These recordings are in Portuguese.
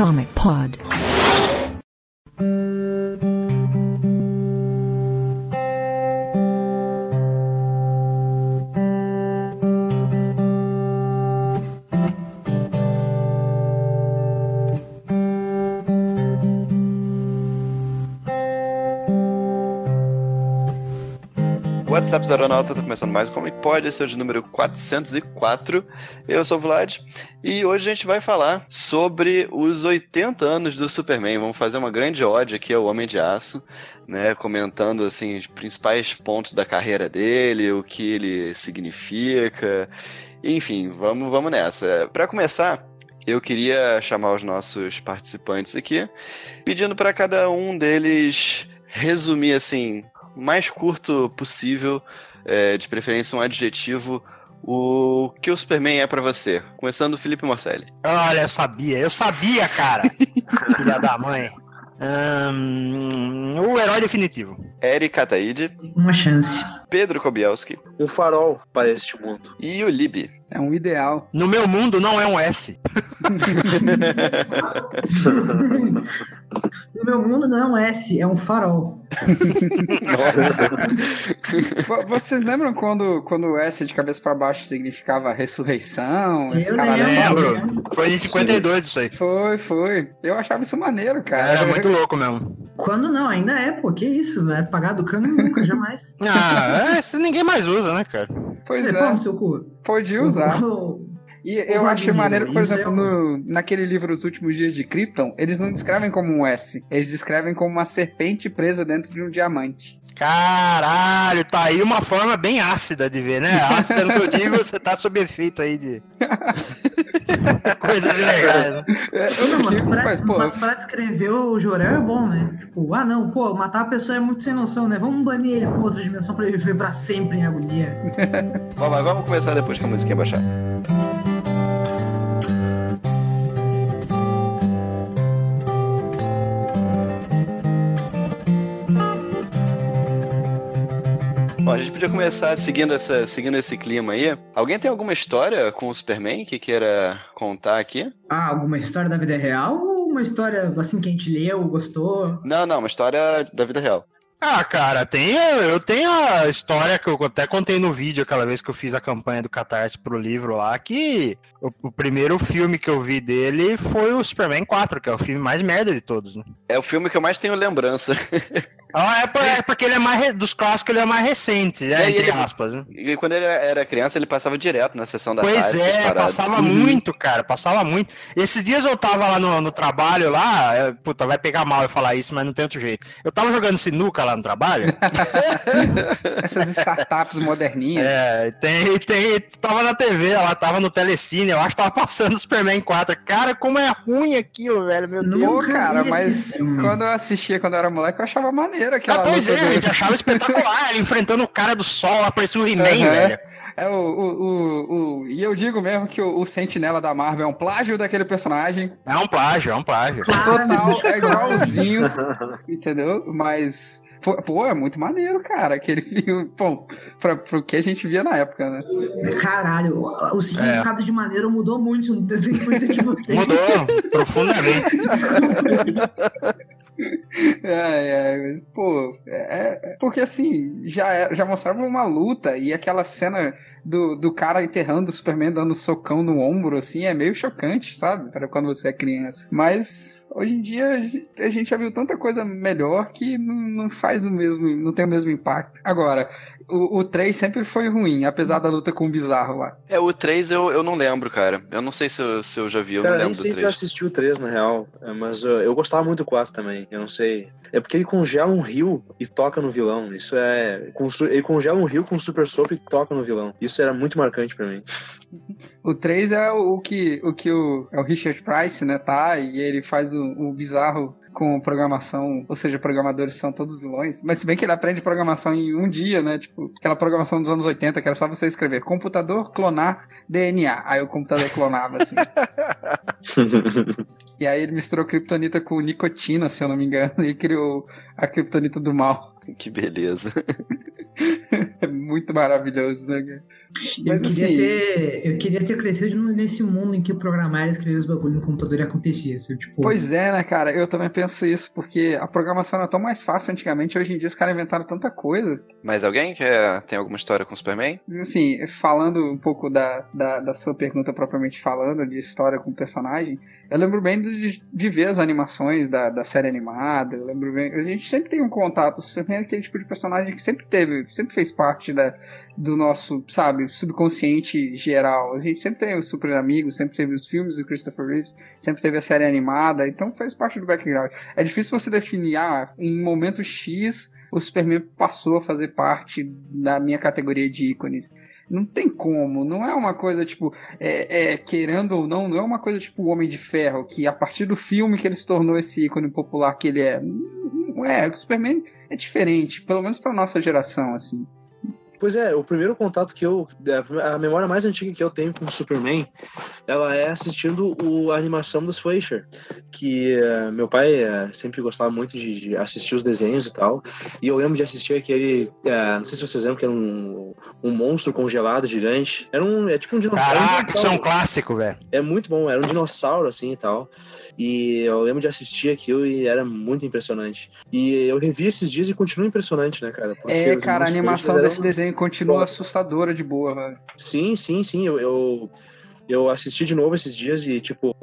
Comic Pod. WhatsApp Zaronauta, tá começando mais um Comic Pod, esse é o de número 404. Eu sou o Vlad e hoje a gente vai falar sobre os 80 anos do Superman. Vamos fazer uma grande ode aqui ao Homem de Aço, né, comentando assim os principais pontos da carreira dele, o que ele significa. Enfim, vamos, vamos nessa. Para começar, eu queria chamar os nossos participantes aqui, pedindo para cada um deles resumir assim mais curto possível, é, de preferência um adjetivo, o que o Superman é para você. Começando Felipe Morcelli. Olha, eu sabia, eu sabia, cara. Filha da mãe. Hum, o herói definitivo. Eric Ataíde. Uma chance. Pedro Kobielski. Um farol para este mundo. E o Lib. É um ideal. No meu mundo não é um S. No meu mundo não é um S, é um farol. Nossa. Vocês lembram quando, quando o S de cabeça pra baixo significava ressurreição? Eu lembro. Lembro. Foi em 52 isso aí. Foi, foi. Eu achava isso maneiro, cara. Era muito louco mesmo. Quando não, ainda é, pô, que isso, vai pagar do cano nunca, jamais. Ah, esse ninguém mais usa, né, cara? Pois É, é, seu cu. podia usar. O- E eu Ô, achei maneiro, por é exemplo, um- no, naquele livro Os Últimos Dias de Krypton, eles não descrevem como um S, eles descrevem como uma serpente presa dentro de um diamante. Caralho, tá aí uma forma bem ácida de ver, né? Ácida no que eu digo, você tá sob efeito aí de. Coisas ilegais, né? É, eu Não, mas pra, mas, pô, mas pra descrever o Jorel é bom, né? Tipo, ah não, pô, matar a pessoa é muito sem noção, né? Vamos banir ele pra outra dimensão pra ele viver pra sempre em agonia. Bom, mas vamos começar depois que a musiquinha baixar. Bom, a gente podia começar seguindo, essa, seguindo esse clima aí. Alguém tem alguma história com o Superman que queira contar aqui? Ah, alguma história da vida real ou uma história assim que a gente leu, gostou? Não, não, uma história da vida real. Ah, cara, tem, eu tenho a história que eu até contei no vídeo aquela vez que eu fiz a campanha do Catarse pro livro lá, que o, o primeiro filme que eu vi dele foi o Superman 4, que é o filme mais merda de todos, né? É o filme que eu mais tenho lembrança. Ah, é, por- é porque ele é mais dos clássicos, ele é mais recente, né, e entre ele- aspas, né? E quando ele era criança, ele passava direto na sessão da Pois tarde. essas é, passava muito, cara, passava muito. Esses dias eu tava lá no, no trabalho lá, é, puta, vai pegar mal eu falar isso, mas não tem outro jeito. Eu tava jogando sinuca lá no trabalho, essas startups moderninhas. é, tem, tem, tava na TV, ela tava no Telecine, eu acho que tava passando Superman 4. Cara, como é ruim aquilo, velho, meu Não. Deus. Pô, Nunca cara, mas quando eu assistia quando eu era moleque, eu achava maneiro Ah, aquela pois luta é, a gente achava espetacular, ele enfrentando o cara do sol, lá parecia o He-Man, Aham. velho. É o, o, o, o- E eu digo mesmo que o, o Sentinela da Marvel é um plágio daquele personagem. É um plágio, é um plágio. Total, é igualzinho. entendeu? Mas. Pô, é muito maneiro, cara. Aquele filme. Pô, pra, pro que a gente via na época, né? Caralho, o, significado de maneiro mudou muito no desenho que você de vocês. Mudou profundamente. É, é, mas, pô, é, é- porque assim, já, é- já mostrava uma luta e aquela cena do, do cara enterrando o Superman dando socão no ombro, assim, é meio chocante, sabe? Para quando você é criança. Mas hoje em dia a gen- a gente já viu tanta coisa melhor que não, não faz o mesmo, não tem o mesmo impacto. Agora, o, o 3 sempre foi ruim, apesar da luta com o bizarro lá. É, o 3 eu, eu não lembro, cara. Eu não sei se eu, se eu já vi, eu Cara, não nem lembro do sei se 3. eu assisti o 3, na real. é, Mas uh, eu gostava muito do 4 também. Eu não sei. É porque ele congela um rio e toca no vilão. Isso é. Ele congela um rio com super sopa e toca no vilão. Isso era muito marcante pra mim. O 3 é o, o que, o, que o, é o Richard Price, né, tá? E ele faz o, o bizarro com programação, ou seja, programadores são todos vilões. Mas se bem que ele aprende programação em um dia, né? Tipo, aquela programação dos anos 80, que era só você escrever computador clonar DNA. Aí o computador clonava, assim. e aí ele misturou kryptonita com nicotina, se eu não me engano, e criou a kryptonita do mal. Que beleza. É muito maravilhoso, né? cara? Eu Mas queria, assim, ter, eu queria ter crescido nesse mundo em que programar e escrever os bagulho no computador e acontecia. Assim, tipo, Pois é, né, cara? Eu também penso isso, porque a programação era tão mais fácil antigamente, hoje em dia os caras inventaram tanta coisa. Mas alguém quer, tem alguma história com o Superman? Assim, falando um pouco da, da, da sua pergunta propriamente falando, de história com o personagem, eu lembro bem de, de ver as animações da, da série animada, eu lembro bem. A gente sempre tem um contato, o Superman é aquele tipo de personagem que sempre teve, sempre fez parte da, do nosso, sabe, subconsciente geral. A gente sempre tem os super amigos, sempre teve os filmes do Christopher Reeves, sempre teve a série animada, então faz parte do background. É difícil você definir, ah, em momento X o Superman passou a fazer parte da minha categoria de ícones. Não tem como, não é uma coisa tipo, é, é, querendo ou não, não é uma coisa tipo o Homem de Ferro, que a partir do filme que ele se tornou esse ícone popular que ele é. Não é, o Superman é diferente, pelo menos pra nossa geração, assim. Pois é, o primeiro contato que eu. A memória mais antiga que eu tenho com o Superman, ela é assistindo o, a animação dos Fleischer. Que eh, meu pai eh, sempre gostava muito de, de assistir os desenhos e tal. E eu lembro de assistir aquele. eh, não sei se vocês lembram, que era um, um monstro congelado gigante. Era um. É tipo um dinossauro. Caraca, um isso é um clássico, velho. É muito bom, era um dinossauro assim e tal. E eu lembro de assistir aquilo e era muito impressionante. E eu revi esses dias e continua impressionante, né, cara? Porque É, cara, a animação desse eram- desenho continua assustadora de boa, velho. Sim, sim, sim. Eu, eu, eu assisti de novo esses dias e, tipo,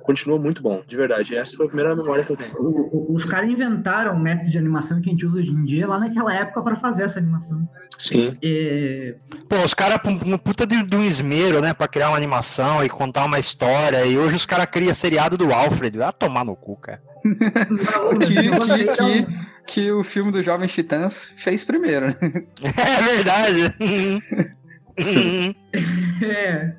continua muito bom, de verdade. Essa foi a primeira memória que eu tenho. o- o- os caras inventaram o método de animação que a gente usa hoje em dia lá naquela época pra fazer essa animação. Sim. É, Pô, os caras uma puta de, de um esmero, né, pra criar uma animação e contar uma história. E hoje os caras criam seriado do Alfred. Vai tomar no cu, cara. não, Que, que, não- que, que o filme do Jovem Titãs fez primeiro, né? É verdade. É.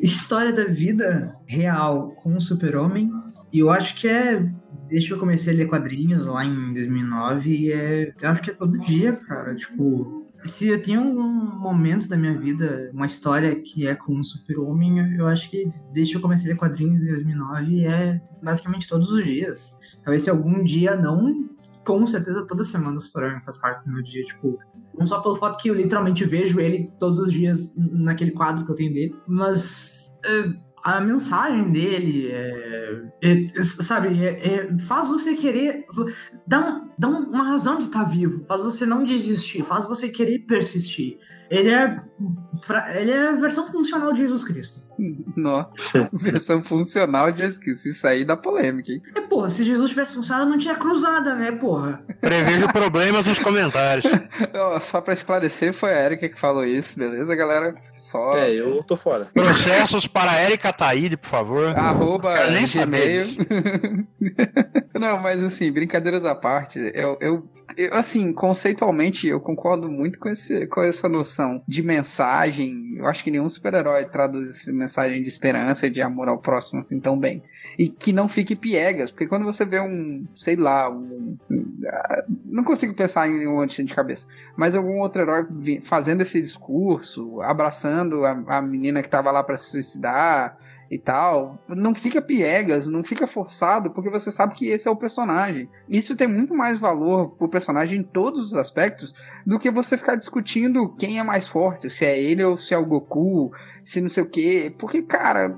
História da vida real com o super-homem. E eu acho que é. Desde que eu comecei a ler quadrinhos lá em 2009, e é, eu acho que é todo dia, cara. Tipo, se eu tenho algum momento da minha vida, uma história que é com o super-homem, eu acho que desde que eu comecei a quadrinhos em 2009, é basicamente todos os dias. Talvez se algum dia não, com certeza toda semana o super-homem faz parte do meu dia. Tipo, não só pelo fato que eu literalmente vejo ele todos os dias naquele quadro que eu tenho dele, mas é, a mensagem dele é, é- é, sabe, é- é- faz você querer. Dá, um- dá um- uma razão de estar vivo, faz você não desistir, faz você querer persistir. Ele é, pra- ele é a versão funcional de Jesus Cristo. Versão funcional de. Isso aí dá polêmica, hein? É, porra, se Jesus tivesse funcionado, não tinha cruzada, né, porra? Prevejo problemas nos comentários. Só pra esclarecer, foi a Erika que falou isso, beleza, galera? Só. É, eu tô fora. Processos para a Erika Taíde, por favor. Arroba nem Gmail. Não, mas assim, brincadeiras à parte, eu, eu, eu, assim, conceitualmente eu concordo muito com, esse, com essa noção de mensagem. Eu acho que nenhum super-herói traduz essa mensagem de esperança e de amor ao próximo assim tão bem. E que não fique piegas, porque quando você vê um, sei lá, um. ah, Não consigo pensar em um antes de cabeça, mas algum outro herói fazendo esse discurso, abraçando a, a menina que tava lá pra se suicidar e tal, não fica piegas, não fica forçado, porque você sabe que esse é o personagem. Isso tem muito mais valor pro personagem em todos os aspectos do que você ficar discutindo quem é mais forte, se é ele ou se é o Goku, se não sei o quê. Porque, cara,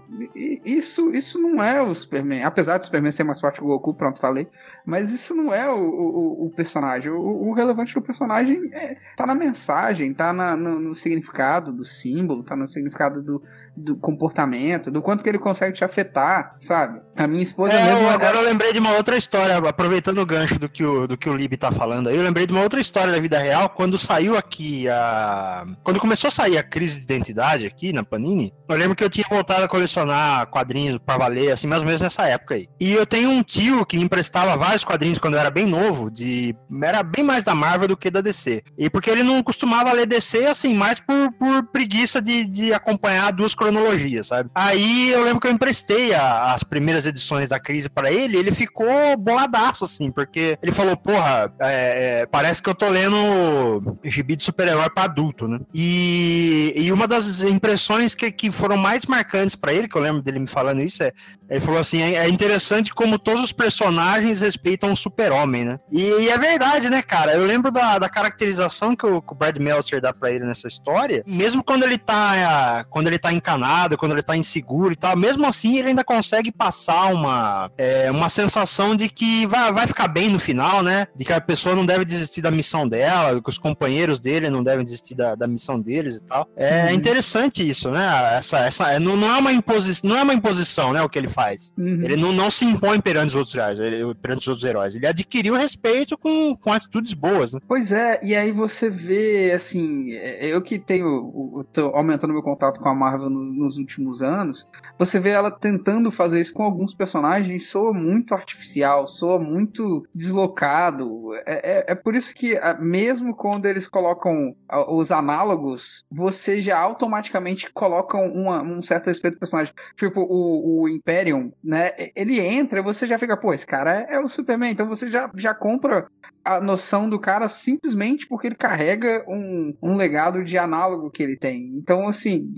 isso, isso não é o Superman. Apesar do Superman ser mais forte que o Goku, pronto, falei. Mas isso não é o, o, o personagem. O, o relevante do personagem é, tá na mensagem, tá na- no, no significado do símbolo, tá no significado do, do comportamento, do quanto que ele consegue te afetar, sabe? A minha esposa É, mesmo. agora eu lembrei de uma outra história, aproveitando o gancho do que o, do que o Lib tá falando aí, eu lembrei de uma outra história da vida real, quando saiu aqui a... Quando começou a sair a crise de identidade aqui na Panini, eu lembro que eu tinha voltado a colecionar quadrinhos pra valer, assim, mais ou menos nessa época aí. E eu tenho um tio que me emprestava vários quadrinhos quando eu era bem novo, de... Era bem mais da Marvel do que da DC. E porque ele não costumava ler DC, assim, mais por, por preguiça de, de acompanhar duas cronologias, sabe? Aí eu lembro que eu emprestei a, as primeiras edições da crise para ele, ele ficou boladaço, assim, porque ele falou, porra, é, é, parece que eu tô lendo gibi de super-herói pra adulto, né? E, e uma das impressões que, que foram mais marcantes para ele, que eu lembro dele me falando isso, é ele falou assim: é, é interessante como todos os personagens respeitam o super-homem, né? E, e, é verdade, né, cara? Eu lembro da, da caracterização que o, que o Brad Meltzer dá pra ele nessa história. Mesmo quando ele tá, quando ele tá encanado, quando ele tá inseguro e tal, mesmo assim ele ainda consegue passar uma, é, uma sensação de que vai, vai ficar bem no final, né? De que a pessoa não deve desistir da missão dela, que os companheiros dele não devem desistir da, da missão deles e tal. É uhum. interessante isso, né? Essa, essa, não, não, é uma imposição, não é uma imposição, né? O que ele faz. Uhum. Ele não, não se impõe perante os outros heróis, ele, perante os outros heróis. Ele adquiriu respeito com, com atitudes boas, né? Pois é, e aí você vê, assim, é, eu que tenho, tô aumentando meu contato com a Marvel no, nos últimos anos, você vê ela tentando fazer isso com alguns personagens, soa muito artificial, soa muito deslocado. É, é, é por isso que, mesmo quando eles colocam os análogos, você já automaticamente coloca uma, um certo respeito pro personagem. Tipo, o, o Império né? Ele entra você já fica, pô, esse cara é, é o Superman. Então você já, já compra a noção do cara simplesmente porque ele carrega um, um legado de análogo que ele tem. Então, assim,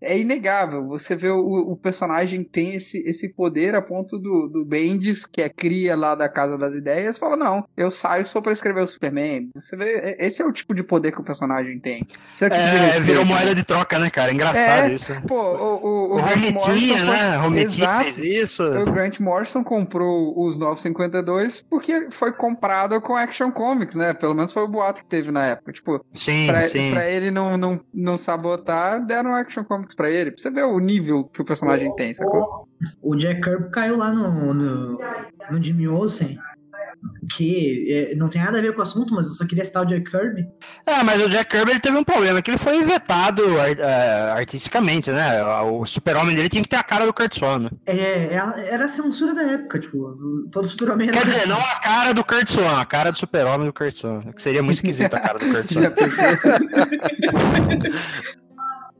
é inegável. Você vê o, o personagem tem esse, esse poder a ponto do, do Bendis, que é cria lá da Casa das Ideias, fala: Não, eu saio só pra escrever o Superman. Você vê, esse é o tipo de poder que o personagem tem. Esse é, o tipo é de virou moeda de troca, né, cara? Engraçado é, isso. Pô, o, o, o, o Romitinha, né? Romitinha fez isso. O Grant Morrison comprou os 952 porque foi comprado com Action Comics, né? Pelo menos foi o boato que teve na época. Tipo, sim, pra, sim. pra ele não, não, não sabotar, deram Action Comics pra ele. Pra você ver o nível que o personagem tem, sacou? O Jack Kirby caiu lá no, no, no Jimmy Olsen que é, não tem nada a ver com o assunto, mas eu só queria citar o Jack Kirby. É, mas o Jack Kirby ele teve um problema, que ele foi vetado uh, artisticamente, né? O super-homem dele tinha que ter a cara do Kurt Swan. É, é, era a censura da época, tipo, todo super-homem Quer dizer, não a cara do Kurt Swan, a cara do super-homem do Kurt Swan, que seria muito esquisito a cara do Kurt Swan.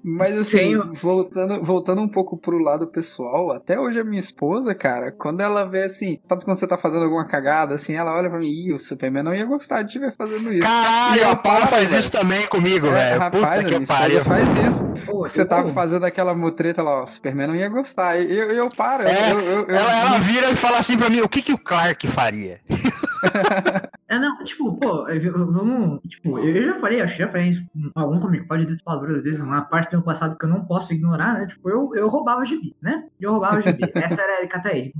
Mas assim, Tenho... voltando, voltando um pouco pro lado pessoal, até hoje a minha esposa, cara, quando ela vê assim, sabe quando você tá fazendo alguma cagada, assim, ela olha pra mim, ih, o Superman não ia gostar de te ver fazendo isso. Caralho, a Paula faz isso também comigo, é, velho. Rapaz, Puta a minha esposa faz isso. Pô, você tava tá fazendo aquela mutreta lá, ó, o Superman não ia gostar. E eu, eu paro. É, eu, eu, ela, ela, vira e fala assim pra mim, o que que o Clark faria? é, não, tipo, pô, vamos. Tipo, eu já falei, acho que já falei isso. Algum comigo pode ter falado várias vezes, uma parte do meu passado que eu não posso ignorar, né? Tipo, eu, eu roubava gibi, né? Eu roubava gibi. Essa era a Erika Taide.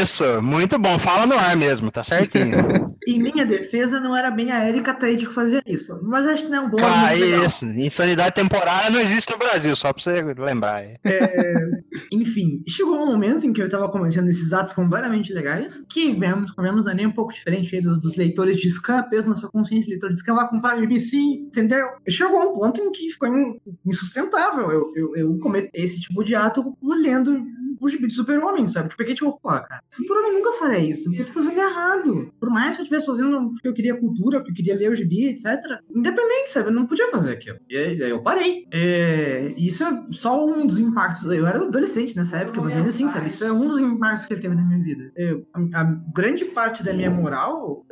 Isso, muito bom. Fala no ar mesmo, tá certinho. em minha defesa, não era bem a Erika Taide que fazia isso. Mas acho que não é um bom. Ah, isso. Insanidade temporária não existe no Brasil, só pra você lembrar. É, enfim, chegou um momento em que eu tava cometendo esses atos completamente legais, que vemos, comemos nem um pouco diferente dos, dos leitores de Scam, peso na sua consciência, leitor de Scam, vai comprar gibi sim, entendeu? Chegou um ponto em que ficou insustentável eu, eu, eu esse tipo de ato lendo o gibi do Super-Homem, sabe? Tipo, porque, tipo, pô, cara, Super-Homem nunca faria isso, porque eu tô fazendo errado. Por mais que eu estivesse fazendo porque eu queria cultura, porque eu queria ler o gibi, etc. Independente, sabe? Eu não podia fazer aquilo. E aí eu parei. É, isso é só um dos impactos. Eu era adolescente nessa época, mas ainda assim, sabe? Isso é um dos impactos que ele teve na minha vida. Eu, a, a grande parte da minha moral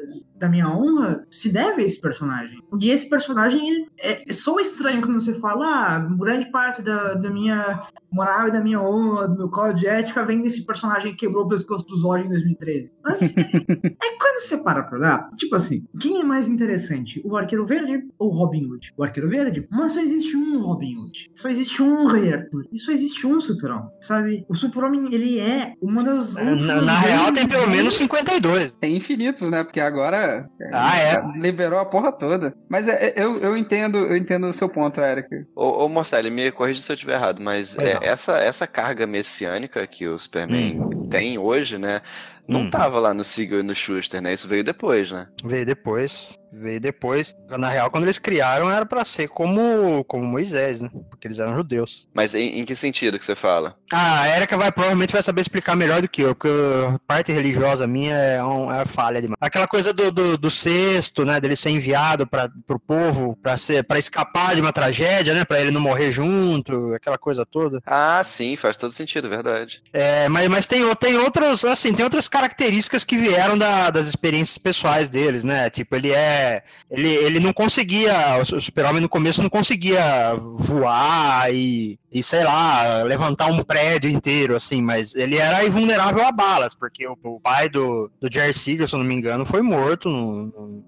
da minha honra se deve a esse personagem. E esse personagem ele é, é só estranho quando você fala, ah, grande parte da, da minha moral e da minha honra, do meu código de ética vem desse personagem que quebrou o pescoço do Zod em 2013. Mas é quando você para pra olhar, tipo assim, quem é mais interessante, o Arqueiro Verde ou o Robin Hood? O Arqueiro Verde? Mas só existe um Robin Hood. Só existe um Rei Arthur. E só existe um Super-Homem, sabe? O Super-Homem, ele é uma das... Na, na real tem pelo menos 52. Tem infinitos, né? Porque agora ah, é? Liberou a porra toda. Mas é, é, eu, eu entendo, eu entendo o seu ponto, Eric. Ô, ô Marcelo, me corrija se eu estiver errado, mas é, essa, essa carga messiânica que o Superman hum. Tem hoje, né? Não Hum. tava lá no Siegel e no Schuster, né? Isso veio depois, né? Veio depois. Veio depois. Na real, quando eles criaram, era pra ser como, como Moisés, né? Porque eles eram judeus. Mas em, em que sentido que você fala? Ah, a Erika vai, provavelmente vai saber explicar melhor do que eu, porque a parte religiosa minha é, um, é falha demais. Aquela coisa do, do, do sexto, né? Dele ser enviado para pro povo pra, ser, pra escapar de uma tragédia, né? Pra ele não morrer junto, aquela coisa toda. Ah, sim, faz todo sentido, verdade. É, mas, mas tem, o- tem outros, assim, tem outras características que vieram da- das experiências pessoais deles, né? Tipo, ele é. Ele, ele não conseguia. O su- super-homem no começo não conseguia voar e, e, sei lá, levantar um prédio inteiro, assim, mas ele era invulnerável a balas, porque o, o pai do, do Jerry Siegel, se eu não me engano, foi morto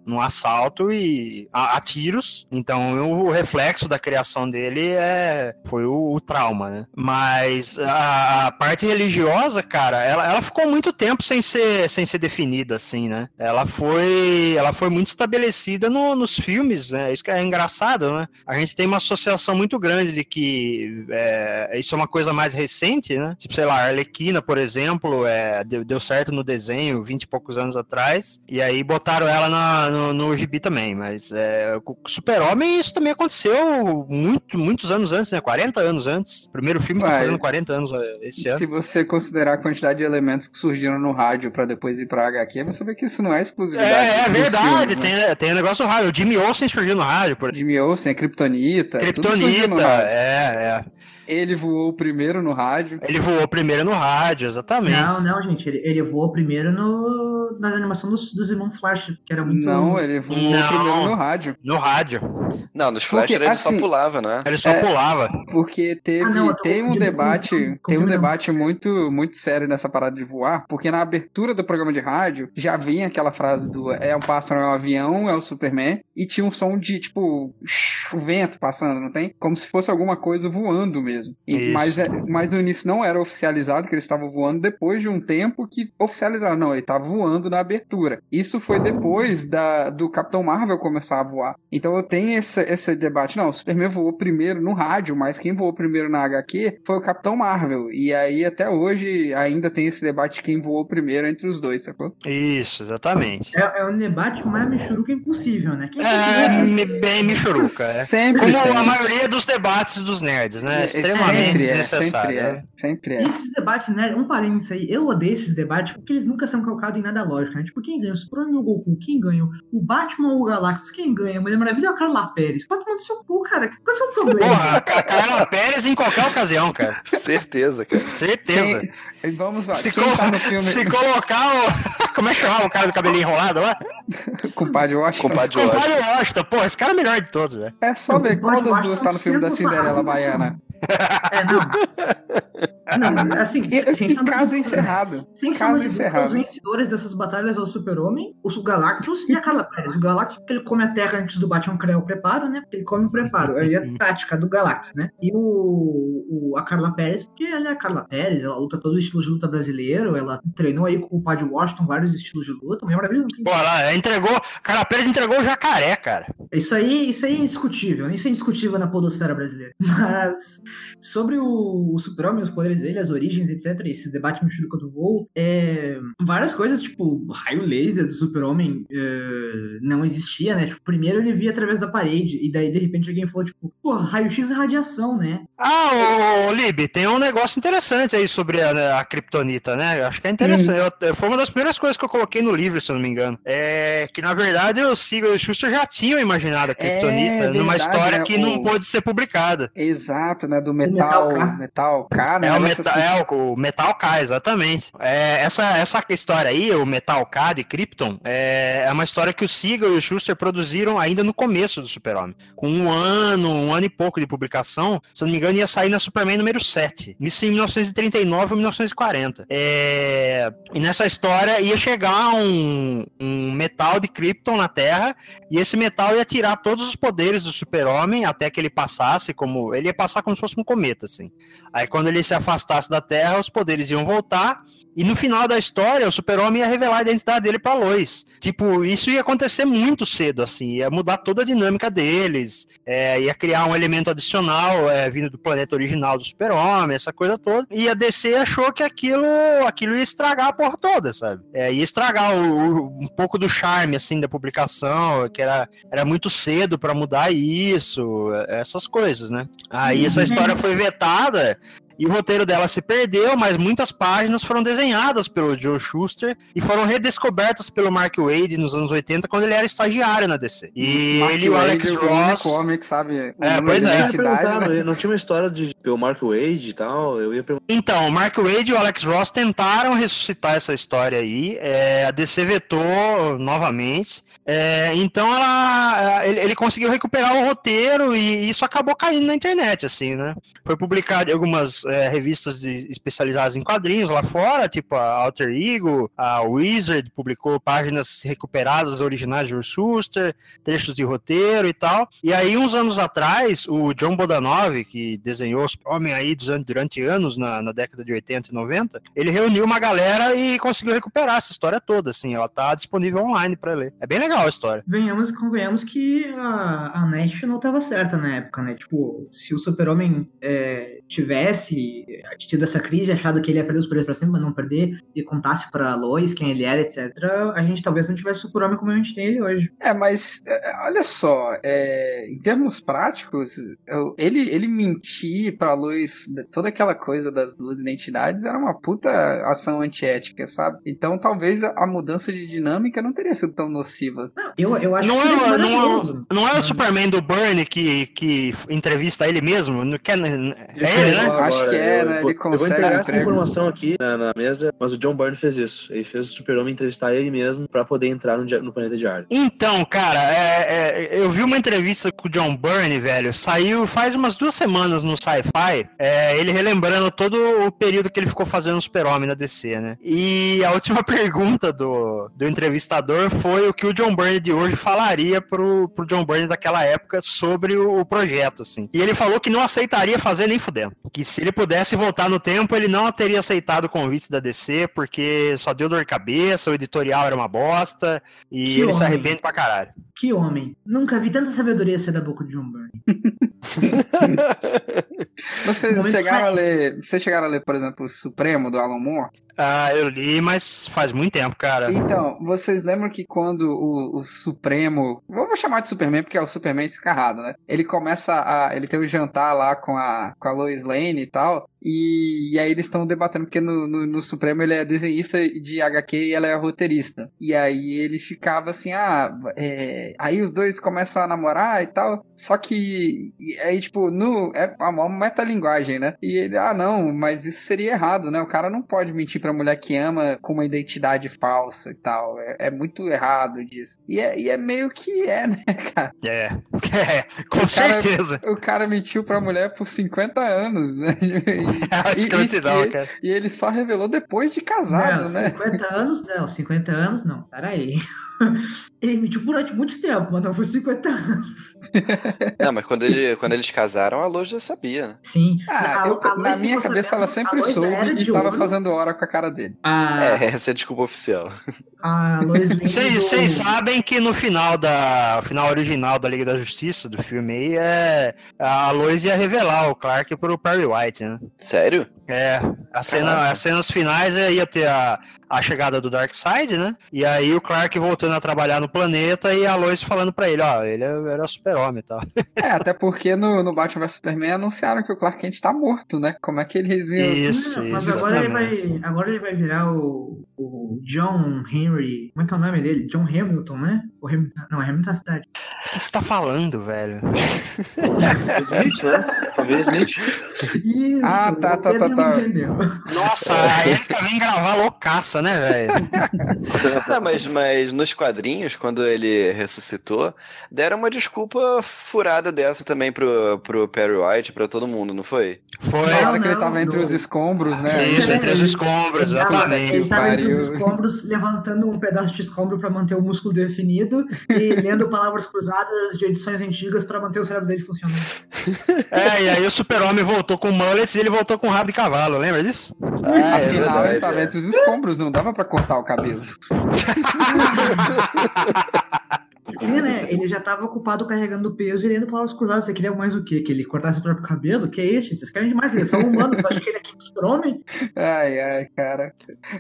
num assalto e a, a tiros. Então o reflexo da criação dele é, foi o, o trauma, né? Mas a, a parte religiosa, cara, ela, ela ficou muito tempo sem ser, sem ser definida, assim, né? Ela foi, ela foi muito estabelecida no- nos filmes, né? Isso que é engraçado, né? A gente tem uma associação muito grande de que é, isso é uma coisa mais recente, né? Tipo, sei lá, a Arlequina, por exemplo, é, deu, deu certo no desenho 20 e poucos anos atrás, e aí botaram ela na- no, no gibi também, mas é, Super-Homem isso também aconteceu muito, muitos anos antes, né? 40 anos antes. O primeiro filme tá fazendo 40 anos é, esse ano. Se você considerar a quantidade de elementos que surgiram no rádio pra depois ir pra HQ, você vê que isso não é exclusividade. É, é verdade, filmes, né? tem, tem um negócio raro. O Jimmy Olsen surgiu no rádio, por exemplo. Jimmy Olsen, a Kryptonita. Kryptonita, rádio. é, é. Ele voou primeiro no rádio. Ele voou primeiro no rádio, exatamente. Não, não, gente. Ele, ele voou primeiro no, nas animações dos, dos irmãos Flash, que era muito. Não, ele voou Não. primeiro no rádio. No rádio. Não, nos Flash Porque, ele só assim, pulava, né? Ele só É. pulava. Porque teve, Ah, não, tem um debate, tem um debate muito, muito sério nessa parada de voar, porque na abertura do programa de rádio já vinha aquela frase do é um pássaro, é um avião, é o Superman, e tinha um som de tipo o vento passando, não tem? Como se fosse alguma coisa voando mesmo. E- Isso. mas, é- mas no início não era oficializado que ele estava voando depois de um tempo que oficializaram, não, ele estava voando na abertura. Isso foi depois da, do Capitão Marvel começar a voar. Então eu tenho esse, esse debate, não, o Superman voou primeiro no rádio, mas quem voou primeiro na HQ foi o Capitão Marvel. E aí até hoje ainda tem esse debate de quem voou primeiro entre os dois, sacou? Isso, exatamente. É, é um debate mais michuruca impossível, né? Quem É, bem Michuruca, é. Sempre Como tem. a maioria dos debates dos nerds, né? É, Extremamente sempre é, desnecessário. sempre é, né? sempre é. Esses debates, né? Um parênteses aí, eu odeio esses debates porque eles nunca são calcados em nada lógico, né? Tipo, quem ganha? O Superman ou o Goku? Quem ganha? O Batman ou o Galactus? Quem ganha? A Mulher Maravilha ou a Carla Pérez? Pode mandar seu cu, cara. Qual é o seu problema? Porra, a Ca- Carla Pérez em qualquer ocasião, cara. Certeza, cara. Certeza. Quem- Vamos lá, Se, quem colo- tá no filme se colocar o. Como é que chamava o cara do cabelinho enrolado lá? com o Padre Washington? Compadre Washington. Compadre Washington. Pô, esse cara é o melhor de todos, velho. É só ver qual das duas tá no filme da Cinderela Baiana. É, não. Não, assim, E- sem caso encerrado. Sem Caso de encerrado. Os vencedores dessas batalhas é o Super-Homem, o Galactus e a Carla Pérez. O Galactus, porque ele come a Terra antes do Batman criar o preparo, né? Porque ele come o preparo. Aí é a tática do Galactus, né? E o, o- a Carla Pérez, porque ela é a Carla Pérez, ela luta todos os estilos de luta brasileiro, ela treinou aí com o Padre Washington vários estilos de luta. Mulher Maravilha lá, entregou. Carla Pérez entregou o jacaré, cara. Isso aí, isso aí é indiscutível, isso é indiscutível na podosfera brasileira. Mas sobre o, o super-homem, os poderes dele, as origens, etc., esses debates mexerico do voo, é, várias coisas, tipo, raio laser do super-homem é, não existia, né? Tipo, primeiro ele via através da parede, e daí, de repente, alguém falou, tipo, pô, raio-x é radiação, né? Ah, ô, Lib, tem um negócio interessante aí sobre a, a Kryptonita, né? Eu Acho que é interessante. Eu- eu- foi uma das primeiras coisas que eu coloquei no livro, se eu não me engano. É que, na verdade, o Siegel e o Schuster já tinham imaginado a Kryptonita numa verdade, história né? que não O- pôde ser publicada. Exato, né? Do metal, Metal metal K. K, né? É o, meta, assim. é o- o Metal K, exatamente. É, essa, essa história aí, o Metal K de Krypton, é, é uma história que o Siegel e o Schuster produziram ainda no começo do Super-Homem. Com um ano, um ano e pouco de publicação, se eu não me engano, ia sair na Superman número 7. Isso em 1939 ou 1940. É, e nessa história ia chegar um, um metal de Krypton na Terra, e esse metal ia tirar todos os poderes do super-homem até que ele passasse como... Ele ia passar como se fosse um cometa, assim. Aí quando ele se afastasse da Terra, os poderes iam voltar e no final da história, o super-homem ia revelar a identidade dele pra Lois. Tipo, isso ia acontecer muito cedo, assim, ia mudar toda a dinâmica deles, é, ia criar um elemento adicional é, vindo do planeta original do super-homem, essa coisa toda. E a DC achou que aquilo, aquilo ia estragar a porra toda, sabe? É, ia estragar o, o, um pouco do charme, assim, da publicação, que era, era muito cedo para mudar isso, essas coisas, né? Aí essa história foi vetada, e o roteiro dela se perdeu, mas muitas páginas foram desenhadas pelo Joe Schuster e foram redescobertas pelo Mark Wade nos anos 80, quando ele era estagiário na DC. E Mark ele e o Alex Ross. que sabe o É, pois é. Né? não tinha uma história de pelo Mark Wade e tal? Eu ia perguntar. Então, o Mark Wade e o Alex Ross tentaram ressuscitar essa história aí. é, a DC vetou novamente. É, então ela, ele, ele conseguiu recuperar o roteiro e isso acabou caindo na internet, assim, né? Foi publicado em algumas é, revistas de- especializadas em quadrinhos lá fora, tipo a Alter Ego, a Wizard publicou páginas recuperadas originais de Ursuster, trechos de roteiro e tal. E aí, uns anos atrás, o John Bodanov, que desenhou os homem aí durante, anos, na, na década de 80 e 90, ele reuniu uma galera e conseguiu recuperar essa história toda, assim, ela tá disponível online pra ler. É bem legal a história. Venhamos e convenhamos que a, a National tava certa na época, né? Tipo, se o Super-Homem é, tivesse tido essa crise, achado que ele ia perder os poderes pra sempre, mas não perder, e contasse pra Lois quem ele era, etc., a gente talvez não tivesse Super-Homem como a gente tem ele hoje. É, mas é, olha só, é, em termos práticos, eu- ele, ele mentir pra luz toda aquela coisa das duas identidades era uma puta ação antiética, sabe? Então talvez a, a mudança de dinâmica não teria sido tão nociva. Eu, eu acho Não que é, o- não, é, não é o Superman do Burn que, que entrevista ele mesmo? Não quer, é ele, né? eu acho que é, eu né? vou- Ele Eu vou consegue entregar essa informação aqui na, na mesa, mas o John Byrne fez isso. Ele fez o Super-Homem entrevistar ele mesmo pra poder entrar no, no planeta de Ar. Então, cara, é- é, eu vi uma entrevista com o John Byrne, velho. Saiu faz umas duas semanas no Sci-Fi. é, ele relembrando todo o período que ele ficou fazendo o Super-Homem na DC, né? E a última pergunta do, do entrevistador foi o que o John Byrne de hoje falaria pro, pro John Byrne daquela época sobre o, o projeto, assim. E ele falou que não aceitaria fazer nem fudendo. Que se ele pudesse voltar no tempo, ele não teria aceitado o convite da DC, porque só deu dor de cabeça, o editorial era uma bosta. E Que ele se homem. arrepende pra caralho. Que homem. Nunca vi tanta sabedoria sair da boca de John Byrne. Vocês chegaram a ler. Vocês chegaram a ler, por exemplo, o Supremo do Alan Moore? Ah, eu li, mas faz muito tempo, cara. Então, vocês lembram que quando o, o Supremo. Vou chamar de Superman porque é o Superman escarrado, né? Ele começa a. Ele tem o jantar lá com a, com a Lois Lane e tal. E, e aí eles estão debatendo, porque no, no, no Supremo ele é desenhista de HQ e ela é roteirista. E aí ele ficava assim, ah, é, aí os dois começam a namorar e tal. Só que aí, tipo, no, é uma metalinguagem, né? E ele, ah, não, mas isso seria errado, né? O cara não pode mentir pra mulher que ama com uma identidade falsa e tal. É, é muito errado disso. E é, e é meio que é, né, cara? É, é, com O cara- certeza. O cara mentiu pra mulher por 50 anos, né? É a E- e- cara. E ele só revelou depois de casado, não, né? 50 anos, não. 50 anos, não. Peraí. Ele mentiu durante muito tempo, mas não foi 50 anos. Não, mas quando, ele, quando eles casaram, a Lois já sabia, né? Sim. Ah, A- eu- a na minha cabeça sabendo- ela sempre soube e tava ouro. fazendo hora com a cara dele. A, É, essa é a desculpa oficial. a Lois Lane Vocês sabem que no final da final original da Liga da Justiça do filme aí é a Lois ia revelar o Clark pro Perry White, né? Sério? É, a cena, as cenas finais é, ia ter a, a chegada do Darkseid, né? E aí o Clark voltando a trabalhar no planeta e a Lois falando pra ele, ó, ele era super-homem e tal. É, até porque no, no Batman vs Superman anunciaram que o Clark Kent tá morto, né? Como é que eles iam. Isso, Não, mas isso. agora ele, vai, agora ele vai virar o, o John Henry. Como é que é o nome dele? John Hamilton, né? O Hamilton, não, é Hamilton da cidade. O que você tá falando, velho? O Smith, né? Talvez tinha. Isso, Ah, tá, o tá, Pedro tá, tá. não entendeu. Nossa, a Erika vem gravar loucaça, né, velho? Não, mas, mas nos quadrinhos, quando ele ressuscitou, deram uma desculpa furada dessa também pro, pro Perry White, pra todo mundo, não foi? Foi. Na hora Não, que ele não, tava entre não. os escombros, né? Isso, entre os escombros, exatamente. ele tava entre os escombros, levantando um pedaço de escombro pra manter o músculo definido e lendo palavras cruzadas de edições antigas pra manter o cérebro dele funcionando. É, e aí o super-homem voltou com mullets e ele voltou com rabo de cavalo, lembra disso? Ah, é Afinal, ele verdade. tava é. os escombros, não dava pra cortar o cabelo. Ele, né, ele já tava ocupado carregando o peso e lendo palavras cruzadas. Você queria mais o quê? Que ele cortasse o próprio cabelo? Que é isso, gente? Vocês querem demais? Eles são humanos. Você acha que ele é super-homem? Ai, ai, cara.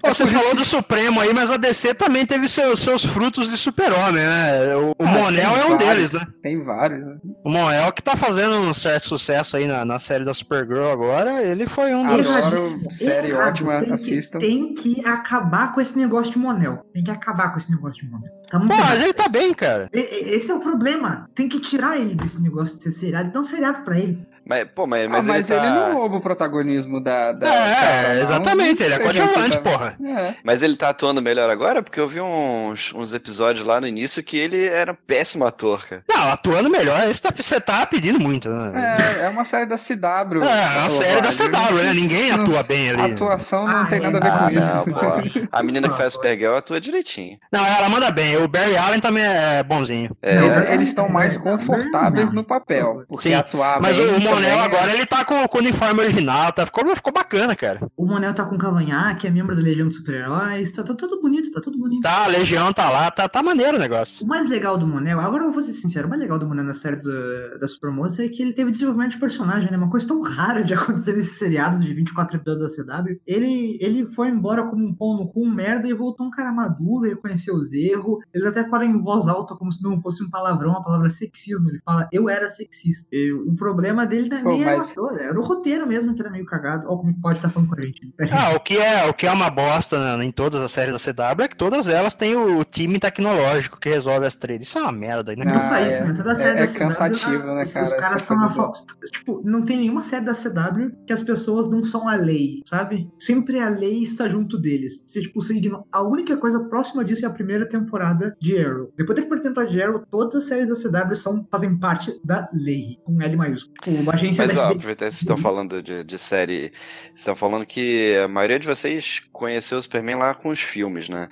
Você falou do Supremo aí, mas a DC também teve seus, seus frutos de super-homem, né? O, o Ah, Monel é um vários. deles, né? Tem vários, né? O Monel que tá fazendo um certo sucesso aí na, na série da Supergirl agora, ele foi um dos... Adoro, Erradíssimo, série errado. ótima, Tem que- assistam. Tem que acabar com esse negócio de Monel. Tem que acabar com esse negócio de Monel. Tá Pô, mas ele tá bem, cara. E- e- Esse é o problema. Tem que tirar ele desse negócio de ser seriado dar um seriado pra ele. Mas, pô, mas, Ah, mas, mas ele ele, tá... não rouba o protagonismo da. da É, cara, não. exatamente, ele é coadjuvante, porra. É. Mas ele tá atuando melhor agora? Porque eu vi uns, uns episódios lá no início que ele era um péssimo ator, cara. Não, atuando melhor, esse tá- você tá pedindo muito, né? É, é uma série da CW. É, é uma série da. CW, né? Ninguém Não- atua bem ali. A atuação não Ah, tem nada a ver Ah, com isso. não, pô. A menina que faz Supergirl atua direitinho. Não, ela manda bem. O Barry Allen também é bonzinho. É, eles estão mais confortáveis no papel. Porque Sim, atuar Mas bem Monel agora, ele tá com, com o uniforme original, tá? Ficou, ficou bacana, cara. O Monel tá com cavanhaque, é membro da Legião dos Super-Heróis. Tá, tá tudo bonito, tá tudo bonito. Tá, a Legião tá lá, tá, tá maneiro o negócio. O mais legal do Monel, agora eu vou ser sincero, o mais legal do Monel na série do, da Supermoça é que ele teve desenvolvimento de personagem, né? Uma coisa tão rara de acontecer nesse seriado de 24 episódios da CW. Ele, ele foi embora como um pão no cu, um merda, e voltou um cara maduro, reconheceu os erros. Eles até falam em voz alta, como se não fosse um palavrão, a palavra sexismo. Ele fala, eu era sexista. E o problema dele não é Pô, nem era o mas- ator, era o roteiro mesmo que era meio cagado. Ó, como pode estar falando com a gente. Aí. Ah, o que é, o que é uma bosta né, em todas as séries da CW é que todas elas têm o time tecnológico que resolve as trades. Isso é uma merda, né? Não Ah, isso, é. né? Toda É- série é da CW, cansativo, né, os- cara, Os caras são a fa- Tipo, não tem nenhuma série da CW que as pessoas não são a lei, sabe? Sempre a lei está junto deles. Você, tipo, você ignora... A única coisa próxima disso é a primeira temporada de Arrow. Depois da primeira temporada de Arrow, todas as séries da CW são, fazem parte da lei, com L maiúsculo. Agência Mas ó, aproveitar que vocês estão falando de, de série. Vocês estão falando que a maioria de vocês conheceu o Superman lá com os filmes, né?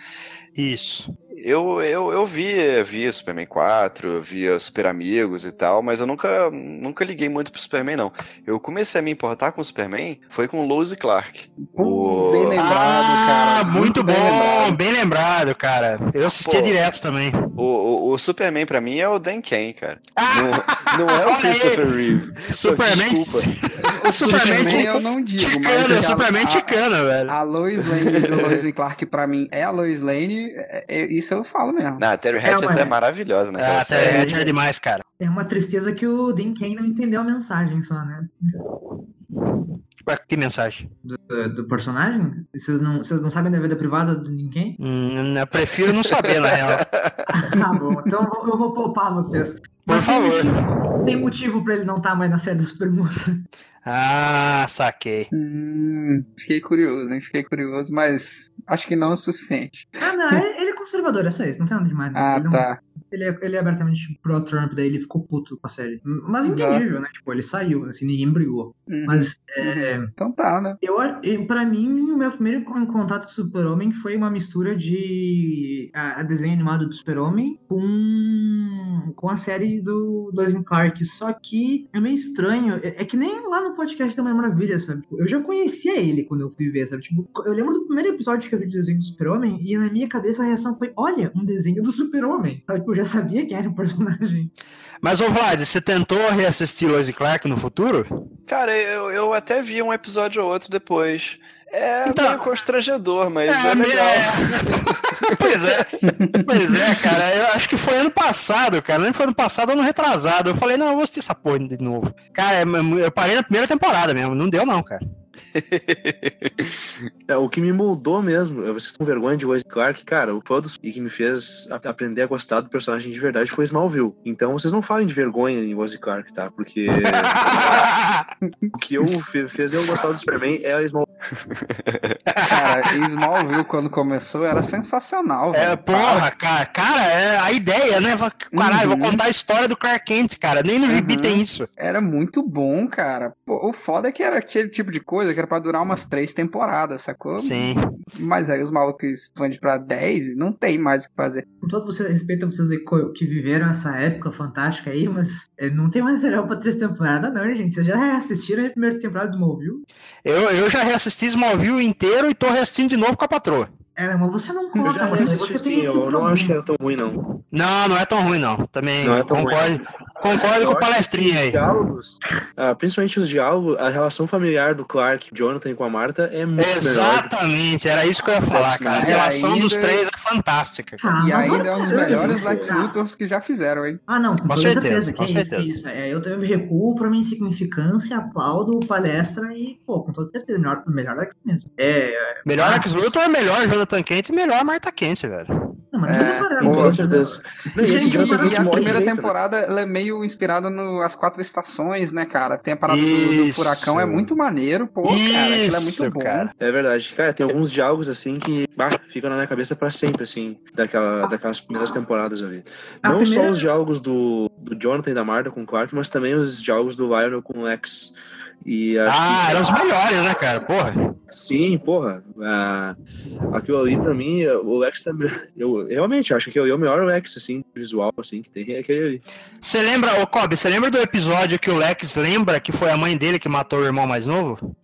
Isso. Eu, eu, eu vi, vi Superman 4, via Super Amigos e tal, mas eu nunca, nunca liguei muito pro Superman, não. Eu comecei a me importar com o Superman foi com Lois e Clark. Pô, O- bem lembrado, ah, cara. muito, bom, bem lembrado. bem lembrado, cara. Eu assistia Pô. direto também. O, o, o Superman pra mim é o Dan Kane, cara. Ah, Não, não é o. Christopher Reeve. Superman. Desculpa. O Superman Superman eu não digo, mas ticana, a- Superman a- ticana, velho. A Lois Lane do Lois e Clark pra mim é a Lois Lane, é- é- isso eu falo mesmo. Não, a Terry Hatcher mas- é maravilhosa, né? Ah, série. até é demais, cara. É uma tristeza que o Dean Cain não entendeu a mensagem só, né? Ué, Que mensagem? Do, do personagem. Vocês não, vocês não sabem da vida privada Dean Cain? Hum, eu prefiro não saber, na real. Ah, bom. Então eu vou- poupar vocês. Por Mas tem favor. motivo- Tem motivo pra ele não estar mais na série da Supermoça. Ah, saquei. Hum, fiquei curioso, hein? Fiquei curioso, mas acho que não é o suficiente. Ah, não, ele, é conservador, é só isso, não tem nada demais. Ah, ele, não- tá. Ele, é, ele é abertamente pro-Trump, daí ele ficou puto com a série. Mas entendível, né? Tipo, ele saiu, assim, ninguém brigou. Uhum. Mas, é, Então tá, né? eu, eu, pra mim, o meu primeiro con- contato com o Super-Homem foi uma mistura de a, a desenho animado do Super-Homem com, com a série do and Clark. Só que é meio estranho. É, é que nem lá no podcast da Mulher Maravilha, sabe? Eu já conhecia ele quando eu fui ver, sabe? Tipo, eu lembro do primeiro episódio que eu vi do desenho do Super-Homem e na minha cabeça a reação foi: olha, um desenho do Super-Homem. Sabe? Tipo, eu já sabia que era o personagem. Mas, ô Vlad, você tentou reassistir Lois e Clark no futuro? Cara, eu, eu até vi um episódio ou outro depois. É Então- meio constrangedor, mas é, É, legal. é. pois é. Pois é, cara. Eu acho que foi ano passado, cara. Não foi ano passado ou ano retrasado. Eu falei, não, eu vou assistir essa porra de novo. Cara, é- eu parei na primeira temporada mesmo. Não deu, não, cara. É, o que me moldou mesmo, vocês estão vergonha de Lois Clark, cara, o fã e que me fez aprender a gostar do personagem de verdade foi Smallville. Então vocês não falem de vergonha em Lois Clark, tá? Porque o que eu fez eu gostar do Superman é a Smallville. Cara, Smallville quando começou era sensacional. É, porra, cara, cara, é a ideia, né? Caralho, uhum. vou contar a história do Clark Kent, cara. Nem no uhum. Tem isso. Era muito bom, cara. Pô, o foda é que era aquele tipo de coisa que era pra durar umas três temporadas, sacou? Sim. Mas aí os malucos expandem pra 10 não tem mais o que fazer. Com todo você, respeito a vocês que viveram essa época fantástica aí, mas eh, não tem material pra três temporadas, não, gente. Vocês já reassistiram a primeira temporada de Smallville? Eu, eu já reassisti Smallville inteiro e tô reassistindo de novo com a patroa. É, mas você não conta, mas você sim, tem esse eu problema. não acho que era tão ruim, não. Não, não é tão ruim, não. Também não é concordo. Ruim. Concordo com o palestrinha aí. Diálogos, ah, principalmente os diálogos, a relação familiar do Clark, Jonathan com a Marta é muito Exatamente, melhor. era isso que eu ia falar, cara. A relação ainda... dos três é fantástica. Ah, e ainda é um dos melhores Lex Luthors que já fizeram, hein? Ah, não, com, com certeza. certeza. Com certeza. Isso, é, eu, eu me recuo pra minha insignificância, aplaudo palestra e, pô, com toda certeza, melhor, melhor Lex mesmo. É, é melhor ah, Lex Luthor é melhor Jonathan Kent e melhor Marta Kent, velho. Não, mas é, parar, com né? certeza. E, e, e a primeira temporada ela é meio inspirada nas quatro estações, né, cara? Tem a parada do, do, furacão, é muito maneiro, pô, Isso, cara, aquilo é muito bom. Cara. É verdade. Cara, tem alguns diálogos assim que bah, ficam na minha cabeça pra sempre, assim, daquela, daquelas primeiras temporadas ali. Não primeira... só os diálogos do, do Jonathan e da Marta com o Clark, mas também os diálogos do Lionel com o Lex. E ah, que... eram os melhores, né, cara? Porra. Sim, porra. Ah, aquilo ali, pra mim, o Lex também. Eu realmente acho que é o melhor Lex, assim, visual, assim, que tem aquele ali. Você lembra, ô Kobe, você lembra do episódio que o Lex lembra que foi a mãe dele que matou o irmão mais novo?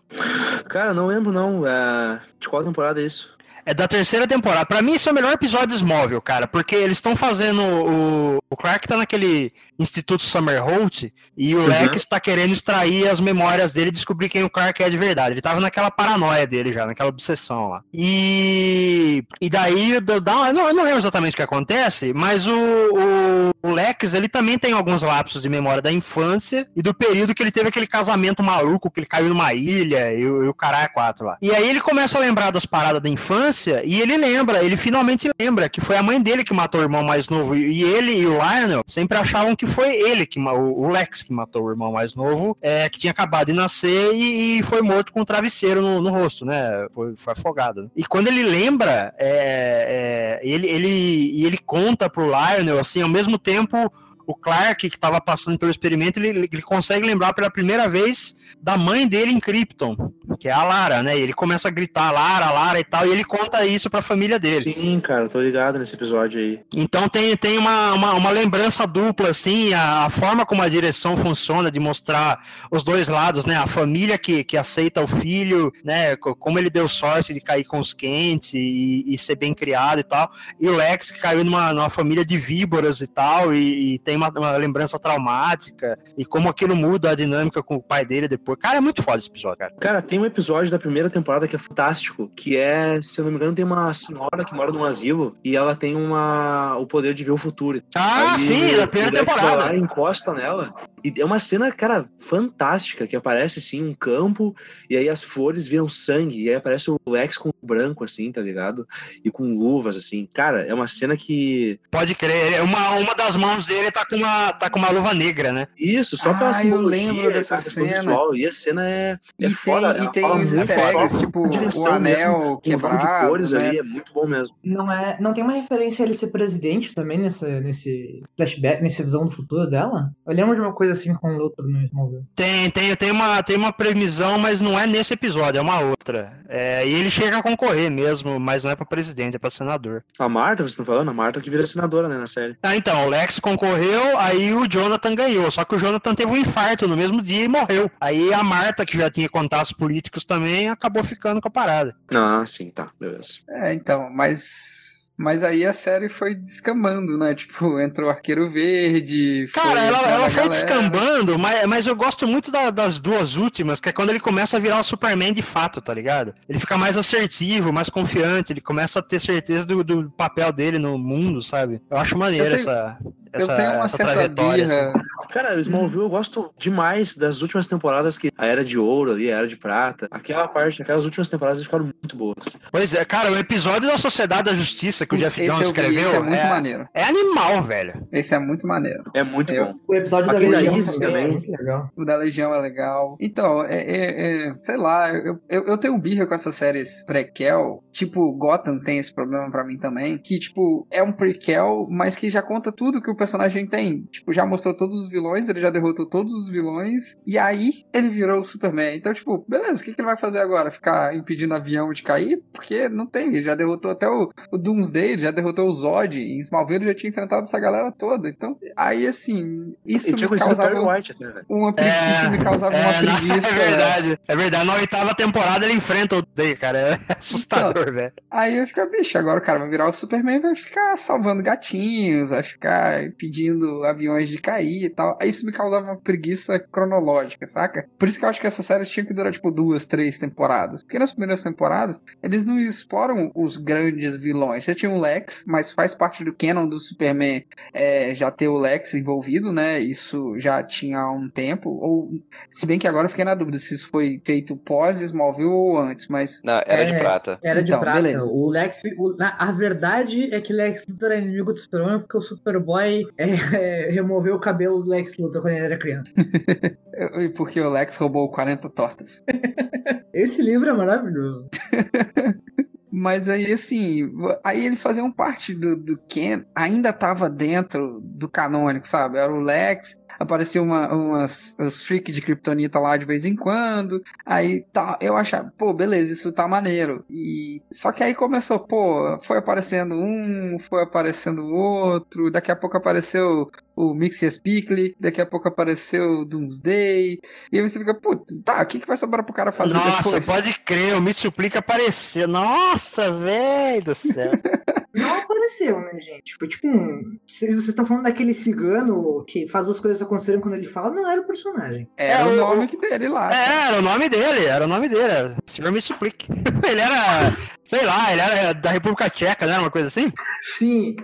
Cara, não lembro, não. É... De qual temporada é isso? É da terceira temporada. Para mim, esse é o melhor episódio Smallville, cara, porque eles estão fazendo. O, o Clark tá naquele Instituto Summerholt e o uhum. Lex tá querendo extrair as memórias dele e descobrir quem o Clark é de verdade. Ele tava naquela paranoia dele já, naquela obsessão lá. E, e daí, dá, eu, não, eu não lembro exatamente o que acontece, mas o, o, o, Lex, ele também tem alguns lapsos de memória da infância e do período que ele teve aquele casamento maluco, que ele caiu numa ilha e, e o caralho é quatro lá. E aí ele começa a lembrar das paradas da infância infância e ele lembra, ele finalmente lembra que foi a mãe dele que matou o irmão mais novo. E ele e o Lionel sempre achavam que foi ele, que o Lex, que matou o irmão mais novo, é, que tinha acabado de nascer e, e foi morto com um travesseiro no, no rosto, né? Foi, foi afogado. E quando ele lembra, é, é, ele, ele, ele conta pro Lionel, assim, ao mesmo tempo o Clark, que estava passando pelo experimento, ele, ele, consegue lembrar pela primeira vez da mãe dele em Krypton, que é a Lara, né? E ele começa a gritar Lara, Lara e tal, e ele conta isso pra família dele. Sim, cara, tô ligado nesse episódio aí. Então tem, tem uma, uma, uma lembrança dupla, assim, a, a, forma como a direção funciona, de mostrar os dois lados, né? A família que, que aceita o filho, né? Como ele deu sorte de cair com os quentes e, e ser bem criado e tal. E o Lex, que caiu numa, numa família de víboras e tal, e, e tem uma, uma lembrança traumática, e como aquilo muda a dinâmica com o pai dele depois. Cara, é muito foda esse episódio, cara. Cara, tem um episódio da primeira temporada que é fantástico, que é, se eu não me engano, tem uma senhora que mora num asilo e ela tem uma, o poder de ver o futuro. Ah, Aí, sim, da primeira temporada. Lá, encosta nela e é uma cena, cara, fantástica, que aparece, assim, um campo, e aí as flores viram sangue, e aí aparece o Lex com branco, assim, tá ligado? E com luvas, assim. Cara, é uma cena que... Pode crer, é uma, uma das mãos dele tá com uma, tá com uma luva negra, né? Isso, só ah, pra eu lembro dessa cena. Visual, e a cena é, é e foda. Tem, e tem os easter eggs, tipo, o anel mesmo, quebrado, de cores né? ali, é muito bom mesmo. Não, é, não tem uma referência a ele ser presidente também nessa, nesse flashback, nessa visão do futuro dela? Eu lembro de uma coisa assim com o Luthor no Smallville. Tem, tem, tem, uma, tem uma previsão, mas não é nesse episódio, é uma outra. É, e ele chega a concorrer mesmo, mas não é pra presidente, é pra senador. A Marta, vocês estão falando? A Marta que vira senadora, né, na série. Ah, então, o Lex concorreu, aí o Jonathan ganhou. Só que o Jonathan teve um infarto no mesmo dia e morreu. Aí a Marta, que já tinha contatos políticos também, acabou ficando com a parada. Ah, sim, tá, beleza. É, então, mas mas aí a série foi descambando, né? Tipo, entrou o Arqueiro Verde. Cara, ela, ela foi descambando, mas, mas eu gosto muito da, das duas últimas, que é quando ele começa a virar o Superman de fato, tá ligado? Ele fica mais assertivo, mais confiante, ele começa a ter certeza do, do papel dele no mundo, sabe? Eu acho maneiro eu tenho, essa, essa, eu tenho uma essa trajetória. Birra, assim. Cara, o Smallville eu gosto demais das últimas temporadas que a Era de Ouro ali, a Era de Prata. Aquela parte, aquelas últimas temporadas ficaram muito boas. Pois é, cara, o episódio da Sociedade da Justiça que o Jeff Esse Jones vi, escreveu esse é muito é, maneiro. é animal, velho. Esse é muito maneiro. É muito Eu- bom. O episódio Aquele da da Legião Isis também, é muito legal. O da Legião é legal. Então, é, é- é- sei lá, eu, eu, eu tenho birra com essas séries prequel. Tipo, Gotham tem esse problema pra mim também. Que, tipo, é um prequel, mas que já conta tudo que o personagem tem. Tipo, já mostrou todos os vilões, ele já derrotou todos os vilões. E aí, ele virou o Superman. Então, tipo, beleza, o que, que ele vai fazer agora? Ficar impedindo avião de cair? Porque não tem. Ele já derrotou até o, o Doomsday, ele já derrotou o Zod. Em Smallville já tinha enfrentado essa galera toda. Então, aí, assim, isso tinha me conhecido o causava White até, velho. uma preguiça, me causava uma é, na- preguiça. é verdade. É verdade. Na oitava temporada ele enfrenta o Day, cara. É assustador, velho. Aí eu fico, bicho, agora o cara vai virar o Superman e vai ficar salvando gatinhos, vai ficar pedindo aviões de cair e tal. Aí isso me causava uma preguiça cronológica, saca? Por isso que eu acho que essa série tinha que durar, tipo, duas, três temporadas. Porque nas primeiras temporadas, eles não exploram os grandes vilões. Você tinha o Lex, mas faz parte do canon do Superman é, já ter o Lex envolvido, né? Isso já tinha há um tempo. Ou, se bem que agora eu fiquei na dúvida se isso foi feito pós-Smallville ou antes, mas Não, era de É. prata. Era de Então, prata. beleza. O Lex. o- na- a verdade é que Lex Luthor é inimigo do Superman porque o Superboy é, é, removeu o cabelo do Lex Luthor quando ele era criança. E porque o Lex roubou 40 tortas. Esse livro é maravilhoso. Mas aí, assim, aí eles faziam parte do, do Ken, ainda tava dentro do canônico, sabe? Era o Lex, aparecia uma, umas os freak de Kryptonita lá de vez em quando. Aí tá, eu achava, pô, beleza, isso tá maneiro. E só que aí começou, pô, foi aparecendo um, foi aparecendo outro, daqui a pouco apareceu o Mixias Pickle, daqui a pouco apareceu o Doomsday. E aí você fica, putz, tá, o que, que vai sobrar pro cara fazer Nossa, depois? pode crer, o Me Suplica apareceu. Nossa, velho do céu. Não apareceu, né, gente? Foi tipo um. Vocês vocês estão falando daquele cigano que faz as coisas acontecerem quando ele fala, não era o personagem. Era É, o o- nome dele lá. É, era o nome dele, era o nome dele, era Senhor Me Suplique. Ele era, sei lá, ele era da República Tcheca, né? Uma coisa assim? Sim.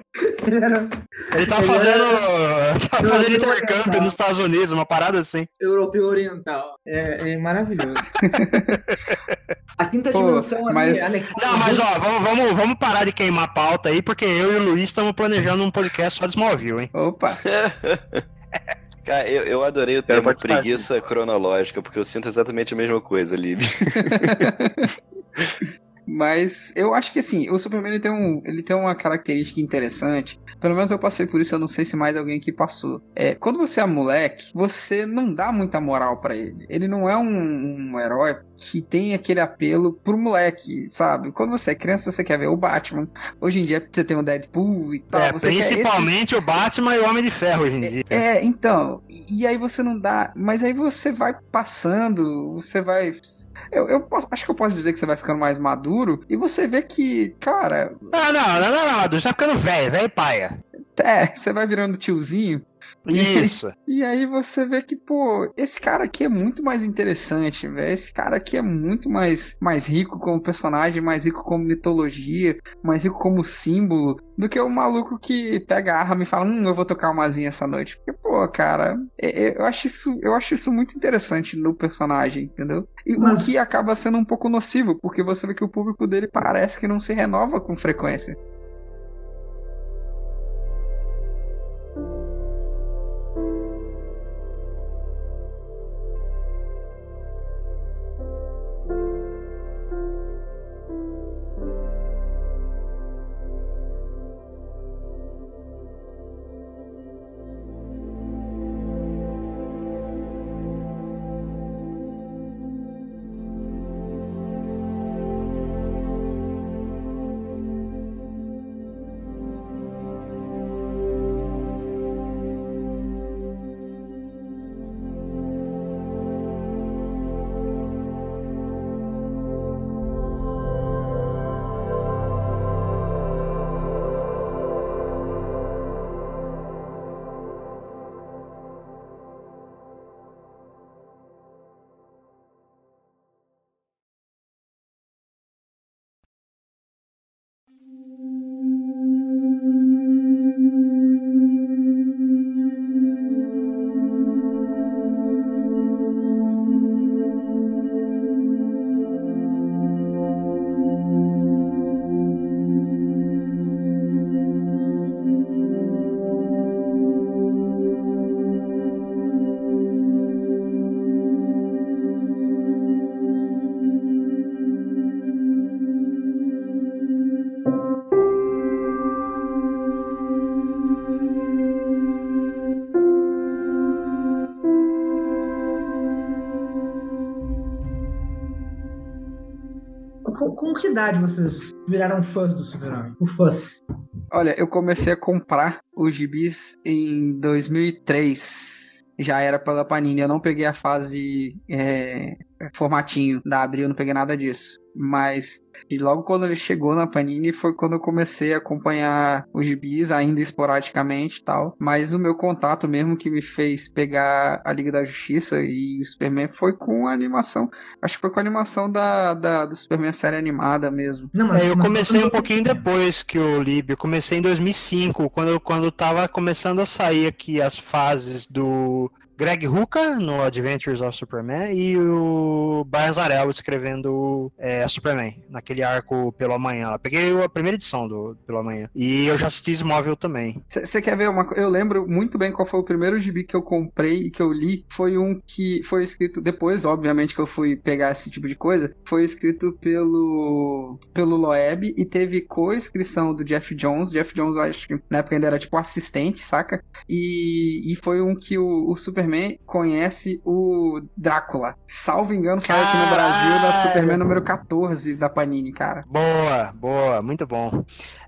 Ele era Ele tava Ele fazendo. Tava Ele fazendo era intercâmbio oriental. nos Estados Unidos, uma parada assim. europeu oriental. É, é maravilhoso. A quinta Pô, dimensão ali, mas- Alex. Não, mas ó, vamos, vamos, vamos parar de queimar a pauta aí, porque eu e o Luiz estamos planejando um podcast só de Smallville, hein? Opa, Cara, eu, eu adorei o Quero termo preguiça cronológica, porque eu sinto exatamente a mesma coisa, Lib. Mas eu acho que assim, o Superman ele tem, um, ele tem uma característica interessante. Pelo menos eu passei por isso, eu não sei se mais alguém aqui passou. É, quando você é moleque, você não dá muita moral pra ele. Ele não é um, um herói que tem aquele apelo pro moleque, sabe? Quando você é criança, você quer ver o Batman. Hoje em dia você tem o Deadpool e tal. é, quer esse- principalmente o Batman e o Homem de Ferro hoje em dia. É, então, e, e aí você não dá, mas aí você vai passando, você vai. Eu, eu posso- acho que eu posso dizer que você vai ficando mais maduro e você vê que, cara, Ah, não, não, não, não, não, tá ficando velho, velho paia. é, você vai virando tiozinho Isso. e aí você vê que, pô, esse cara aqui é muito mais interessante, velho. Esse cara aqui é muito mais, mais rico como personagem, mais rico como mitologia, mais rico como símbolo, do que o maluco que pega a arma e fala, hum, eu vou tocar uma asinha essa noite. Porque, pô, cara, é- é- eu acho isso, eu acho isso muito interessante no personagem, entendeu? E Mas- o que acaba sendo um pouco nocivo, porque você vê que o público dele parece que não se renova com frequência. Idade vocês viraram fãs do Super-Homem? O fãs. Olha, eu comecei a comprar os gibis em 2003. Já era pela Panini. Eu não peguei a fase é, formatinho da Abril, eu não peguei nada disso. Mas e logo quando ele chegou na Panini foi quando eu comecei a acompanhar os gibis, ainda esporadicamente e tal. Mas o meu contato mesmo que me fez pegar a Liga da Justiça e o Superman foi com a animação. Acho que foi com a animação da, da do Superman série animada mesmo. Não, mas, é, eu comecei um pouquinho depois que o Lib. Eu comecei em 2005, quando, quando tava começando a sair aqui as fases do Greg Rucka no Adventures of Superman e o Brian Zarello escrevendo é, Superman, naquele arco pelo amanhã. Eu peguei a primeira edição do pelo amanhã. E eu já assisti Smóvel também. Você quer ver uma Eu lembro muito bem qual foi o primeiro gibi que eu comprei e que eu li. Foi um que foi escrito depois, obviamente, que eu fui pegar esse tipo de coisa. Foi escrito pelo pelo Loeb e teve co-inscrição do Jeff Jones. Jeff Jones, eu acho que na época ainda era tipo assistente, saca? E, e foi um que o, o Super Superman conhece o Drácula. Salvo engano, saiu aqui no Brasil da Superman número 14 da Panini, cara. Boa, boa, muito bom.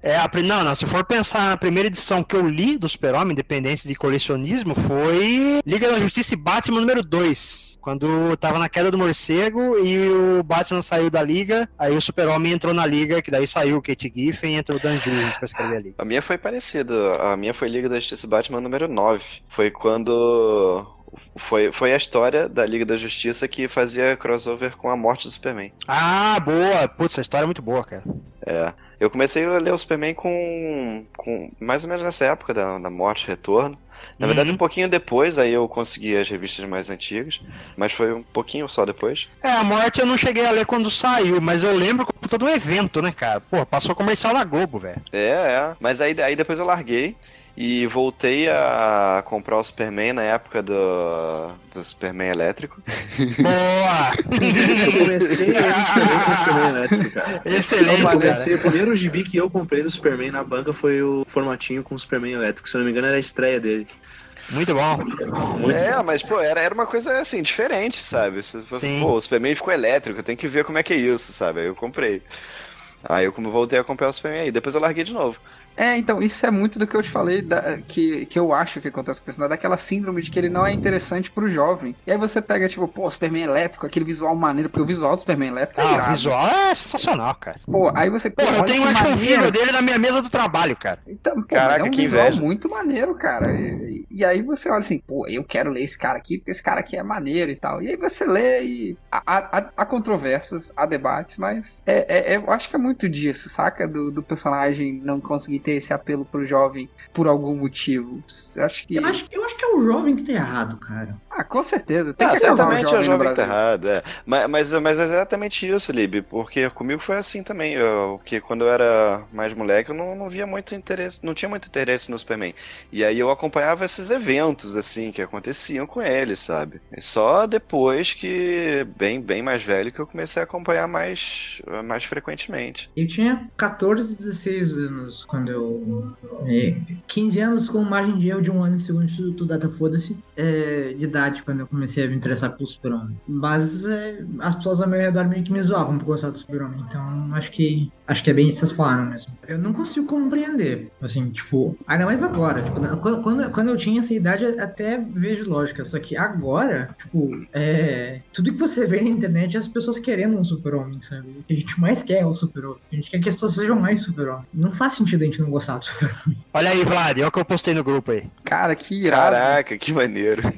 É, a, não, não, se for pensar na primeira edição que eu li do Super-Homem, Independência de Colecionismo, foi Liga da Justiça e Batman número 2. Quando tava na queda do morcego e o Batman saiu da liga, aí o Super-Homem entrou na liga, que daí saiu o Kate Giffen e entrou o Dan Jurgens pra escrever a liga. A minha foi parecida. A minha foi Liga da Justiça e Batman número 9. Foi quando foi, foi a história da Liga da Justiça que fazia crossover com a morte do Superman. Ah, boa! Putz, a história é muito boa, cara. É. Eu comecei a ler o Superman com, com mais ou menos nessa época da, da morte e retorno. Na uhum. verdade, um pouquinho depois, aí eu consegui as revistas mais antigas, mas foi um pouquinho só depois. É, a morte eu não cheguei a ler quando saiu, mas eu lembro como todo o evento, né, cara? Pô, passou comercial na Globo, velho. É, é. Mas aí, aí depois eu larguei. E voltei a comprar o Superman na época do, do Superman elétrico. Boa! eu comecei a Superman com o Superman elétrico, cara. Excelente, eu comecei, cara. O primeiro gibi que eu comprei do Superman na banca foi o formatinho com o Superman elétrico. Se eu não me engano, era a estreia dele. Muito bom. Muito é, bom. mas, pô, era, era uma coisa assim, diferente, sabe? Sim. Pô, o Superman ficou elétrico, tem que ver como é que é isso, sabe? Aí eu comprei. Aí eu como voltei a comprar o Superman aí, depois eu larguei de novo. É, então, isso é muito do que eu te falei, da, que, que eu acho que acontece com o personagem, daquela síndrome de que ele não é interessante pro jovem. E aí você pega, tipo, pô, Superman elétrico, aquele visual maneiro, porque o visual do Superman elétrico é ah, irado. o visual é sensacional, cara. Pô, aí você... Pô, eu tenho um action figure dele na minha mesa do trabalho, cara. Então, pô, Caraca, é um que visual inveja. muito maneiro, cara. E, e, aí você olha assim, pô, eu quero ler esse cara aqui, porque esse cara aqui é maneiro e tal. E aí você lê e... Há, há, há controvérsias, há debates, mas é, é, eu acho que é muito disso, saca? Do, do personagem não conseguir ter esse apelo pro jovem por algum motivo. Acho que... Eu, acho, eu acho que é o jovem que tá errado, cara. Ah, com certeza. Tem ah, que certamente o jovem, é o jovem que tá errado, é. Mas, mas, mas é exatamente isso, Lib, porque comigo foi assim também. Eu, que quando eu era mais moleque, eu não, não via muito interesse, não tinha muito interesse no Superman. E aí eu acompanhava esses eventos, assim, que aconteciam com ele, sabe? E só depois que, bem, bem mais velho, que eu comecei a acompanhar mais, mais frequentemente. Eu tinha 14, 16 anos quando eu é, 15 anos com margem de erro de um ano segundo Instituto Data Foda-se é, de idade quando eu comecei a me interessar pelo Super-Homem. Mas é, as pessoas ao meu redor meio que me zoavam por gostar do Super-Homem. Então acho que acho que é bem isso que vocês falaram mesmo. Eu não consigo compreender. Assim, tipo, ainda mais agora. Tipo, quando, quando eu tinha essa idade, até vejo lógica. Só que agora, tipo, é, tudo que você vê na internet é as pessoas querendo um Super-Homem, sabe? O que a gente mais quer é o Super-Homem. A gente quer que as pessoas sejam mais Super-Homem. Não faz sentido a gente não gostar do. Olha aí, Vlad, olha o que eu postei no grupo aí. Cara, que irado. Caraca, que maneiro.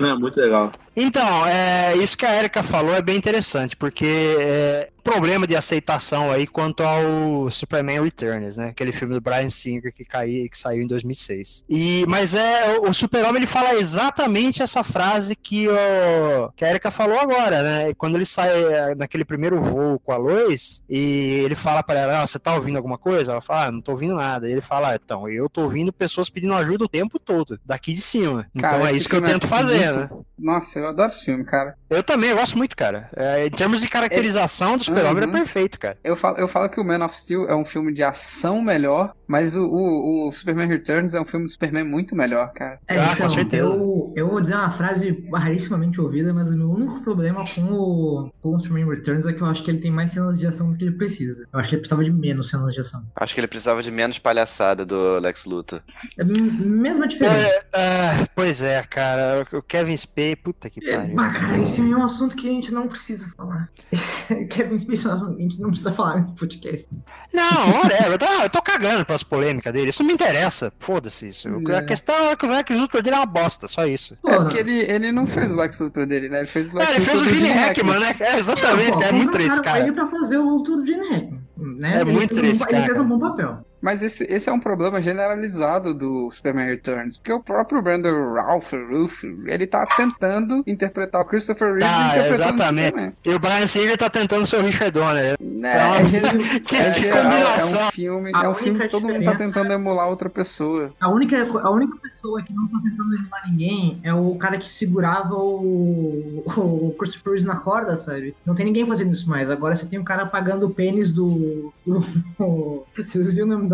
É, muito legal. Então, é, isso que a Erika falou é bem interessante, porque é, problema de aceitação aí quanto ao Superman Returns, né? Aquele filme do Brian Singer que, caiu, que saiu em 2006. E, mas é o, Super-Homem ele fala exatamente essa frase que, o, que a Erika falou agora, né? Quando ele sai é, naquele primeiro voo com a Lois e ele fala para ela, ah, você tá ouvindo alguma coisa? Ela fala, ah, não tô ouvindo nada. E ele fala, ah, então, eu tô ouvindo pessoas pedindo ajuda o tempo todo, daqui de cima. Então Cara, é isso que eu tento é fazer, muito... né? Nossa, eu adoro esse filme, cara. Eu também, eu gosto muito, cara. É, em termos de caracterização do super-homem, Uhum. é perfeito, cara. Eu falo, eu falo que o Man of Steel é um filme de ação melhor, mas o, o, o Superman Returns é um filme de Superman muito melhor, cara. É, Ah, com então, certeza. eu, eu vou dizer uma frase rarissimamente ouvida, mas o meu único problema com o, com o Superman Returns é que eu acho que ele tem mais cenas de ação do que ele precisa. Eu acho que ele precisava de menos cenas de ação. Acho que ele precisava de menos palhaçada do Lex Luthor. É a mesma diferença. É, ah, pois é, cara. O Kevin Spacey, puta que É, pariu. bah, cara, esse é um assunto que a gente não precisa falar. Esse, Kevin Spacey é um assunto que a gente não precisa falar no podcast. Não, olha, eu tô, eu tô cagando pelas polêmicas dele. Isso não me interessa. Foda-se isso. É. A questão é que o Lex Luthor dele é uma bosta, só isso. Pô, é porque ele, ele não fez o Lex Luthor dele, né? Ele fez o Lex É, ele fez o Gene Hackman, né? É, exatamente, pô, é muito triste, contrataram ele cara. pra fazer o Luthor do Gene Hackman, né? É Ele muito triste, Ele cara. fez um bom papel. Mas esse, esse é um problema generalizado do Superman Returns. Porque o próprio Brandon Ralph, Ruff, ele tá tentando interpretar o Christopher Reeve Tá, interpretando o exatamente. Superman. E o Brian Singer tá tentando ser o Richard Donner. É, é, geral- Que é geral, é combinação. um filme, A é um filme que todo mundo tá tentando emular outra pessoa. A única, a única pessoa que não tá tentando emular ninguém é o cara que segurava o, o Christopher Reeve na corda, sabe? Não tem ninguém fazendo isso mais. Agora você tem o cara apagando o pênis do. do vocês viram o nome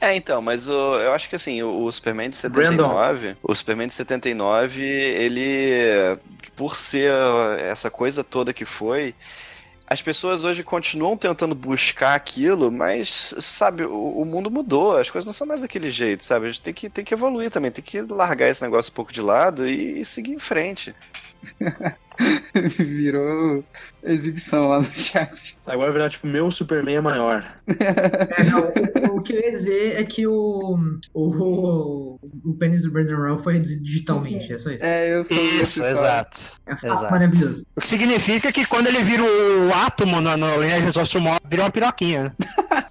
É, então, mas o, eu acho que assim, o, o Superman de Brandon. 79, o Superman de 79, ele, por ser essa coisa toda que foi, as pessoas hoje continuam tentando buscar aquilo, mas, sabe, o, o mundo mudou, as coisas não são mais daquele jeito, sabe? A gente tem que, tem que evoluir também, tem que largar esse negócio um pouco de lado e, seguir em frente. Virou exibição lá no chat. Agora virar tipo, meu Superman é maior. É, não, o, o que eu ia dizer é que o, o, o pênis do Brandon Ralph foi reduzido digitalmente, é só isso. É, eu sou Isso, exato. É fato exato. maravilhoso. O que significa que quando ele vira o átomo no, no Legends of Tomorrow, vira uma piroquinha.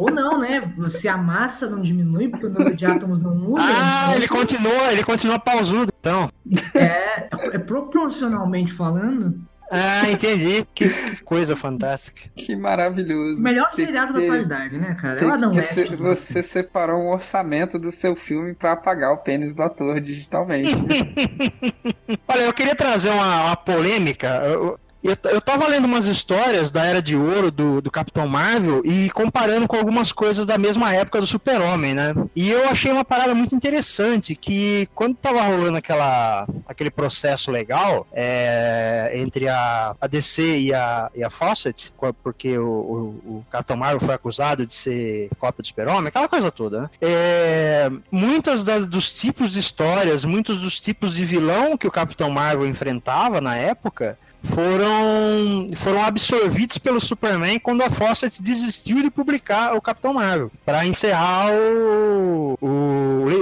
Ou não, né? Se a massa não diminui, porque o número de átomos não muda. Ah, então ele continua, ele continua pausudo, então. É, é proporcionalmente falando, Ah, entendi. Que, que coisa fantástica. Que maravilhoso. o melhor seriado da atualidade, né, cara? Tem É o Adam que West. se- você separou um orçamento do seu filme pra apagar o pênis do ator digitalmente. Olha, eu queria trazer uma, uma polêmica. Eu, eu, eu tava lendo umas histórias da Era de Ouro do, do Capitão Marvel e comparando com algumas coisas da mesma época do Super-Homem, né? E eu achei uma parada muito interessante, que quando tava rolando aquela, aquele processo legal é, entre a, a DC e a, e a Fawcett, porque o, o, o Capitão Marvel foi acusado de ser cópia do Super-Homem, aquela coisa toda, né? É, muitas das, dos tipos de histórias, muitos dos tipos de vilão que o Capitão Marvel enfrentava na época foram, foram absorvidos pelo Superman quando a Fawcett desistiu de publicar o Capitão Marvel para encerrar o, o,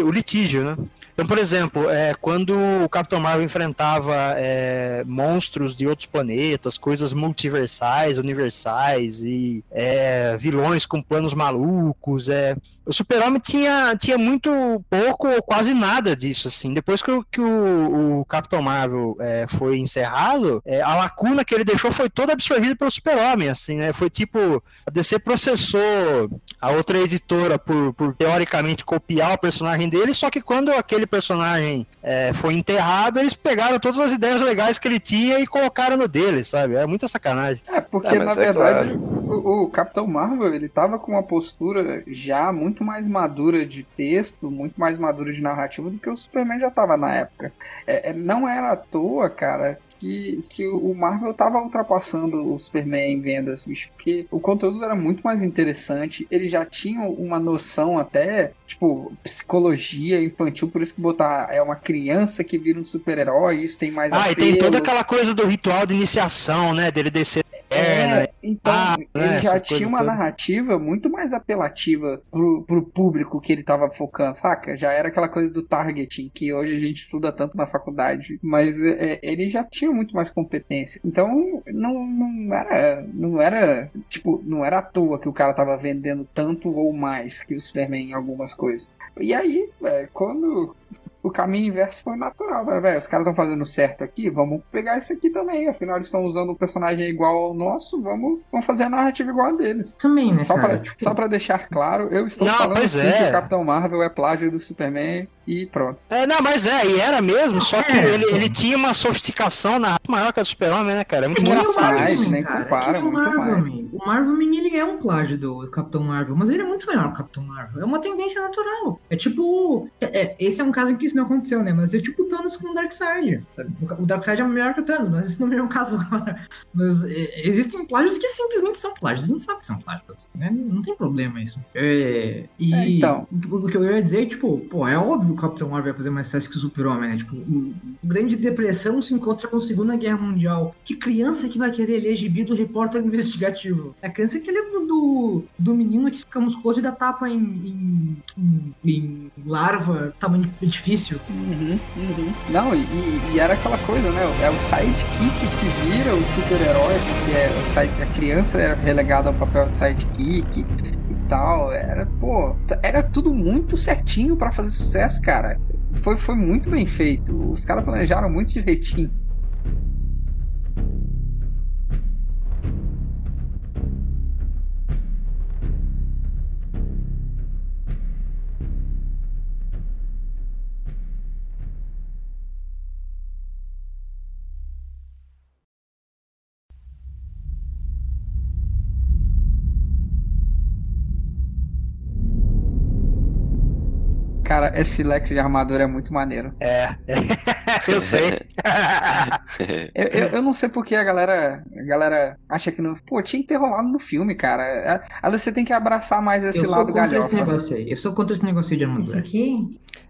o litígio, né? Então, por exemplo, é, quando o Capitão Marvel enfrentava é, monstros de outros planetas, coisas multiversais, universais e é, vilões com planos malucos, é, o Super-Homem tinha, tinha muito pouco ou quase nada disso, assim. Depois que, o- que o, o Capitão Marvel é, foi encerrado, é, a lacuna que ele deixou foi toda absorvida pelo Super-Homem, assim, né? Foi tipo, a DC processou a outra editora por, por teoricamente copiar o personagem dele, só que quando aquele personagem é, foi enterrado, eles pegaram todas as ideias legais que ele tinha e colocaram no dele, sabe? É muita sacanagem. É, porque É, mas na é verdade claro. o, o Capitão Marvel ele tava com uma postura já muito mais madura de texto, muito mais madura de narrativa do que o Superman já tava na época. É, é, não era à toa, cara. Que, que o Marvel tava ultrapassando o Superman em vendas, bicho, porque o conteúdo era muito mais interessante, eles já tinham uma noção até, tipo, psicologia infantil, por isso que botar é uma criança que vira um super-herói, isso tem mais Ah, e tem apelo. toda aquela coisa do ritual de iniciação, né? Dele descer perna. É, então, Ah, ele né, já tinha uma todas. narrativa muito mais apelativa pro, pro público que ele tava focando, saca? Já era aquela coisa do targeting, que hoje a gente estuda tanto na faculdade, mas é, ele já tinha muito mais competência. Então, não, não era, não era, tipo, não era à toa que o cara tava vendendo tanto ou mais que o Superman em algumas coisas. E aí, é, quando o caminho inverso foi natural, velho? Os caras estão fazendo certo aqui, vamos pegar isso aqui também. Afinal, eles estão usando um personagem igual ao nosso, vamos, vamos fazer a narrativa igual a deles. Também, né, Só cara? pra, Tipo, só pra deixar claro, eu estou Não, falando pois sim é. que o Capitão Marvel é plágio do Superman. E pronto. É, não, mas é, e era mesmo, só que É, ele, ele tinha uma sofisticação na maior que a do Super-Homem, né, cara? É muito o engraçado. mais, isso. Nem cara, compara, é o muito Marvel, mais. Man. O Marvel Man, ele é um plágio do Capitão Marvel, mas ele é muito melhor que o Capitão Marvel. É uma tendência natural. É tipo. é- é- esse é um caso em que isso não aconteceu, né? Mas é tipo o Thanos com o Darkseid. O Darkseid é melhor que o Thanos, mas isso não é um caso agora. Mas é, existem plágios que simplesmente são plágios. A gente sabe que são plágios. Né? Não tem problema isso. É, e É, então. o que eu ia dizer, tipo, pô, é óbvio Capitão Marvel vai fazer mais sucesso que o Super-Homem, né? Tipo, o, Grande Depressão se encontra com a Segunda Guerra Mundial. Que criança que vai querer ler gibi do repórter investigativo? É a criança que lê do, do, menino que fica musculoso e dá tapa em, em, em- em larva, tamanho difícil. Uhum, uhum. Não, e, e- era aquela coisa, né? É o sidekick que vira o super-herói, porque é a criança era relegada ao papel de sidekick tal. Era, pô, era tudo muito certinho pra fazer sucesso, cara. Foi, foi muito bem feito. Os caras planejaram muito direitinho. Cara, esse Lex de armadura é muito maneiro. É, eu sei. Eu, eu, eu não sei porque a galera, a galera acha que não. Pô, tinha que ter rolado no filme, cara. É- Aí você tem que abraçar mais esse eu sou lado contra esse galhofa. negócio aí. Eu sou contra esse negócio aí de Isso armadura. aqui?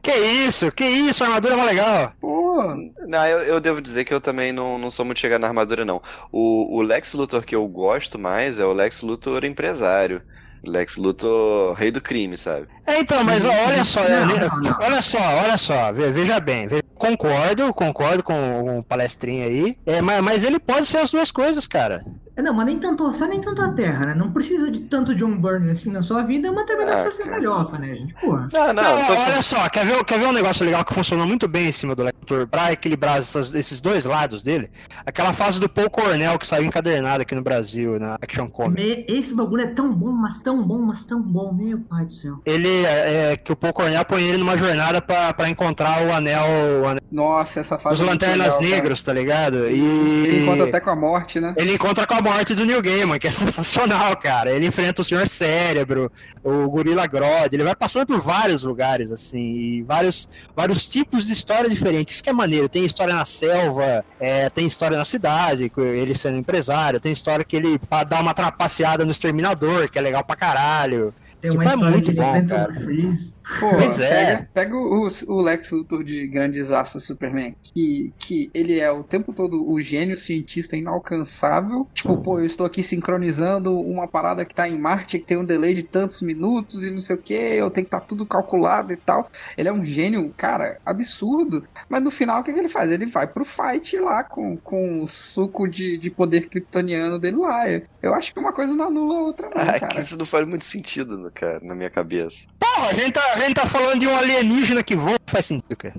que isso, que isso, a armadura é mó legal. Pô, Não, eu, eu devo dizer que eu também não, não sou muito chegado na armadura, não. O, o Lex Luthor que eu gosto mais é o Lex Luthor empresário. Lex Luthor rei do crime, sabe? É, então, mas ó, olha só, Não, né, olha só, olha só, ve- veja bem, concordo, concordo com o palestrinho aí, é, mas, mas ele pode ser as duas coisas, cara. É, Não, mas nem tanto, só nem tanto a Terra, né? Não precisa de tanto John Byrne assim na sua vida, mas também não Ah, precisa ser cara. galhofa, né, gente? Porra. Não, não, Não, tô olha só, quer ver, quer ver um negócio legal que funcionou muito bem em cima do Lector pra equilibrar essas- esses dois lados dele? Aquela fase do Paul Cornell que saiu encadernada aqui no Brasil, na Action Comics. Esse bagulho é tão bom, mas tão bom, mas tão bom, meu pai do céu. Ele, é, é, que o Paul Cornell põe ele numa jornada pra, pra encontrar o anel, o anel nossa, essa fase. dos é Lanternas legal, cara. Negros, tá ligado? E... Ele encontra até com a morte, né? Ele encontra com a morte do Neil Gaiman, que é sensacional, cara. Ele enfrenta o Senhor Cérebro, o Gorila Grodd, ele vai passando por vários lugares, assim, e vários, vários tipos de histórias diferentes. Isso que é maneiro. Tem história na selva, é, tem história na cidade, ele sendo empresário, tem história que ele dá uma trapaceada no Exterminador, que é legal pra caralho. Tem Tipo, uma é história muito que ele bom, enfrenta cara. o Freeze. Pô, Pois é. pega, pega o, o Lex Luthor de Grandes Aços Superman, que, que ele é o tempo todo o gênio cientista inalcançável. Tipo, pô, eu estou aqui sincronizando uma parada que tá em Marte, que tem um delay de tantos minutos e não sei o que, eu tenho que estar tudo calculado e tal. Ele é um gênio, cara, absurdo. Mas no final, o que, que ele faz? Ele vai pro fight lá com, com o suco de, de poder kryptoniano dele lá. Eu, eu acho que uma coisa não anula a outra, não, Ah, que cara. isso não faz muito sentido, no- cara, na minha cabeça. Porra, a gente, tá, a gente tá falando de um alienígena que voa, faz sentido, cara.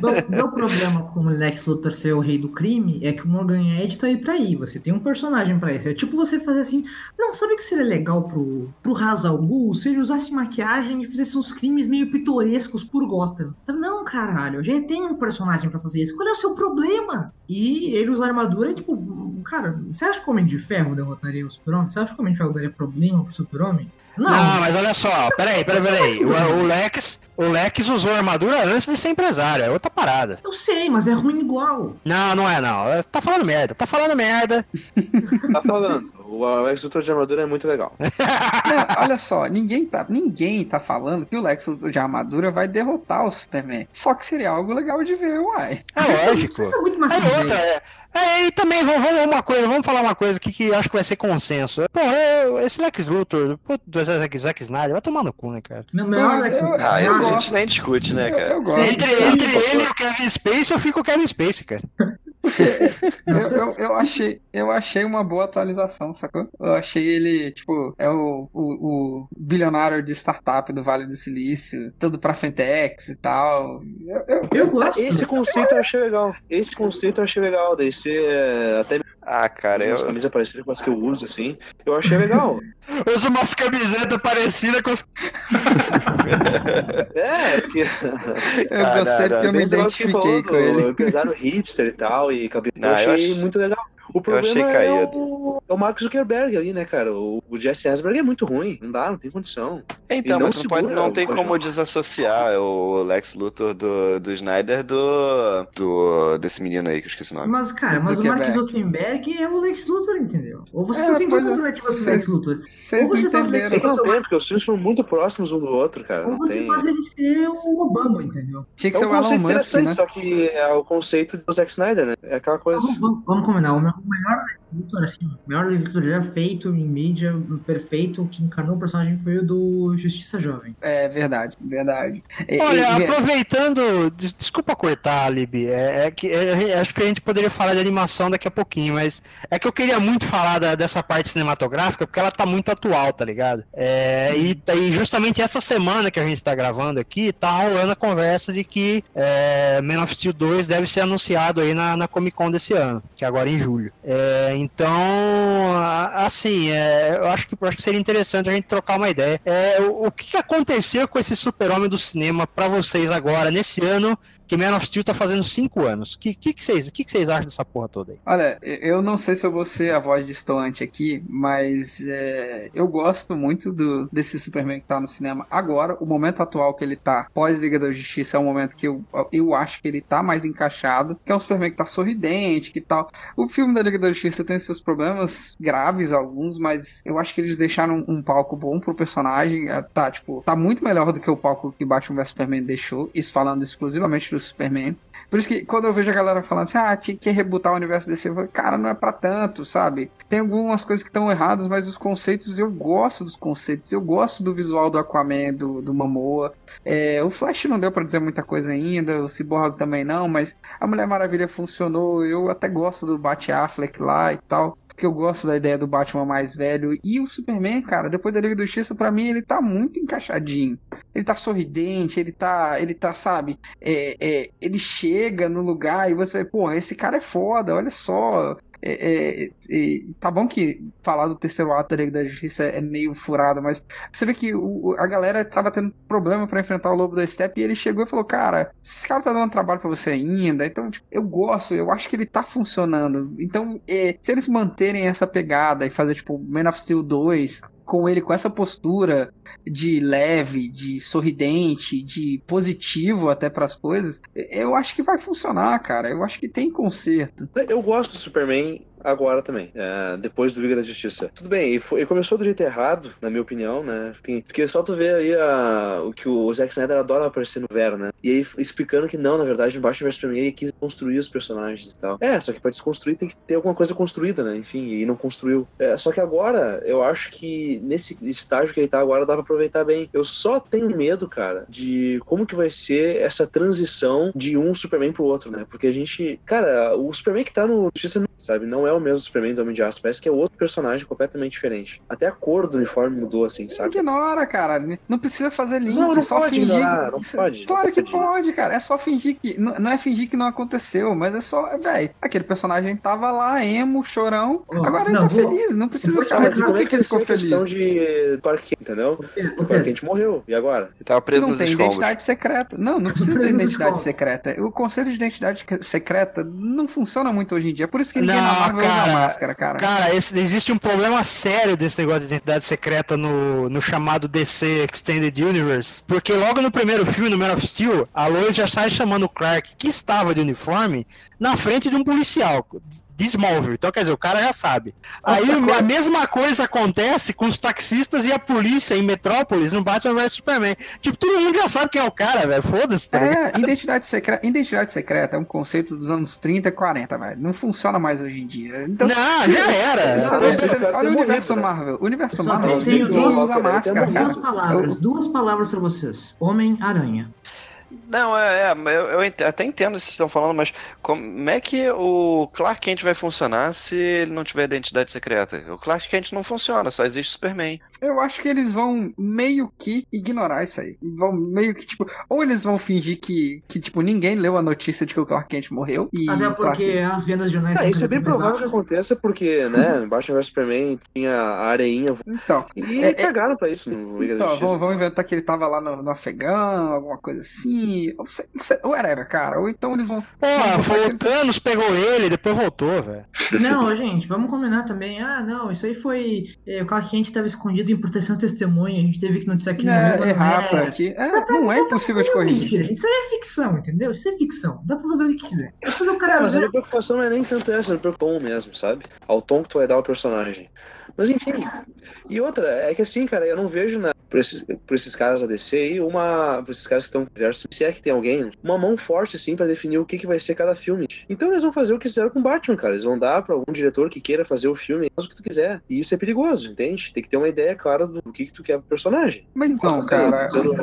Meu, meu problema com o Lex Luthor ser o rei do crime é que o Morgan Edge tá aí pra ir. Você tem um personagem pra isso. É tipo você fazer assim. Não, sabe o que seria legal pro, pro Ra's al Ghul? Se ele usasse maquiagem e fizesse uns crimes meio pitorescos por Gotham. Sabe, Não, caralho, já tenho um personagem pra fazer isso. Qual é o seu problema? E ele usa armadura, tipo, cara, você acha que o Homem de Ferro derrotaria o Super-Homem? Você acha que o Homem de Ferro daria problema pro Super-Homem? Não. Não, mas olha só, peraí, peraí, peraí. O, o Lex, o Lex usou armadura antes de ser empresário, é outra parada. Eu sei, mas é ruim igual. Não, não é não. É, Tá falando merda, tá falando merda. Tá falando. O Alex Luthor de armadura é muito legal. Não, olha só, ninguém tá, ninguém tá falando que o Lex Luthor de armadura vai derrotar o Superman. Só que seria algo legal de ver, uai. É lógico. Isso é muito mais É outra, é. É, e também vamos, vamos uma coisa, vamos falar uma coisa aqui que eu acho que vai ser consenso. Pô, é, esse Lex Luthor, pô, do Zack, Zack Snyder, vai tomar no cu, né, cara? Meu melhor Eu- Lex eu- Luthor. Ah, eu isso a gente nem discute, né, Eu, cara? eu gosto. Entre, entre ele e o Kevin Space, eu fico com o Kevin Space, cara. Eu, eu, eu achei, eu achei uma boa atualização, sacou? Eu achei ele, tipo, é o, o, o bilionário de startup do Vale do Silício, todo pra Fentex e tal. Eu, eu- Eu gosto. Esse conceito eu achei legal. Esse conceito eu achei legal. Daí ser é, até Ah, cara, Umas eu. camisas parecidas com as que eu uso, assim. Eu achei legal. Eu uso umas camisetas parecidas com as. é, porque. Eu Ah, gostei não, não, porque eu me identifiquei falou com ele. do empresário hipster e tal, e cabelo. Não, eu eu achei acho- muito legal. O problema é o, é o Mark Zuckerberg ali, né, cara? O, o Jesse Eisenberg é muito ruim. Não dá, não tem condição. Então, E não mas não, pode, não o tem como desassociar o Lex Luthor do, do Snyder do, do. desse menino aí que eu esqueci o nome. Mas, cara, mas o Mark Zuckerberg é o Lex Luthor, entendeu? Ou você É, só tem duas é. alternativas pro Lex Luthor. Ou não você faz entenderam. Tem que não tem, porque os filmes são muito próximos um do outro, cara. Ou Não você tem... faz ele ser o Obama, entendeu? Tinha que É ser um o Elon conceito Musk, interessante, né? só que é o conceito do Zack Snyder, né? É aquela coisa. Vamos, vamos, vamos combinar. O meu- o melhor Lex Luthor, assim, o melhor Lex Luthor já feito em mídia, perfeito, que encarnou o personagem foi o do Justiça Jovem. É verdade, verdade. Olha, e- aproveitando, des- desculpa cortar, Lib, é, é que é, é, acho que a gente poderia falar de animação daqui a pouquinho, mas é que eu queria muito falar da- dessa parte cinematográfica porque ela tá muito atual, tá ligado? É, e, e justamente essa semana que a gente tá gravando aqui, tá rolando a conversa de que é, Man of Steel 2 deve ser anunciado aí na, na Comic Con desse ano, que é agora em julho. É, então, assim, é, eu acho que, acho que seria interessante a gente trocar uma ideia. É, o, o que aconteceu com esse super-homem do cinema pra vocês agora, nesse ano que Man of Steel tá fazendo 5 anos? O que, que, que, vocês, que, que vocês acham dessa porra toda aí? Olha, eu não sei se eu vou ser a voz distoante aqui, mas é, eu gosto muito do, desse Superman que tá no cinema agora. O momento atual que ele tá, pós-Liga da Justiça, é um momento que eu, eu acho que ele tá mais encaixado. Que é um Superman que tá sorridente, que tal. O filme da Liga da Justiça tem seus problemas graves, alguns, mas eu acho que eles deixaram um palco bom pro personagem. É, Tá, tipo, tá muito melhor do que o palco que Batman vs Superman deixou. Isso falando exclusivamente do Superman. Por isso que quando eu vejo a galera falando assim, ah, tinha que rebutar o universo DC, eu falo, cara, não é pra tanto, sabe? Tem algumas coisas que estão erradas, mas os conceitos, eu gosto dos conceitos, eu gosto do visual do Aquaman, do, do Momoa. É, o Flash não deu pra dizer muita coisa ainda, o Cyborg também não, mas a Mulher Maravilha funcionou, eu até gosto do Bat Affleck lá e tal. Porque eu gosto da ideia do Batman mais velho. E o Superman, cara, depois da Liga do Justiça, pra mim, ele tá muito encaixadinho. Ele tá sorridente, ele tá, ele tá, sabe, é, é, ele chega no lugar e você, porra, esse cara é foda, olha só. É, é, é, tá bom que falar do terceiro ato da Justiça é meio furado, mas você vê que o- a galera tava tendo problema pra enfrentar o Lobo da Steppe e ele chegou e falou: Cara, esse cara tá dando trabalho pra você ainda. Então, tipo, eu gosto, eu acho que ele tá funcionando. Então, é, se eles manterem essa pegada e fazer, tipo, Man of Steel 2 com ele com essa postura de leve, de sorridente, de positivo até pras coisas, eu acho que vai funcionar, cara. Eu acho que tem conserto. Eu gosto do Superman agora também, é, depois do Liga da Justiça. Tudo bem, ele, foi- ele começou do jeito errado, na minha opinião, né? Enfim, porque só tu vê aí a- o que o Zack Snyder adora aparecer no Vero, né? E aí explicando que não, na verdade, no Batman vs Superman ele quis construir os personagens e tal. É, só que pra desconstruir tem que ter alguma coisa construída, né? Enfim, e não construiu. É, só que agora, eu acho que nesse estágio que ele tá agora dá pra aproveitar bem. Eu só tenho medo, cara, de como que vai ser essa transição de um Superman pro outro, né? Porque a gente, cara, o Superman que tá no Justiça, sabe, não é o mesmo Superman do Homem de Aço, parece que é outro personagem completamente diferente. Até a cor do uniforme mudou, assim, sabe? Ignora, cara. Não precisa fazer link, Não, não só pode fingir. ignorar, não pode, Claro não que pode. pode, cara. É só fingir que. Não, é fingir que não aconteceu, mas é só. Velho, aquele personagem tava lá, emo, chorão. Ó, agora ele não, tá vou- feliz. Não precisa falar Mas por como é que, que ele ficou a questão feliz. de Clark Kent, entendeu? O Clark Kent morreu, e agora? Ele tava preso Não nos tem escombros. identidade secreta. Não, não precisa nos identidade secreta. O conceito de identidade secreta não funciona muito hoje em dia. Por isso que ninguém Não, na Marvel cara, máscara, cara. Cara, esse- existe um problema sério desse negócio de identidade secreta no, no chamado DC Extended Universe. Porque logo no primeiro filme, no Man of Steel, a Lois já sai chamando o Clark, que estava de uniforme, na frente de um policial. De Smallville. Então, quer dizer, o cara já sabe. Aí a mesma coisa acontece com os taxistas e a polícia em Metrópolis no Batman vs Superman. Tipo, todo mundo já sabe quem é o cara, velho. Foda-se, tá? É, identidade secreta, identidade secreta é um conceito dos anos 30 e 40, velho. Não funciona mais hoje em dia. Então, Não, já era. Você- Não, você- cara olha o universo? Marvel. O universo Marvel, ninguém duas- usa máscara, cara. Duas palavras, duas palavras pra vocês. Homem-Aranha. Não, é, é eu, eu até entendo o que vocês estão falando, mas como é que o Clark Kent vai funcionar se ele não tiver identidade secreta? O Clark Kent não funciona, só existe Superman. Eu acho que eles vão meio que ignorar isso aí. Vão meio que, tipo, ou eles vão fingir que, que tipo, ninguém leu a notícia de que o Clark Kent morreu. E Até o Clark porque as vendas de jornais Ah, isso é bem provável que aconteça porque, né, Batman vs Superman tinha a areinha Então, e É, é- cagaram pra isso no Liga da então Justiça. vamos, vamos inventar que ele tava lá no, no Afegão, alguma coisa assim. Ou sei- sei- Whatever, cara. Ou então eles vão. Pô, foi o Não, Thanos pegou ele, depois voltou, velho. Não, gente, vamos combinar também. Ah, não, isso aí foi. é, o Clark Kent estava escondido em proteção testemunha. A gente teve que noticiar que É, mas não errata era. aqui. É, não é impossível de Não, corrigir. mentira, gente. Isso aí é ficção, entendeu? Isso é ficção. Dá pra fazer o que quiser. Depois o É, cara. mas a minha preocupação não é nem tanto essa, é pelo tom mesmo, sabe? Ao tom que tu vai dar ao personagem. Mas enfim. E outra, é que assim, cara, eu não vejo na, por, esses, esses caras da DC aí, uma. Esses caras que estão no universo, se é que tem alguém, uma mão forte, assim, pra definir o que, que vai ser cada filme. Então eles vão fazer o que fizeram com Batman, cara. Eles vão dar pra algum diretor que queira fazer o filme, faz o que tu quiser. E isso é perigoso, entende? Tem que ter uma ideia clara do que, que tu quer pro personagem. Mas então, cara. dizendo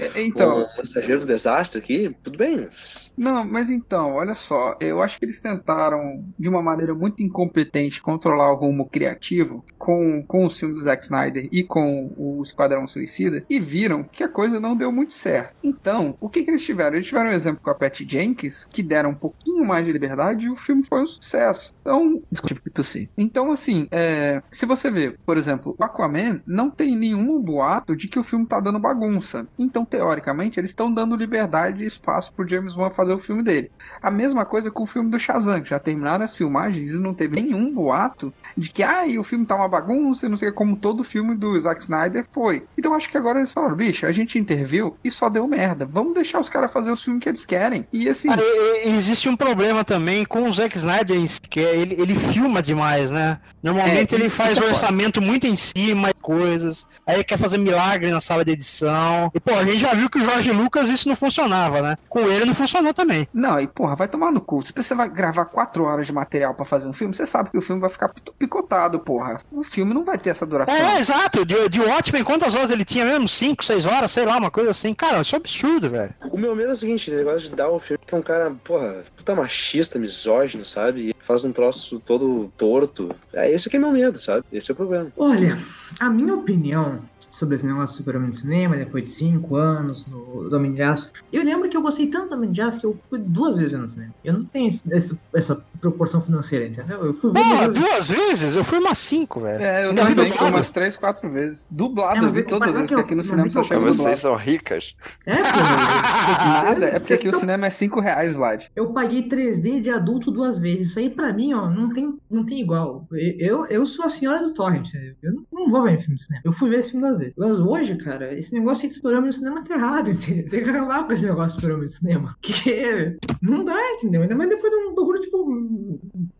é- Então, um mensageiro do desastre aqui, tudo bem, mas. Não, mas então, olha só, eu acho que eles tentaram, de uma maneira muito incompetente, controlar o rumo criativo com, com os filmes do Zack Snyder e com o Esquadrão Suicida e viram que a coisa não deu muito certo. Então, o que, que eles tiveram? Eles tiveram um exemplo com a Patty Jenkins, que deram um pouquinho mais de liberdade e o filme foi um sucesso. Então, desculpa que tossi. Então, assim, é, se você vê, por exemplo, o Aquaman não tem nenhum boato de que o filme tá dando bagunça. Então, teoricamente, eles estão dando liberdade e espaço pro James Wan fazer o filme dele. A mesma coisa com o filme do Shazam, que já terminaram as filmagens e não teve nenhum boato de que ah, o filme tá uma bagunça e não sei como todo filme do Zack Snyder foi. Então acho que agora eles falaram, bicho, a gente interviu e só deu merda. Vamos deixar os caras fazer o filme que eles querem. E assim, Cara, e- e existe um problema também com o Zack Snyder, que é ele, ele filma demais, né? Normalmente É, ele faz o é foda. orçamento muito em cima de coisas, aí ele quer fazer milagre na sala de edição. E, pô, a gente já viu que o Jorge Lucas isso não funcionava, né? Com ele não funcionou também. Não, e porra, vai tomar no cu. Se você vai gravar quatro horas de material pra fazer um filme, você sabe que o filme vai ficar picotado, porra. O filme não vai ter essa duração. É, exato. De, de Watchmen, quantas horas ele tinha mesmo? Cinco, seis horas, sei lá, uma coisa assim. Cara, isso é um absurdo, velho. O meu medo é o seguinte, o negócio de dar o filme que é um cara, porra, puta machista, misógino, sabe? E faz um troço todo torto. É esse que é meu medo, sabe? Esse é o problema. Olha, a minha opinião sobre esse negócio do Super-Homem no cinema, depois de cinco anos no do Homem de Aço, eu lembro que eu gostei tanto do Homem de Aço que eu fui duas vezes no cinema. Eu não tenho essa, essa proporção financeira, entendeu? Eu fui ver Porra, duas vezes. duas vezes? Eu fui umas cinco, velho. É, eu também fui dublado. umas três, quatro vezes. Dublado, É, eu vi é todas as vezes, que eu- porque aqui no cinema é só que chega eu- Vocês dublado. são ricas. É, pô, Nada, é vocês porque aqui o cinema é cinco reais, Vlad. Eu paguei 3D de adulto duas vezes. Isso aí pra mim, ó, não tem, não tem igual. Eu, eu sou a senhora do torrent, entendeu? Eu não, não vou ver filme no cinema. Eu fui ver esse filme duas vezes. Mas hoje, cara, esse negócio de super-homem no cinema tá errado, entendeu? Tem que acabar com esse negócio de super-homem no cinema. Que não dá, entendeu? Ainda mais depois de um bagulho tipo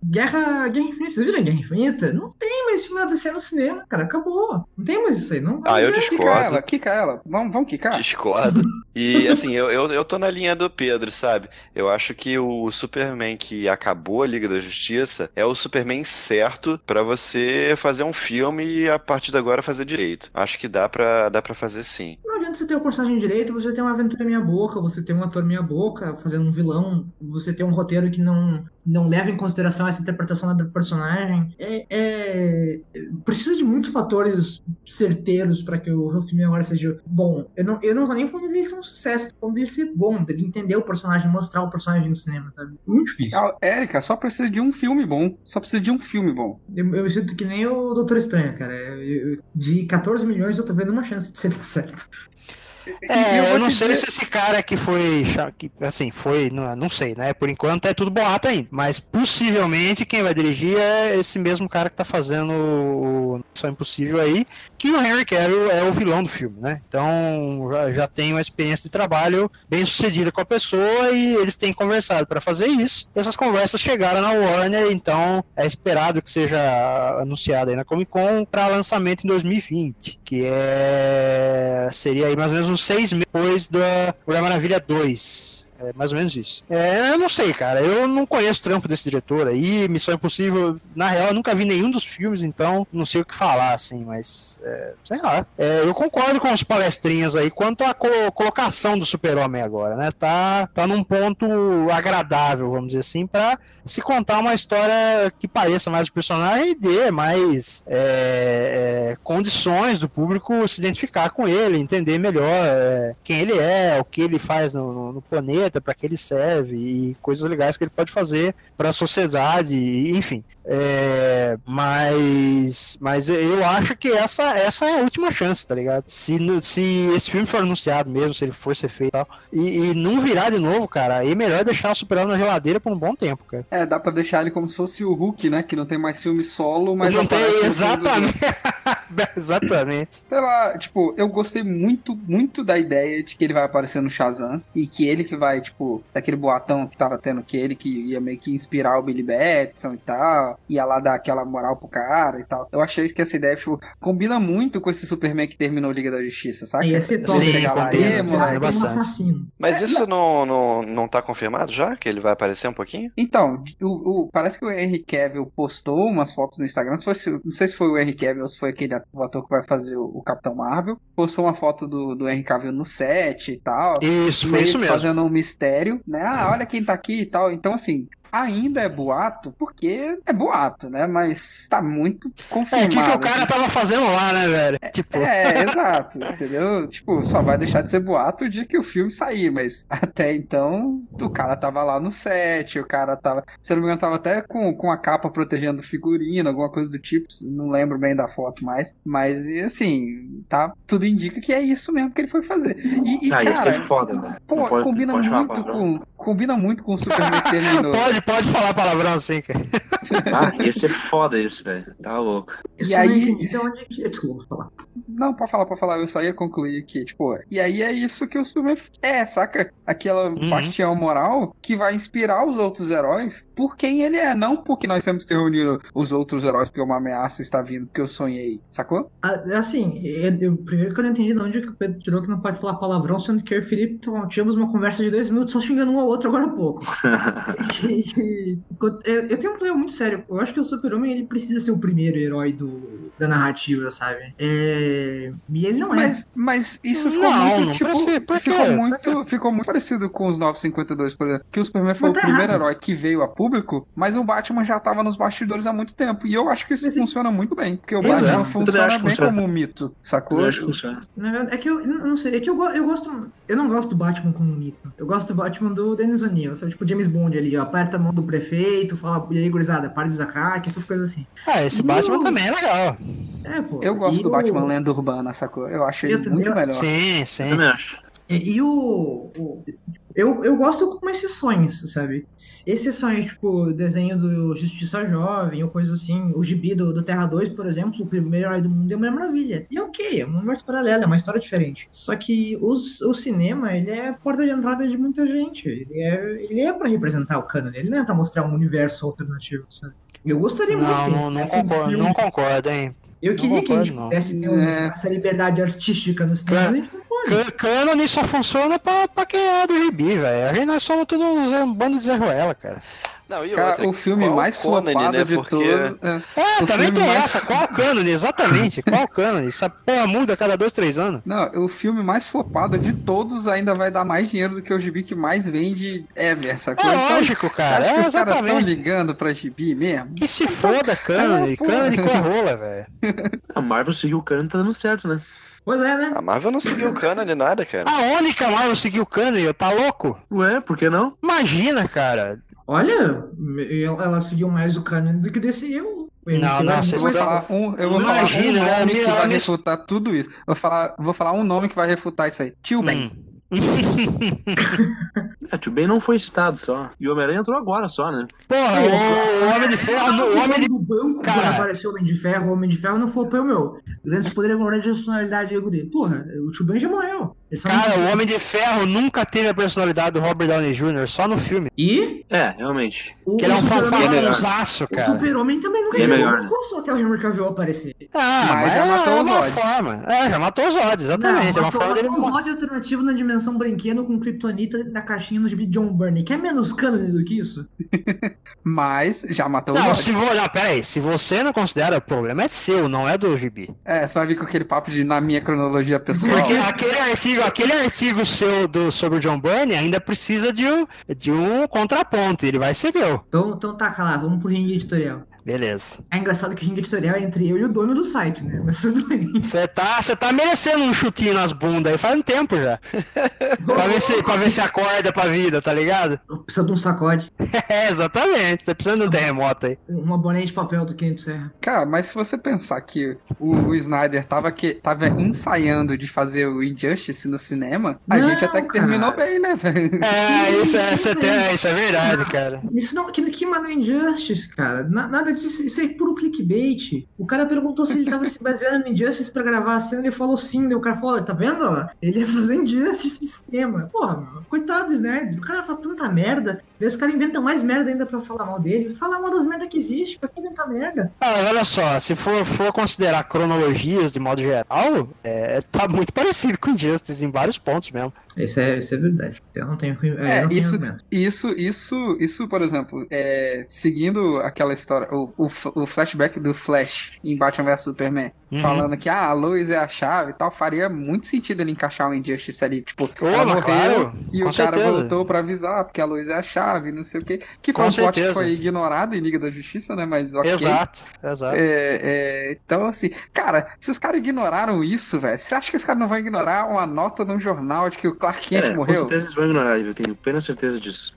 Guerra, Guerra Infinita. Vocês viram a Guerra Infinita? Não tem mais filme da DC no cinema, cara. Acabou. Não tem mais isso aí. Não Ah, eu Quica discordo. ela, quica ela. Vamos, vamos quicar? Discordo. E assim, eu, eu, eu tô na linha do Pedro, sabe? Eu acho que o Superman que acabou a Liga da Justiça é o Superman certo pra você fazer um filme e a partir de agora fazer direito. Acho que dá pra, dá pra fazer sim. Não adianta você ter o personagem direito, você ter uma aventura meia boca, você ter um ator meia boca fazendo um vilão, você ter um roteiro que não, não leva em consideração essa interpretação do personagem. É, é- precisa de muitos fatores certeiros para que o filme agora seja bom. Eu não, eu não tô nem falando dele ser um sucesso, tô falando dele ser bom, dele entender o personagem, mostrar o personagem no cinema, sabe? Muito difícil. Ah, Érica, só precisa de um filme bom. Só precisa de um filme bom. Eu, eu me sinto que nem o Doutor Estranho, cara. Eu- eu- de 14 milhões eu tô vendo uma chance de ser certo. É, eu, vou não sei dizer- se esse cara que foi. que, assim, foi. Não, não sei, né? Por enquanto é tudo boato ainda. Mas possivelmente quem vai dirigir é esse mesmo cara que tá fazendo o Missão Impossível aí. Que o Henry Cavill é o vilão do filme, né? Então já, já tem uma experiência de trabalho bem sucedida com a pessoa e eles têm conversado para fazer isso. Essas conversas chegaram na Warner, então é esperado que seja anunciado aí na Comic Con para lançamento em 2020, que é seria aí mais ou menos uns seis meses depois da Mulher Maravilha 2. É mais ou menos isso. É, eu não sei, cara. Eu não conheço o trampo desse diretor aí. Missão Impossível, na real, eu nunca vi nenhum dos filmes, então não sei o que falar, assim, mas. É, sei lá. É, eu concordo com os palestrinhas aí quanto à co colocação do Super-Homem agora, né? Tá, tá num ponto agradável, vamos dizer assim, pra se contar uma história que pareça mais o personagem e dê mais é, é, condições do público se identificar com ele, entender melhor é, quem ele é, o que ele faz no, no planeta, para que ele serve e coisas legais que ele pode fazer para a sociedade, enfim. É, mas, mas eu acho que essa, essa é a última chance, tá ligado? Se, se esse filme for anunciado mesmo, se ele for ser feito e tal, e, e não virar de novo, cara, aí é melhor deixar o Super-Homem na geladeira por um bom tempo, cara. É, dá pra deixar ele como se fosse o Hulk, né? Que não tem mais filme solo, mas não tem. Exatamente. exatamente. Sei lá, tipo, eu gostei muito, muito da ideia de que ele vai aparecer no Shazam e que ele que vai, tipo, daquele boatão que tava tendo que ele que ia meio que inspirar o Billy Batson e tal ia lá dar aquela moral pro cara e tal. Eu achei que essa ideia, tipo, combina muito com esse Superman que terminou Liga da Justiça, sabe? Ia ser top. Sim, chegar lá, combina, "Ê, combina moleque." bastante. um assassino. Mas isso não, não, não tá confirmado já? Que ele vai aparecer um pouquinho? Então, o, o- parece que o Henry Cavill postou umas fotos no Instagram. Se não sei se foi o Henry Cavill ou se foi aquele ator, o ator que vai fazer o, o Capitão Marvel. Postou uma foto do, do Henry Cavill no set e tal. Isso, foi isso mesmo. fazendo um mistério, né? Ah, olha quem tá aqui e tal. Então, assim, ainda é boato, porque é boato, né? Mas tá muito É, confirmado. o que, que o cara assim. tava fazendo lá, né, velho? Tipo, É, exato, entendeu? Tipo, só vai deixar de ser boato o dia que o filme sair, mas até então o cara tava lá no set, o cara tava, se eu não me engano, tava até com, com a capa protegendo o figurino, alguma coisa do tipo, não lembro bem da foto mais, mas assim, tá, tudo indica que é isso mesmo que ele foi fazer. E, e, ah, ia ser cara, foda, velho. pô, pode- combina pode muito com, combina muito com o Superman terminou. pode, pode falar palavrão assim, cara. Ah, ia ser foda isso, velho. Tá louco. E não aí- de onde que- Desculpa, falar. Não, pode falar, pode falar, eu só ia concluir aqui, tipo, e aí é isso que o Superman é, saca? Aquela Uhum. bastião moral que vai inspirar os outros heróis por quem ele é, não porque nós temos que reunir os outros heróis porque uma ameaça está vindo, porque eu sonhei, sacou? Ah, Assim, eu, eu- primeiro que eu não entendi de onde que o Pedro tirou que não pode falar palavrão, sendo que eu e o Felipe então, tivemos uma conversa de dois minutos só xingando um ao outro agora há pouco. E- eu, eu tenho um problema muito sério. Eu acho que o Super-Homem ele precisa ser o primeiro herói do, da narrativa, sabe? É, E ele não é. Mas, mas isso ficou Não, muito, não tipo, ficou muito, ficou muito parecido com os 952, por exemplo, que o Superman foi Mas o tá primeiro errado. herói que veio a público, mas o Batman já tava nos bastidores há muito tempo, e eu acho que isso Mas é- funciona muito bem, porque o Exato. Batman funciona bem funciona. como um mito, sacou? Eu acho que funciona. É que eu, não sei, é que eu, eu gosto. Eu não gosto do Batman como mito. Eu gosto do Batman do Dennis O'Neill, sabe? Tipo James Bond ali, ó. Aperta a mão do prefeito, fala, e aí, gurizada, para de usar crack, essas coisas assim. Ah, esse Não. Batman também é legal. É, pô. Eu gosto E do o- Batman lenda urbana, sacou? Eu acho ele Eu também- muito eu- melhor. Sim, Eu sim. também acho. E, e o, o- eu, eu gosto com exceções, sabe? Exceções, tipo, desenho do Justiça Jovem ou coisa assim. O gibi do, do Terra 2, por exemplo, o primeiro herói do mundo é uma maravilha. E é ok, é um universo paralelo, é uma história diferente. Só que os, o cinema, ele é a porta de entrada de muita gente. Ele é, ele é pra representar o canon, ele não é pra mostrar um universo alternativo, sabe? Eu gostaria muito Não, que não, não um concordo, filme- não concordo, hein? Eu queria que a gente concordo, não. pudesse ter um- É. essa liberdade artística no cinema, Cânone só funciona pra, pra quem é do gibi, velho. A gente nós somos tudo um um bando de Zé Ruela, cara. Não, e Cara, outra, o filme qual mais Conan, flopado né? de Porque todos. É. É, também tem mais- essa. Qual cânone? Exatamente. Qual cânone? Essa porra muda a cada dois, três anos. Não, o filme mais flopado de todos ainda vai dar mais dinheiro do que o gibi que mais vende ever, sacou? É Então, lógico, Você cara. acha É que os caras estão ligando pra gibi mesmo? Que se foda cânone. É. Cânone com a rola, velho. A Marvel seguiu o cano e tá dando certo, né? Pois é, né? a Marvel não seguiu o canon de nada, cara. A única Marvel seguiu o cânone, tá louco? Ué, por que não? Imagina, cara. Olha, ela seguiu mais o canon do que o DCU. O Não, não, muito vocês Eu vou mais- falar um, eu vou falar um Imagina, né? nome que vai refutar tudo isso. Vou falar, vou falar um nome que vai refutar isso aí. Tio Ben. Hum. É, Tio Ben não foi citado só. E o Homem-Aranha entrou agora só, né? Porra, o, o Homem de Ferro, o Homem de do banco, Cara. apareceu o Homem de Ferro, o Homem de Ferro não foi o meu. Grandes poderes com grande personalidade ego dele. Porra, o Tio Ben já morreu. Não Cara, o Homem de Ferro nunca teve a personalidade do Robert Downey Jr., só no filme. E É, realmente. o, Que ele é um fanfarrãozaço, o cara. Super-Homem também nunca jogou, melhor, mas né? até o Henry Cavill aparecer. Ah, Mas já matou é os uma Zod. forma. É, já matou os Zod, exatamente. é uma matou, forma dele matou o Zod alternativo na dimensão brinquedo com Kryptonita da caixinha no gibi de John Burney. Quer menos cânone do que isso? Mas já matou o Não, Zod. se vo... não, pera aí. Se você não considera, o problema é seu, não é do gibi. É, você vai vir com aquele papo de na minha cronologia pessoal. Porque aquele artigo, aquele artigo seu do, sobre o John Burney ainda precisa de um, de um contraponto. Ele vai ser meu. Então, então taca lá, vamos pro ringue editorial. Beleza. É engraçado que o ringue editorial é entre eu e o dono do site, né? Mas tudo bem. Você tá, você tá merecendo um chutinho nas bundas aí faz um tempo já. pra, ver se, pra ver se acorda pra vida, tá ligado? Precisa de um sacode. É, exatamente. Você precisa de um terremoto aí. Uma boné de papel do Kento Serra. Cara, mas se você pensar que o, o Snyder tava, que, tava ensaiando de fazer o Injustice no cinema, a Não, gente até que terminou cara. bem, né, velho? É, isso é, tem- é, isso é verdade, cara. Isso não, que, que mano Injustice, cara. Na- nada isso é puro clickbait. O cara perguntou se ele tava se baseando no Injustice pra gravar a cena, ele falou sim, daí o cara falou, tá vendo? Ele ia fazer Injustice no cinema. Porra, mano, coitado do Snyder, o cara faz tanta merda, daí os caras inventam mais merda ainda pra falar mal dele. Fala uma das merdas que existe, pra que inventar merda? Ah, olha só, se for, for considerar cronologias de modo geral, é, tá muito parecido com Injustice em vários pontos mesmo. Isso é, isso é verdade. Eu não tenho, É, eu não tenho isso- argumento. Isso, isso, isso, por exemplo, é, seguindo aquela história, o, o, o flashback do Flash em Batman vs Superman, Uhum. falando que ah, a Lois é a chave e tal, faria muito sentido ele encaixar o Injustice ali. Tipo, Ô, ela morreu claro, e com o cara certeza. voltou pra avisar, porque a Lois é a chave, não sei o quê. Que Com foi um plot que certeza. foi ignorado em Liga da Justiça, né? Mas ok. Exato, exato. É, é, então, assim, cara, se os caras ignoraram isso, velho, você acha que os caras não vão ignorar uma nota num jornal de que o Clark Kent É, com morreu? certeza eles vão ignorar, eu tenho plena certeza disso.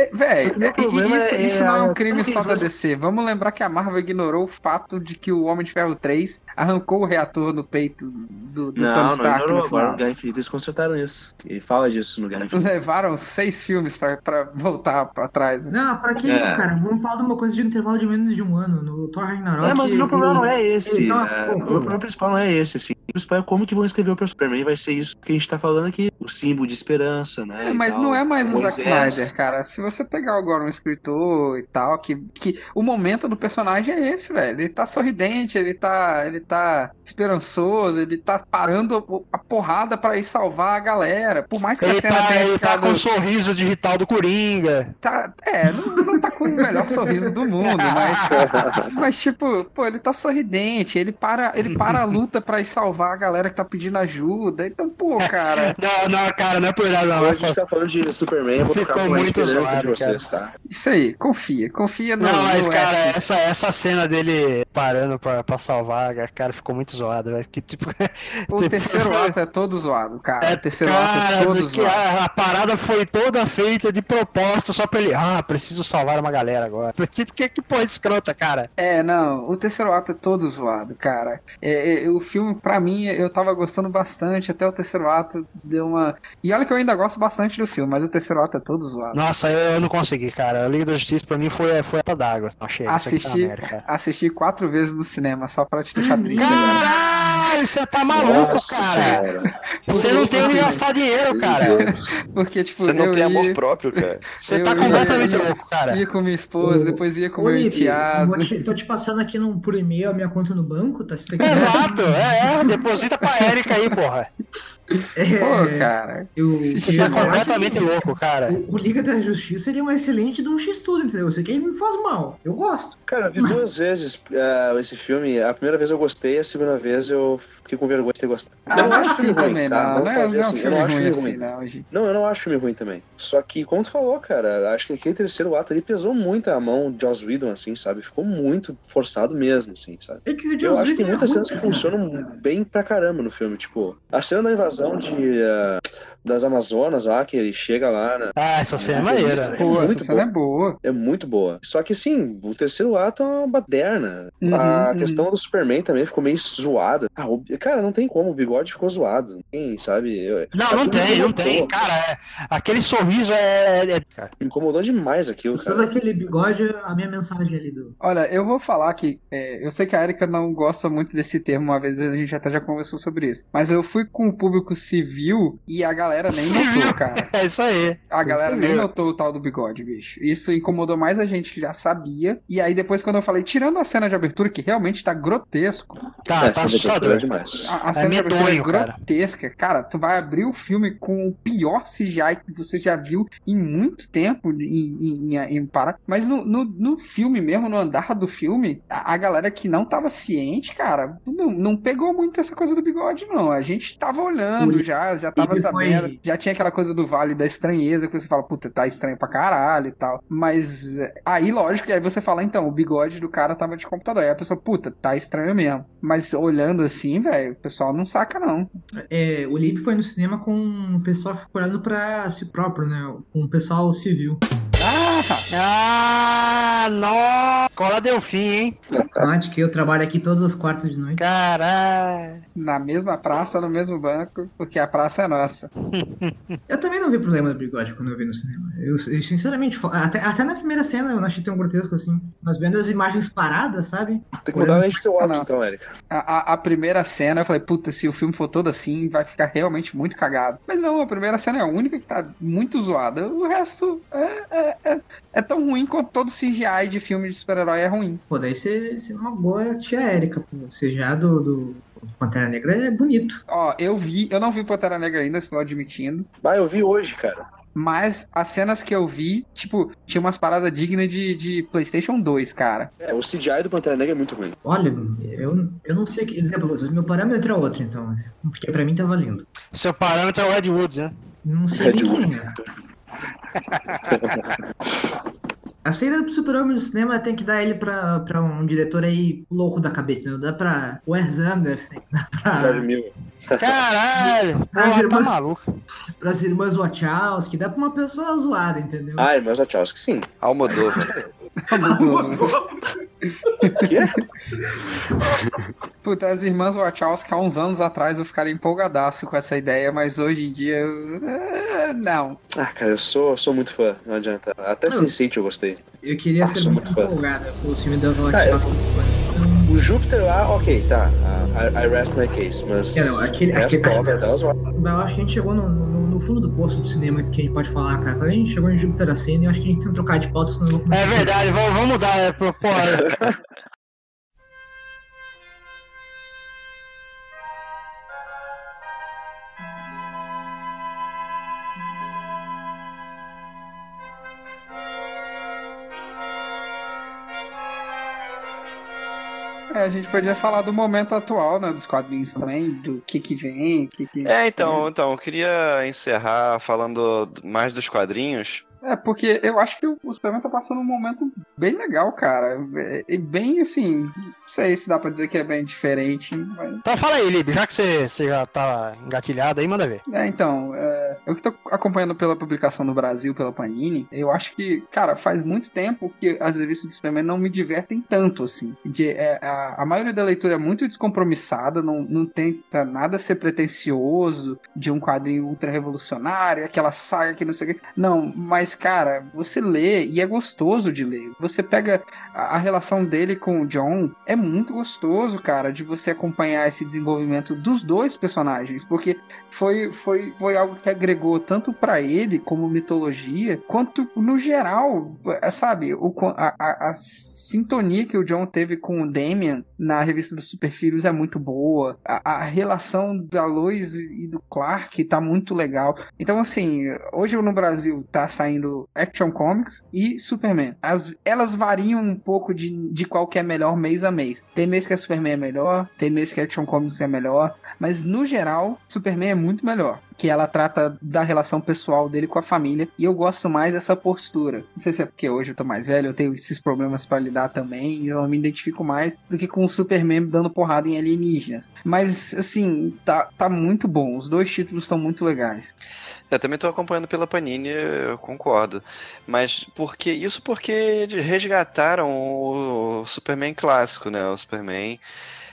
É, Véi, é- isso, é- isso não é um crime só da DC. Vamos lembrar que a Marvel ignorou o fato de que o Homem de Ferro 3 arrancou o reator no peito do, do não, Tony não Stark ignorou. no Agora final. no Guerra Infinita eles consertaram isso. E fala disso no Guerra Infinita. Levaram seis filmes pra, pra voltar pra trás. Né? Não, pra que É. isso, cara? Vamos falar de uma coisa de um intervalo de menos de um ano. No Thor Ragnarok. É, mas o meu problema não é esse. tá- é, o meu problema principal não é esse, assim. É como que vão escrever o personagem. Superman vai ser isso que a gente tá falando aqui. O símbolo de esperança, né? É, mas tal. não é mais o Zack. Snyder, cara. Se você pegar agora um escritor e tal, que, que o momento do personagem é esse, velho. Ele tá sorridente, ele tá, ele tá esperançoso, ele tá parando a porrada pra ir salvar a galera. Por mais que Ele a cena tá, tenha ele tá ficado... com o sorriso digital do Coringa. tá- é, não, não tá com o melhor sorriso do mundo, mas, mas tipo, pô, ele tá sorridente, ele para, ele para a luta pra ir salvar a galera que tá pedindo ajuda. Então, pô, cara, Não, não, cara, não é por nada, não. Agora a gente tá falando de Superman, eu vou Ficou tocar com muito zoado, de vocês, tá? isso aí, confia, confia no, Não, mas, no cara, X. essa, essa cena dele parando pra, pra salvar, cara, ficou muito zoado, velho. Que, tipo, O tipo, terceiro foi- ato é todo zoado, cara. É, o terceiro ato é cara, todo zoado. a, a parada foi toda feita de proposta só pra ele. Ah, preciso salvar uma galera agora. Tipo, que, que porra escrota, cara. É, não, o terceiro ato é todo zoado, cara. É, é, o filme, pra mim, eu tava gostando bastante, até o terceiro ato deu uma. E olha que eu ainda gosto bastante do filme, mas o terceiro ato é todo zoado. Nossa, eu, eu não consegui, cara. A Liga da Justiça pra mim foi, foi a d'água. Não, isso aqui tá Assisti, cara. assisti quatro vezes no cinema, só pra te deixar triste. Caralho, você tá maluco, Nossa cara. senhora. Você não tem onde gastar dinheiro, cara. Porque, tipo, Você não tem ia, amor próprio, cara. Você Eu tá completamente ia- louco, cara. ia com minha esposa, depois ia com Ô, meu enteado. te- tô te passando aqui num, por e-mail a minha conta no banco, tá? Exato, é, é, deposita pra Erika aí, porra. É, Pô, cara. eu, Você eu tá acho completamente assim, louco, cara. O, o Liga da Justiça ele é um excelente de um X-Tudo, entendeu? Você quer me faz mal. Eu gosto. Cara, eu vi duas vezes ah, esse filme. A primeira vez eu gostei, a segunda vez eu fiquei com vergonha de ter gostado. Ah, Eu não não é acho assim filme ruim, também, tá? não. Vamos Não é, não é assim, eu filme não acho ruim filme assim, ruim. não. Não, eu não acho filme ruim também. Só que, como tu falou, cara, acho que aquele terceiro ato ali pesou muito a mão de Joss Whedon, assim, sabe? Ficou muito forçado mesmo, assim, sabe? É que o Eu Joss acho que tem é muitas ruim, cenas que cara. funcionam bem pra caramba no filme. Tipo, a cena da invasão de. ah, das Amazonas lá, que ele chega lá, né? Ah, essa cena é maneira. é Pô, essa cena bom. é boa. É muito boa. Só que sim, o terceiro ato é uma baderna. Uhum, a uhum. questão do Superman também ficou meio zoada. Ah, o- cara, não tem como, o bigode ficou zoado. Não tem, sabe? Eu- Não, não tem, não tem. Cara, é- aquele sorriso é. é- cara. Me incomodou demais aquilo, Sobre cara. aquele bigode, a minha mensagem ali do. Olha, eu vou falar que é, eu sei que a Erika não gosta muito desse termo, uma vez a gente até já conversou sobre isso. Mas eu fui com o público civil e a galera nem Civil. notou, cara. É isso aí. A galera nem notou o tal do bigode, bicho. Isso incomodou mais a gente que já sabia. E aí depois, quando eu falei, tirando a cena de abertura, que realmente tá grotesco, Tá, É, tá é assustador. demais. a, a É cena de abertura é medonho, cara. grotesca. Cara. tu vai abrir o filme com o pior CGI que você já viu em muito tempo em, em, em, em Pará. Mas no, no, no filme mesmo, no andar do filme, a, a galera que não tava ciente, cara, não, não pegou muito essa coisa do bigode, não. A gente tava olhando já, já tava sabendo. Já tinha aquela coisa do vale da estranheza, que você fala, puta, tá estranho pra caralho e tal. Mas é, aí, lógico, aí você fala, então, o bigode do cara tava de computador. Aí a pessoa, puta, tá estranho mesmo. Mas olhando assim, velho, o pessoal não saca, não. É, o Lip foi no cinema com o pessoal olhando pra si próprio, né? Com o pessoal civil. Ah, Ah, nossa! Cola deu fim, hein? Mate que eu trabalho aqui todas as quartas de noite. Caralho. na mesma praça, no mesmo banco, porque a praça é nossa. Eu também não vi problema do bigode quando eu vi no cinema. Eu, eu, sinceramente, até, até na primeira cena eu não achei tão grotesco assim. Mas vendo as imagens paradas, sabe? Tem que mudar o Age Ah, então, Erika. A, a, a primeira cena, eu falei, puta, se o filme for todo assim, vai ficar realmente muito cagado. Mas não, a primeira cena é a única que tá muito zoada. O resto é, é, é, é tão ruim quanto todo CGI de filme de super-herói é ruim. Pô, daí você você é uma boa tia Érica, pô. Você já do, do Pantera Negra é bonito. Ó, eu vi, eu não vi Pantera Negra ainda, estou admitindo. Ah, eu vi hoje, cara. Mas as cenas que eu vi, tipo, tinha umas paradas dignas de, de PlayStation 2, cara. É, o CGI do Pantera Negra é muito ruim. Olha, eu, eu não sei que. Exemplo, vocês, meu parâmetro é outro, então. né? Porque pra mim tá valendo. Seu parâmetro é o Ed Woods, né? Não sei Redwood. quem é. A saída do Super-Homem no cinema tem que dar ele pra, pra um diretor aí louco da cabeça, não dá pra Wes Anderson, dá pra. Caralho! As Porra, tá irmãs- maluco. pras irmãs Wachowski, dá pra uma pessoa zoada, entendeu? Ah, irmãs Wachowski, sim. Almodóvar. Quê? Puta, as irmãs Wachowski há uns anos atrás eu ficaria empolgadaço com essa ideia, mas hoje em dia eu... eh, não. Ah, cara, eu sou, sou muito fã, não adianta. Até Não. Sense8 eu gostei. Eu queria Ah, ser muito muito fã. empolgada com o filme das Ah, Wachowski. O Júpiter lá, ok, tá. I, I rest my case, mas. É, não, aquele- aquele- obra delas, eu Eu acho que a gente chegou no, no- no fundo do poço do cinema que a gente pode falar, cara. Quando a gente chegou em Júpiter Cena, eu acho que a gente tem que trocar de pauta, senão eu vou começar É verdade, vamos, vamos mudar. É, pro- gente podia falar do momento atual, né, dos quadrinhos também, do que que vem, que que... É, então, então, eu queria encerrar falando mais dos quadrinhos. É, porque eu acho que o Superman tá passando um momento bem legal, cara. É, E bem assim, não sei se dá pra dizer que é bem diferente, mas... Então fala aí, Lib, já que você, você já tá engatilhado aí, manda ver. É, então, é, eu que tô acompanhando pela publicação no Brasil, pela Panini, eu acho que, cara, faz muito tempo que as revistas do Superman não me divertem tanto, assim. De, é, a, a maioria da leitura é muito descompromissada, não, não tenta nada ser pretencioso de um quadrinho ultra revolucionário, aquela saga que não sei o que. Não, mas, cara, você lê e é gostoso de ler. Você pega a, a relação dele com o John, é muito gostoso, cara, de você acompanhar esse desenvolvimento dos dois personagens, porque foi, foi, foi algo que agregou tanto pra ele como mitologia, quanto no geral, sabe, o, a, a, a sintonia que o John teve com o Damian na revista dos Super Filhos é muito boa, a, a relação da Lois e do Clark tá muito legal. Então, assim, hoje no Brasil tá saindo Action Comics e Superman. As, elas variam um pouco de, de qual que é melhor mês a mês. Tem mês que a Superman é melhor, tem mês que a Action Comics é melhor, mas no geral, Superman é muito melhor. Que ela trata da relação pessoal dele com a família. E eu gosto mais dessa postura. Não sei se é porque hoje eu tô mais velho, eu tenho esses problemas pra lidar também. Eu me identifico mais do que com Superman dando porrada em alienígenas. Mas, assim, tá, tá muito bom. Os dois títulos estão muito legais. Eu também tô acompanhando pela Panini, eu concordo. Mas porque isso porque resgataram o Superman clássico, né? O Superman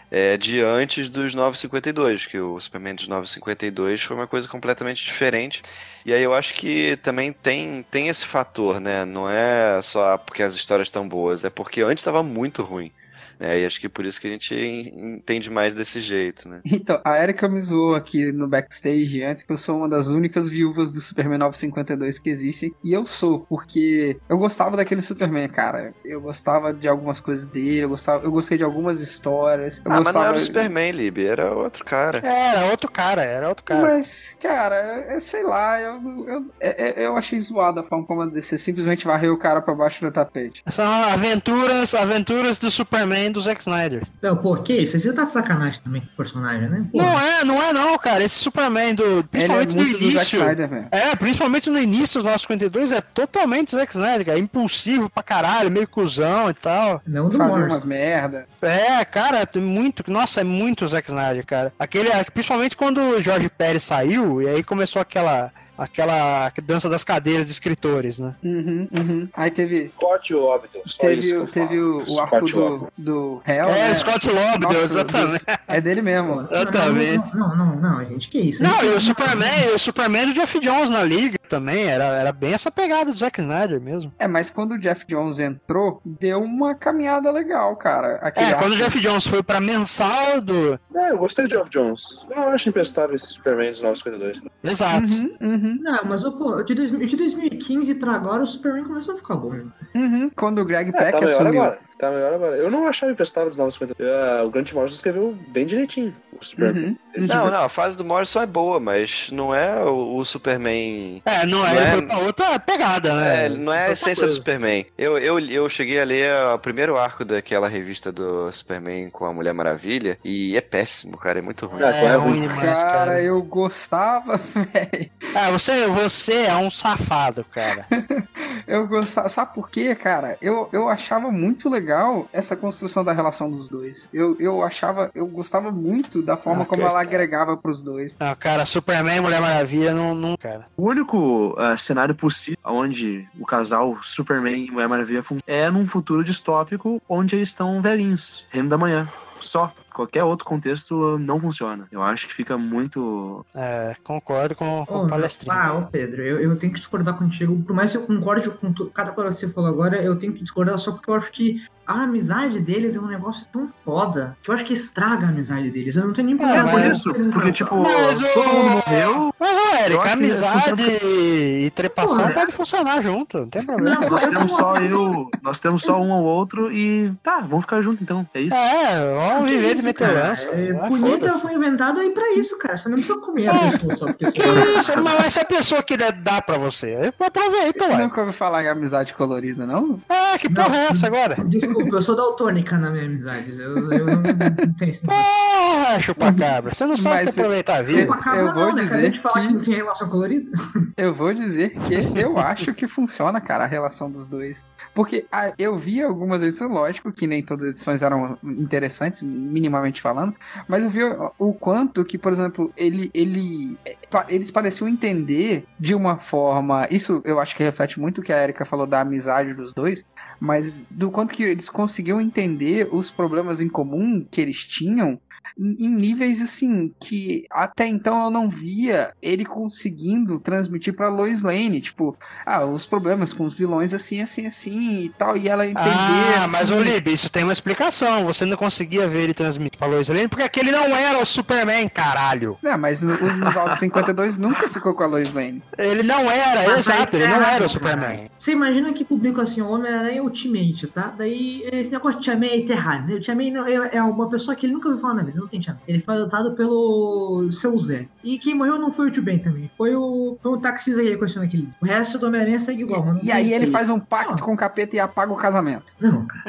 é, de antes dos 952, que o Superman dos 952 foi uma coisa completamente diferente. E aí eu acho que também tem, tem esse fator, né? Não é só porque as histórias estão boas, é porque antes estava muito ruim. Né? E acho que por isso que a gente entende mais desse jeito, né? Então, a Erika me zoou aqui no backstage antes que eu sou uma das únicas viúvas do Superman 952 que existem. E eu sou, porque eu gostava daquele Superman, cara. Eu gostava de algumas coisas dele, eu, gostava, eu gostei de algumas histórias. ah, gostava... mas não era o Superman, Lib, era outro cara. É, era outro cara, era outro cara. Mas, cara, é, sei lá, eu, eu, eu, eu achei zoado a forma como a DC simplesmente varreu o cara pra baixo do tapete. São aventuras, aventuras do Superman do Zack Snyder. Não, por que isso? Você tá de sacanagem também com o personagem, né? Pô. Não é, não é não, cara. Esse Superman do. Principalmente Ele é no início. Snyder, é, principalmente no início dos 952 é totalmente Zack Snyder, cara. É impulsivo pra caralho, meio cuzão e tal. Não do Fazer umas merda. É, cara, tem muito. Nossa, é muito Zack Snyder, cara. Aquele, principalmente quando o Jorge Pérez saiu, e aí começou aquela. Aquela dança das cadeiras de escritores, né? Uhum, uhum. Aí teve, Scott que teve, teve o, o arco Scott do, do Hell, É, né? Scott Lobdell, exatamente. É dele mesmo. Não, Exatamente. Não, não, não, não, gente, que isso? Não, Gente, e o Superman, o Superman do Jeff Jones na liga também, era, era bem essa pegada do Zack Snyder mesmo. É, mas quando o Jeff Jones entrou, deu uma caminhada legal, cara. Aquele É, quando o arco- Jeff Jones foi pra mensal do. É, eu gostei de Geoff Jones. Eu acho imprestável esse Superman dos 952. tá? Exato. Uhum, uhum, Não, mas ô, pô, de, dois- de 2015 pra agora o Superman começou a ficar bom. né? uhum. Quando o Greg É, tá Peck melhor assumiu. agora. Tá melhor agora. Eu não achava imprestável dos 952. Uh, o Grant Morrison escreveu bem direitinho o Superman. Uhum. Não, não, a fase do Morrison é boa, mas não é o, o Superman. É, não é, Não ele é- foi pra outra pegada, né? É, não é a essência coisa. do Superman. Eu, eu, eu cheguei a ler o primeiro arco daquela revista do Superman com a Mulher Maravilha e é péssimo, cara, é muito ruim. Ah, É, é ruim ruim. demais, Cara, cara. eu gostava, velho. Ah, você, você é um safado, cara. Eu gostava. Sabe por quê, cara? Eu, eu achava muito legal essa construção da relação dos dois. Eu, eu achava. Eu gostava muito da forma Ah, como cara. ela agregava pros dois. Não, cara, Superman e Mulher Maravilha não, não cara. O único ah, cenário possível onde o casal Superman e Mulher Maravilha é num futuro distópico onde eles estão velhinhos, reino da manhã. Só. Qualquer outro contexto não funciona. Eu acho que fica muito. É, concordo com, com Ô, o palestrinho. Ah, ô Pedro, eu, eu tenho que discordar contigo. Por mais que eu concorde com tu- cada coisa que você falou agora, eu tenho que discordar só porque eu acho que a amizade deles é um negócio tão foda que eu acho que estraga a amizade deles. Eu não tenho nem É, problema com por isso. porque tipo, Mas o- todo mundo morreu. Mas, ô, Eu Eric, que amizade funciona e trepação Porra. pode funcionar junto, não tem problema. Não, Nós eu temos só eu, nós temos só um ao outro e tá, vamos ficar juntos então. É isso. É, vamos viver de cara? lança. É, Ah, punheta foi inventado aí pra isso, cara. Você não precisa comer a pessoa só porque você Que isso, mas se a pessoa que dá pra você, aproveita, ué. Nunca ouvi falar em amizade colorida, não? Ah, que porra Não. é essa agora? Desculpa, eu sou daltônica nas minhas amizades. Eu, eu não, não tenho esse negócio. Porra, chupacabra. Você não sabe Mas que aproveitar a vida. Eu vou não, né? dizer Acabei de falar que... que- não tem relação colorida. Eu vou dizer que eu acho que funciona, cara, a relação dos dois. Porque ah, eu vi algumas edições, lógico que nem todas as edições eram interessantes, minimamente falando, mas eu vi o, quanto que, por exemplo, ele, ele, pa- eles pareciam entender de uma forma. Isso eu acho que reflete muito o que a Erika falou da amizade dos dois, mas do quanto que eles conseguiam entender os problemas em comum que eles tinham em níveis assim que até então eu não via ele conseguindo transmitir pra Lois Lane, tipo, ah, os problemas com os vilões assim, assim, assim e tal, e ela entender. Ah, mas assim, ô Lib, isso tem uma explicação. Você não conseguia ver ele transmitir pra Lois Lane porque aquele não era o Superman, caralho. Não, mas no- os 952 nunca ficou com a Lois Lane. Ele não era, Mas exato, ele não errado, era o. Superman. Você imagina que publica assim, o Homem-Aranha Ultimate, tá? Daí esse negócio de Tia May tá errado, né? O Tia May não- é, é uma pessoa que ele nunca ouviu falar na Tiamat, ele não tem Tiamat. Ele foi adotado pelo seu Zé. E quem morreu não foi o Tio Ben também, foi o, foi o taxista aí questão aquele. O resto do Homem-Aranha segue igual, mano. E aí ele faz um pacto com o capeta e apaga o casamento. Não, cara.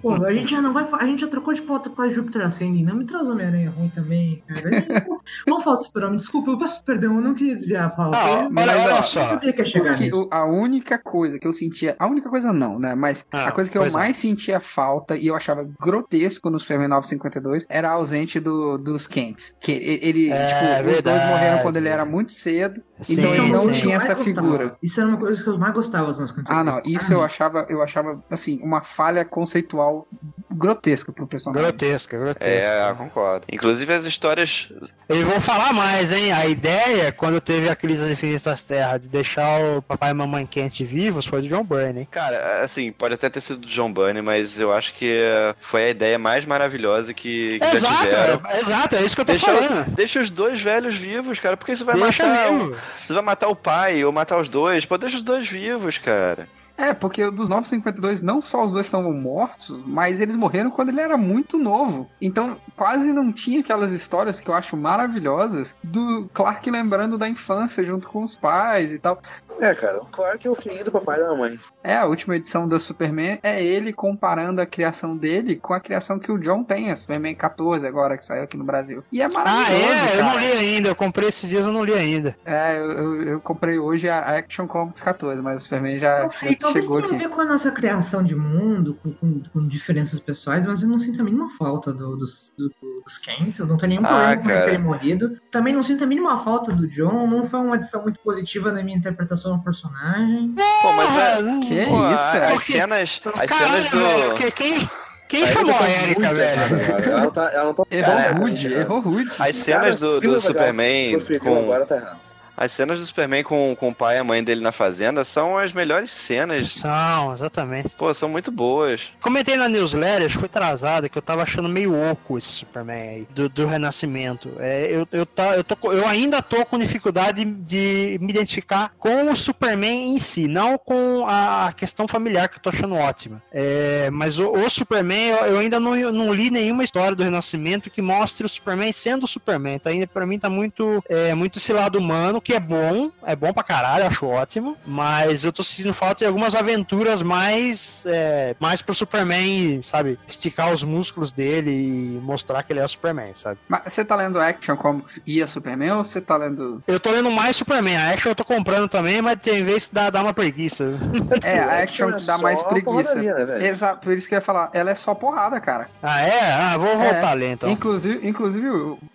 Pô, Pô, a gente já não vai. A gente já trocou de pauta com a Júpiter Ascending. Não me traz Homem-Aranha ruim também, cara. Vamos falar do Super-Homem. Desculpa, eu peço perdão, eu não queria desviar a pauta. Ah, mas olha só. sabia que ia chegar Porque nisso. o- a única coisa que eu sentia. A única coisa não, né? Mas Ah, a coisa que eu é. mais sentia falta e eu achava grotesco no Superman 952 era a ausente do, dos Kents. Que ele, É, tipo, os dois verdade. morreram quando ele era muito cedo. Sim, Então é ele não eu tinha mais essa gostava. figura. Isso era uma coisa que eu mais gostava dos anos Ah, não. Isso eu achava, eu achava, assim, uma falha conceitual grotesca pro personagem. Grotesca, grotesca. É, eu concordo. Inclusive as histórias. E vou falar mais, hein? A ideia, quando teve a crise das infinitas terras, de deixar o papai e mamãe quente vivos, foi do John Byrne, hein? Cara, assim, pode até ter sido do John Bunny, mas eu acho que eh, foi a ideia mais maravilhosa que, que já Exato, tiveram. é, exato, é isso que eu tô Deixa, falando. deixa os dois velhos vivos, cara. Porque você vai Deixa matar. o-. Você vai matar o pai ou matar os dois. Pô, deixa os dois vivos, cara. É, porque dos 952, não só os dois estavam mortos, mas eles morreram quando ele era muito novo. Então, quase não tinha aquelas histórias que eu acho maravilhosas do Clark lembrando da infância junto com os pais e tal. É, cara, o Clark é o filhinho do papai e da mamãe. É, a última edição da Superman é ele comparando a criação dele com a criação que o John tem, a Superman 14 agora, que saiu aqui no Brasil. E é Ah, maravilhoso, é? Eu não cara. li ainda. Eu comprei esses dias, eu não li ainda. É, eu, eu, eu comprei hoje a Action Comics 14, mas o Superman já, sei, já talvez chegou tenha a aqui. ver com a nossa criação de mundo, com, com- com diferenças pessoais, mas eu não sinto a mínima falta do- dos, do- dos Kens. Eu não tenho nenhum Ah, problema com eles terem morrido. Também não sinto a mínima falta do John. Não foi uma adição muito positiva na minha interpretação do personagem. Pô, mas é, Ah, Que pô, isso, as Porque- cenas. As Caralho, cenas do. velho, que- quem, quem A chamou Erika a tá Erika, muito velho? Ela não tá, ela não tá Errou rude, errou rude. As cenas do, do Superman com. Agora tá errado. As cenas do Superman com, com o pai e a mãe dele na fazenda são as melhores cenas. São, exatamente. Pô, são muito boas. Comentei na newsletter, acho que foi atrasada, que eu tava achando meio oco esse Superman aí, do, do Renascimento. É, eu, eu, tá, eu, tô, eu ainda tô com dificuldade de me identificar com o Superman em si, não com a questão familiar, que eu tô achando ótima. É, mas o, o Superman, eu, eu ainda não, eu não li nenhuma história do Renascimento que mostre o Superman sendo o Superman. Tá, ainda pra mim tá muito, é, muito esse lado humano, que é bom, é bom pra caralho, acho ótimo, mas eu tô sentindo falta de algumas aventuras mais, é, mais pro Superman, sabe, esticar os músculos dele e mostrar que ele é o Superman, sabe? Mas você tá lendo Action Comics e a Superman ou você tá lendo. Eu tô lendo mais Superman, a Action eu tô comprando também, mas tem vezes que dá, dá uma preguiça. É, a Action é dá mais preguiça. né, velho? Exato, por isso que eu ia falar. Ela é só porrada, cara. Ah, é? Ah, vou voltar a ler então. Inclusive, inclusive,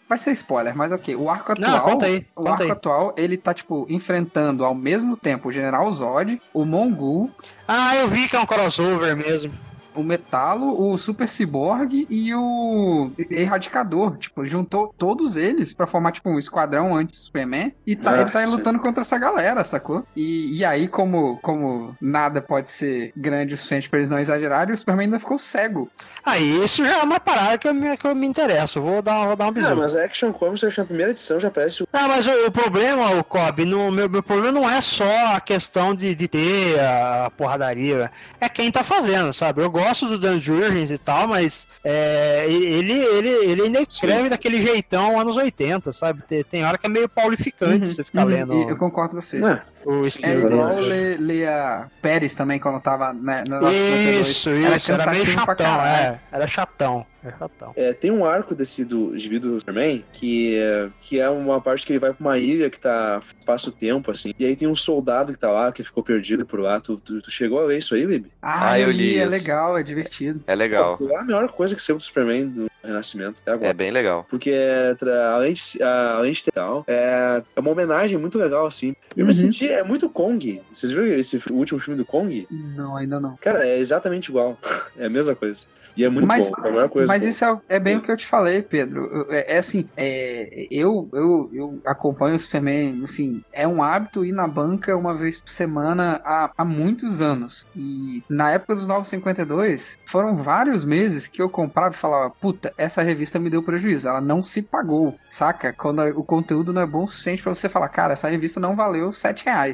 vai ser spoiler, mas ok. O arco atual. Não, conta aí, O conta arco aí. atual, ele tá, tipo, enfrentando ao mesmo tempo o General Zod, o Mongul, Ah, eu vi que é um crossover mesmo. O Metalo, o Super Cyborg e o Erradicador. Tipo, juntou todos eles pra formar, tipo, um esquadrão anti-Superman. E tá, Ah, ele tá aí sim. lutando contra essa galera, sacou? E, e aí, como, como nada pode ser grande o suficiente pra eles não exagerarem, o Superman ainda ficou cego. Aí, isso já é uma parada que eu me, que eu me interesso. Vou dar, vou dar um Não, bisu. mas a Action Comics, acho que na primeira edição já aparece o. Ah, mas o, o problema, o Kobe, no, meu, meu problema não é só a questão de, de ter a porradaria, é quem tá fazendo, sabe? Eu gosto do Dan Jurgens e tal, mas é, ele, ele, ele ainda escreve daquele jeitão anos 80, sabe? Tem, tem hora que é meio paulificante você ficar Uhum, lendo eu concordo com você. Né? O É estilo igual dele. ler, ler a Pérez também quando tava né, 52. Isso, Era isso, era, meio chatão, é, era chatão, era chatão. É, tem um arco desse do gibi do Superman que é, que é uma parte que ele vai pra uma ilha que tá espaço-tempo, assim. E aí tem um soldado que tá lá, que ficou perdido por lá. Tu, tu, tu chegou a ler isso aí, Lib? Ah, Ah, eu li, li é isso. legal, é divertido. É legal. Pô, é a melhor coisa que saiu do Superman do Renascimento até agora. É bem legal. Porque, é, tra- além de, a- além de ter tal, é, é uma homenagem muito legal, assim. Eu me Uhum. senti, é muito Kong. Vocês viram esse último filme do Kong? Não, ainda não. Cara, é exatamente igual. É a mesma coisa. E é muito Mas- bom. É a melhor coisa. Mas boa. isso é, é bem o que eu te falei, Pedro. É, é assim, é, eu, eu, eu acompanho o Superman, assim, é um hábito ir na banca uma vez por semana há, há muitos anos. E na época dos 952, foram vários meses que eu comprava e falava, puta, essa revista me deu prejuízo, ela não se pagou, saca? Quando o conteúdo não é bom o suficiente pra você falar, cara, essa revista não valeu 7 reais.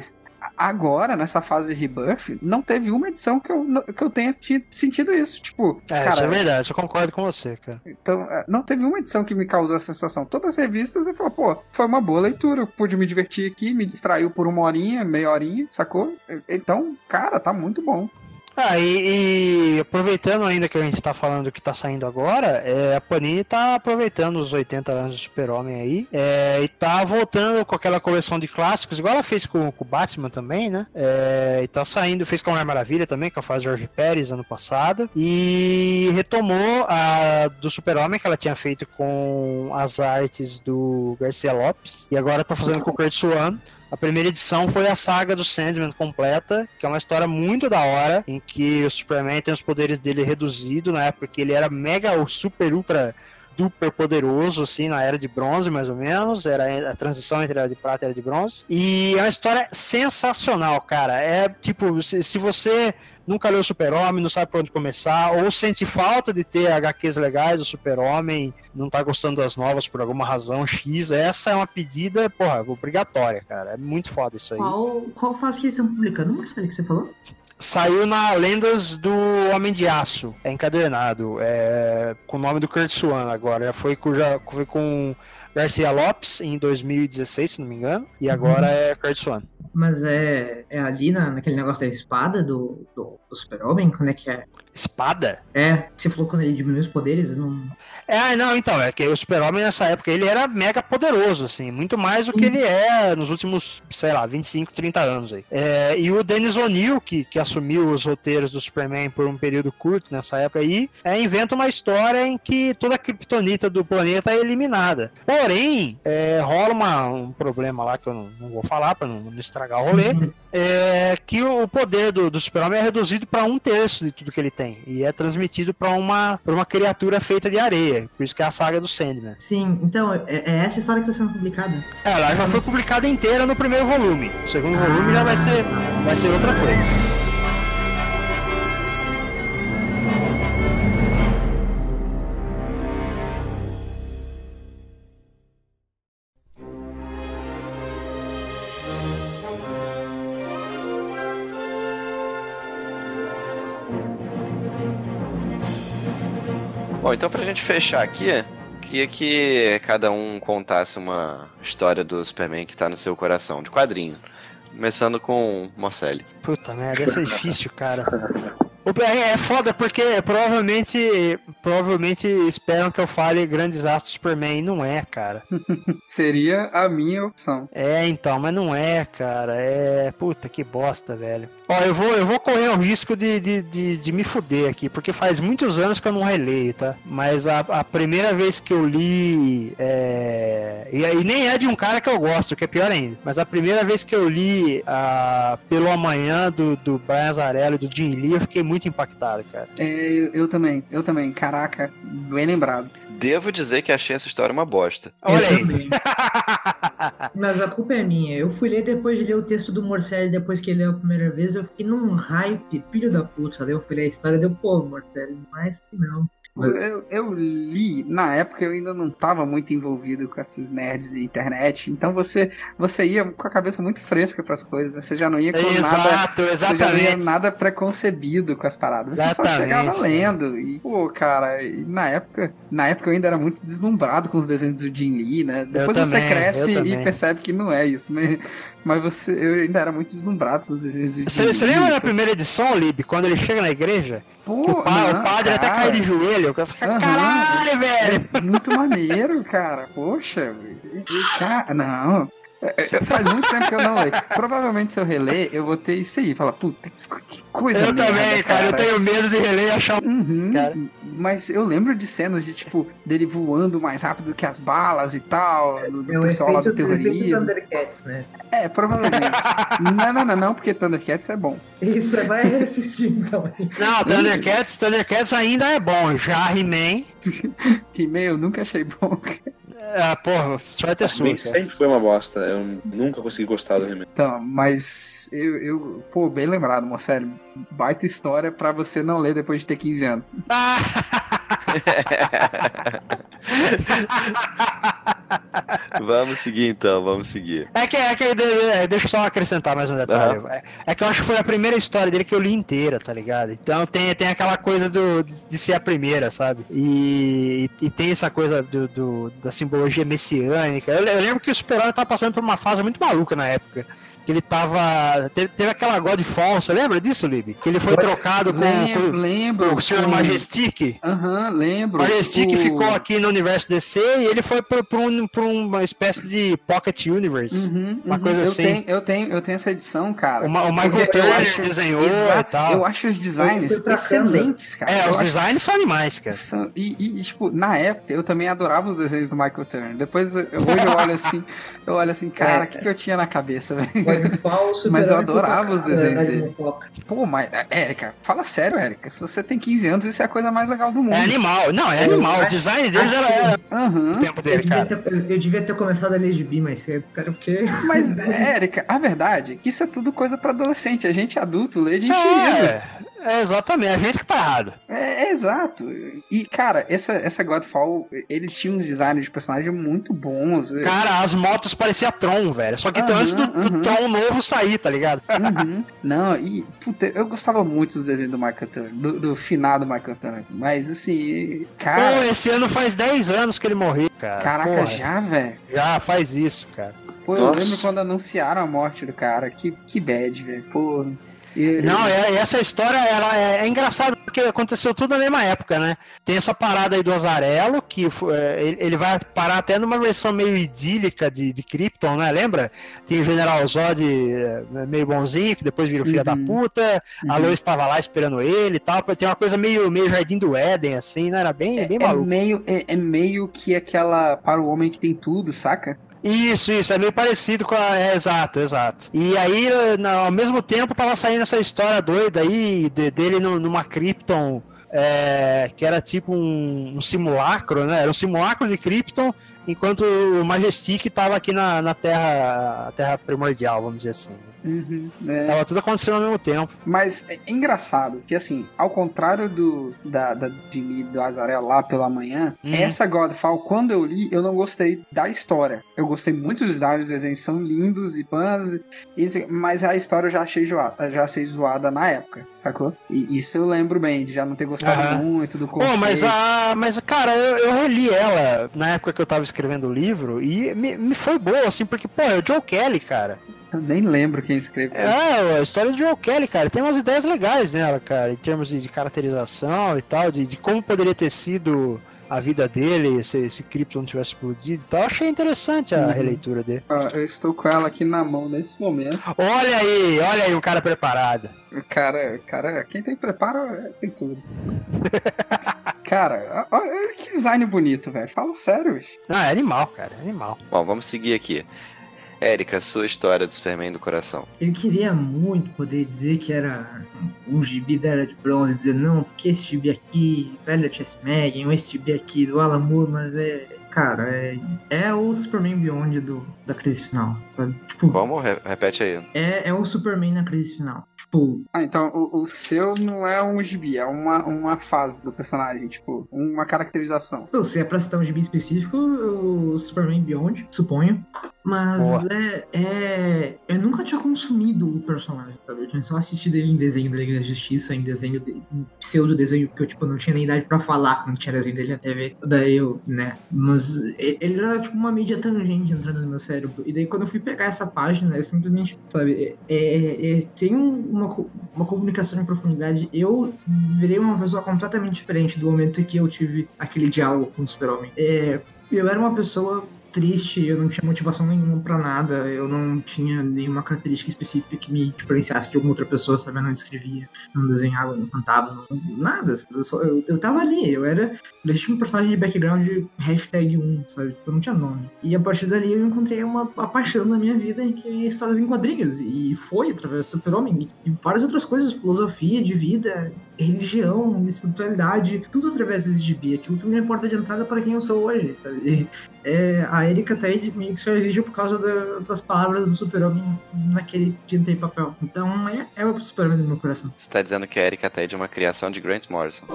Agora, nessa fase de Rebirth, não teve uma edição que eu, que eu tenha sentido isso. Tipo, é, cara, isso é verdade, eu concordo com você, cara. Então, é, não teve uma edição que me causou essa sensação. Todas as revistas eu falo, pô, foi uma boa leitura, eu pude me divertir aqui, me distraiu por uma horinha, meia horinha, sacou? Então, cara, tá muito bom. Ah, e, e, aproveitando ainda que a gente está falando do que está saindo agora, é, a Panini está aproveitando os 80 anos do Super-Homem aí é, e está voltando com aquela coleção de clássicos, igual ela fez com, com o Batman também, né? É, e tá saindo, fez com a Mulher Maravilha também, que ela faz Jorge Pérez ano passado, e retomou a do Super-Homem que ela tinha feito com as artes do Garcia Lopes, e agora está fazendo com o Kurt Swan. A primeira edição foi a saga do Sandman completa, que é uma história muito da hora, em que o Superman tem os poderes dele reduzidos, na época que ele era mega, super, ultra duper poderoso, assim, na era de bronze, mais ou menos. Era a transição entre a era de prata e a era de bronze. E é uma história sensacional, cara. É tipo, se, se você nunca leu Super-Homem, não sabe por onde começar, ou sente falta de ter HQs legais do Super-Homem, não tá gostando das novas por alguma razão X, essa é uma pedida, porra, obrigatória, cara. É muito foda isso aí. Qual, qual fase que eles estão publicando, Marcelo, que você falou? Saiu na Lendas do Homem de Aço, é encadernado, é, com o nome do Kurt Swan agora. Já foi já foi com Garcia Lopes em 2016, se não me engano, e agora uhum. é Kurt Swan. Mas é, é ali na, naquele negócio da espada do, do, do Super-Homem? Quando é que é? Espada? É, você falou quando ele diminui os poderes, não. É, não, então, é que o Super-Homem nessa época ele era mega poderoso, assim, muito mais do que ele é nos últimos, sei lá, 25, 30 anos aí. É, e o Dennis O'Neill, que, que assumiu os roteiros do Superman por um período curto nessa época aí, é, inventa uma história em que toda a criptonita do planeta é eliminada. Porém, é, rola uma, um problema lá que eu não, não vou falar pra não, não estragar o rolê, é que o poder do, do Super-Homem é reduzido para um terço de tudo que ele tem. E é transmitido para uma, pra uma criatura feita de areia. Por isso que é a saga do Sandman. Sim, então é, é essa história que está sendo publicada. É, ela já foi publicada inteira no primeiro volume. O segundo volume já vai ser, vai ser outra coisa. Então pra gente fechar aqui, queria que cada um contasse uma história do Superman que tá no seu coração, de quadrinho. Começando com Morcelli. Puta merda, essa é difícil, cara. É, é foda porque provavelmente provavelmente esperam que eu fale grandes astros Superman e não é, cara. Seria a minha opção. É, então, mas não é, cara. É. Puta que bosta, velho. Ó, eu vou, eu vou correr o risco de, de, de, de me fuder aqui, porque faz muitos anos que eu não releio, tá? Mas a, a primeira vez que eu li. É... E, e, nem é de um cara que eu gosto, que é pior ainda. Mas a primeira vez que eu li a, Pelo Amanhã do, do Brian e do Jim Lee, eu fiquei muito impactado, cara. É, eu, eu também, eu também. Caraca, bem lembrado. Devo dizer que achei essa história uma bosta. Olha aí. Mas a culpa é minha. Eu fui ler depois de ler o texto do Morcelli, depois que ele leu a primeira vez, eu fiquei num hype, filho da puta. Daí eu fui ler a história, deu, pô, Morcelli, mas não. Eu, eu, li, na época eu ainda não estava muito envolvido com esses nerds de internet, então você você ia com a cabeça muito fresca para as coisas, né? Você já não ia com Exato, nada, exatamente. você já não ia nada preconcebido com as paradas. Exatamente, você só chegava lendo e, pô, cara, na época, na época eu ainda era muito deslumbrado com os desenhos do Jim Lee, né? Depois você cresce e percebe que não é isso, mas, mas você eu ainda era muito deslumbrado com os desenhos Jim você, Lee. Você lembra da primeira edição, Lib, quando ele chega na igreja? Pô, o, pa não, o, padre cara. até cai de joelho. Eu fico, uhum, caralho, velho! É muito maneiro, cara. Poxa, cara, não. É, é, faz muito tempo que eu não leio. Provavelmente se eu reler, eu vou ter isso aí. Falar, puta, que coisa Eu merda, também, cara. cara. Eu tenho medo de reler e achar uhum, cara. Mas eu lembro de cenas de, tipo, dele voando mais rápido que as balas e tal, do, do é pessoal lá do terrorismo. Thundercats, né? É, provavelmente. não, não, não, não, porque Thundercats é bom. Isso, vai assistir então. Não, Thundercats, Thundercats ainda é bom. Já He-Man. He-Man eu nunca achei bom. Ah, porra, só vai ter sua. sempre foi uma bosta. Eu nunca consegui gostar do He-Man. Então, mas eu, eu, pô, bem lembrado, Marcelo. Baita história pra você não ler depois de ter 15 anos. Vamos seguir então, vamos seguir. É que, é que de- deixa eu só acrescentar mais um detalhe. É, é que eu acho que foi a primeira história dele que eu li inteira, tá ligado? Então tem, tem aquela coisa do, de ser a primeira, sabe? E, e tem essa coisa do, do- da simbologia messiânica. Eu, eu lembro que o Super-Homem tava passando por uma fase muito maluca na época. Que ele tava. Teve, teve aquela Godfall, você lembra disso, Lib? Que ele foi trocado com, Lembro, com, lembro. com o Sr. com- Majestic. Aham, lembro. O Majestic O- ficou aqui no universo DC e ele foi pra, pra um- pra uma espécie de Pocket Universe. Uhum, Uma uhum. coisa eu assim. Tenho, eu, tenho, eu tenho essa edição, cara. O, o Michael Turner acho- desenhou e Exato, tal. eu acho os designs excelentes, cara. É, eu os acho designs são animais, cara. São- E, e, tipo, na época eu também adorava os desenhos do Michael Turner. Depois eu- hoje eu olho assim, eu olho assim, cara, o É. que, que eu tinha na cabeça, velho? Super-Homem Mas eu adorava os desenhos né, dele. Pô, mas, Érica, fala sério, Érica. Se você tem 15 anos, isso é a coisa mais legal do mundo. É animal. Não, é Eu animal. O design deles era era Aham. o tempo Eu dele, devia, cara. ter, eu- eu devia ter começado a ler gibi mais cedo, cara, porque. Mas, Érica, a verdade é que isso é tudo coisa pra adolescente. A gente adulto lê de enxerga. É, é, exatamente. A gente que tá errado. É, é exato. E, cara, essa, essa Godfall, ele tinha uns designs de personagem muito bons. Cara, as motos pareciam Tron, velho. Só que Aham, antes do, do aham. Tron novo sair, tá ligado? Uhum. Não, e, puta, eu gostava muito dos desenhos do Michael Turner, do, do finado Michael Turner. Mas, assim, Pô, cara, esse ano faz 10 anos que ele morreu, cara. caraca, Porra, já, velho. Já faz isso, cara. Pô, eu Nossa. lembro quando anunciaram a morte do cara. Que, que bad, velho. Pô. E- Não, é, essa história ela é, é engraçada porque aconteceu tudo na mesma época, né? Tem essa parada aí do Azarelo, que é, ele, ele vai parar até numa versão meio idílica de, de Krypton, né? Lembra? Tem o General Zod é, meio bonzinho, que depois vira o filho da Uhum. puta. A Uhum. Lois estava lá esperando ele e tal. Tem uma coisa meio, meio Jardim do Éden, assim, né? Era bem, bem É maluco. meio, é, é meio que aquela para o homem que tem tudo, saca? Isso, isso, é meio parecido com a. É, exato, exato. E aí, ao mesmo tempo, tava saindo essa história doida aí de- dele numa Krypton. é, que era tipo um, um simulacro, né? Era um simulacro de Krypton, enquanto o Majestic tava aqui na, na Terra, Terra primordial, vamos dizer assim. Uhum, é. Tava tudo acontecendo ao mesmo tempo. Mas é engraçado que, assim, ao contrário do da, da Jimmy do Azarel lá pela manhã, Uhum. essa Godfall, quando eu li, eu não gostei da história. Eu gostei muito dos designs, os desenhos são lindos e quê, mas a história eu já achei zoada, já achei zoada na época, sacou? E isso eu lembro bem, de já não ter gostado Aham. muito do conceito. mas a. Mas, cara, eu, eu reli ela na época que eu tava escrevendo o livro e me, me foi boa, assim, porque, pô, é o Joe Kelly, cara. Eu nem lembro quem escreveu. É, a história do Joe Kelly, cara, tem umas ideias legais nela, cara, em termos de, de caracterização e tal, de, de como poderia ter sido a vida dele se, se Krypton não tivesse explodido e tal. Achei interessante a Uhum. releitura dele. Ó, eu estou com ela aqui na mão nesse momento. Olha aí, olha aí um cara preparado. O cara, cara, quem tem preparo é, tem tudo. cara, olha que design bonito, velho. Fala sério, bicho. Ah, é animal, cara, é animal. Bom, vamos seguir aqui. Érica, sua história do Superman do coração. Eu queria muito poder dizer que era um gibi da Era de Bronze, dizer não, porque esse gibi aqui, velho Chess Megan, ou esse gibi aqui do Alan Moore, mas é. Cara, é, é o Superman Beyond do, da crise final, sabe? Tipo, Como? Re- Repete aí. é, é o Superman na crise final. Tipo, Ah, então o, o seu não é um gibi, é uma, uma fase do personagem, tipo, uma caracterização. eu sei, é pra citar um gibi específico, o Superman Beyond, suponho. Mas é, é. Eu nunca tinha consumido o personagem, sabe? Eu tinha só assistido ele em desenho da Liga da Justiça, em desenho de, em pseudo desenho, porque eu tipo, não tinha nem idade pra falar quando tinha desenho dele na TV. Daí eu, né? Mas ele era tipo uma mídia tangente entrando no meu cérebro. E daí quando eu fui pegar essa página, eu simplesmente, sabe, é, é- é- tem um- uma, uma comunicação em profundidade. Eu virei uma pessoa completamente diferente do momento em que eu tive aquele diálogo com o Super-Homem. É, eu era uma pessoa triste, eu não tinha motivação nenhuma pra nada, eu não tinha nenhuma característica específica que me diferenciasse de alguma outra pessoa, sabe? Eu não escrevia, não desenhava, não cantava, não- nada. Eu, só, eu, eu tava ali, eu era legítimo personagem de background hashtag 1, sabe? Eu não tinha nome. E a partir dali eu encontrei uma, uma paixão na minha vida, que é histórias em quadrinhos. E foi através do Super-Homem e várias outras coisas, filosofia de vida, religião, espiritualidade, tudo através desse gibi. Aquilo foi minha porta de entrada para quem eu sou hoje, sabe? E, é, a Erika Ted meio que só existe por causa da- das palavras do super-homem naquele tinta e papel. Então é, é o super-homem do meu coração. Você tá dizendo que a Erika Ted é uma criação de Grant Morrison.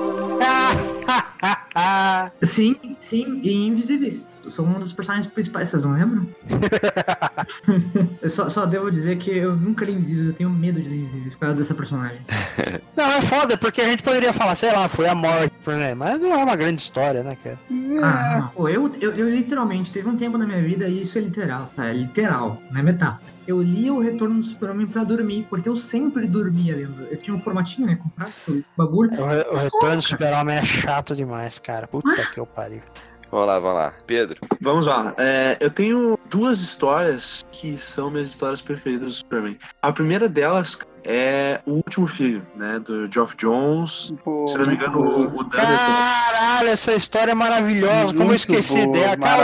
Sim, sim, e Invisíveis. São um dos personagens principais, vocês não lembram? eu só, só devo dizer que eu nunca li Invisíveis, eu tenho medo de ler Invisíveis por causa dessa personagem. Não, é foda, porque a gente poderia falar, sei lá, foi a morte, né? Mas não é uma grande história, né, cara? Ah, pô, eu, eu, eu literalmente, teve um tempo na minha vida, e isso é literal, tá? É literal, não é metáfora. Eu li o Retorno do Super-Homem pra dormir, porque eu sempre dormia lendo. Eu tinha um formatinho, né? Comprado, o bagulho. O, o Retorno do. Super-Homem é chato demais, cara. Puta que eu pariu. Vamos lá, vamos lá. Pedro. Vamos lá. É, eu tenho duas histórias que são minhas histórias preferidas do Superman. A primeira delas é o último filho, né? Do Geoff Jones. Pô, Se não me engano, o, o. Caralho, essa história é maravilhosa. Como eu Muito esqueci boa, dela. Cara,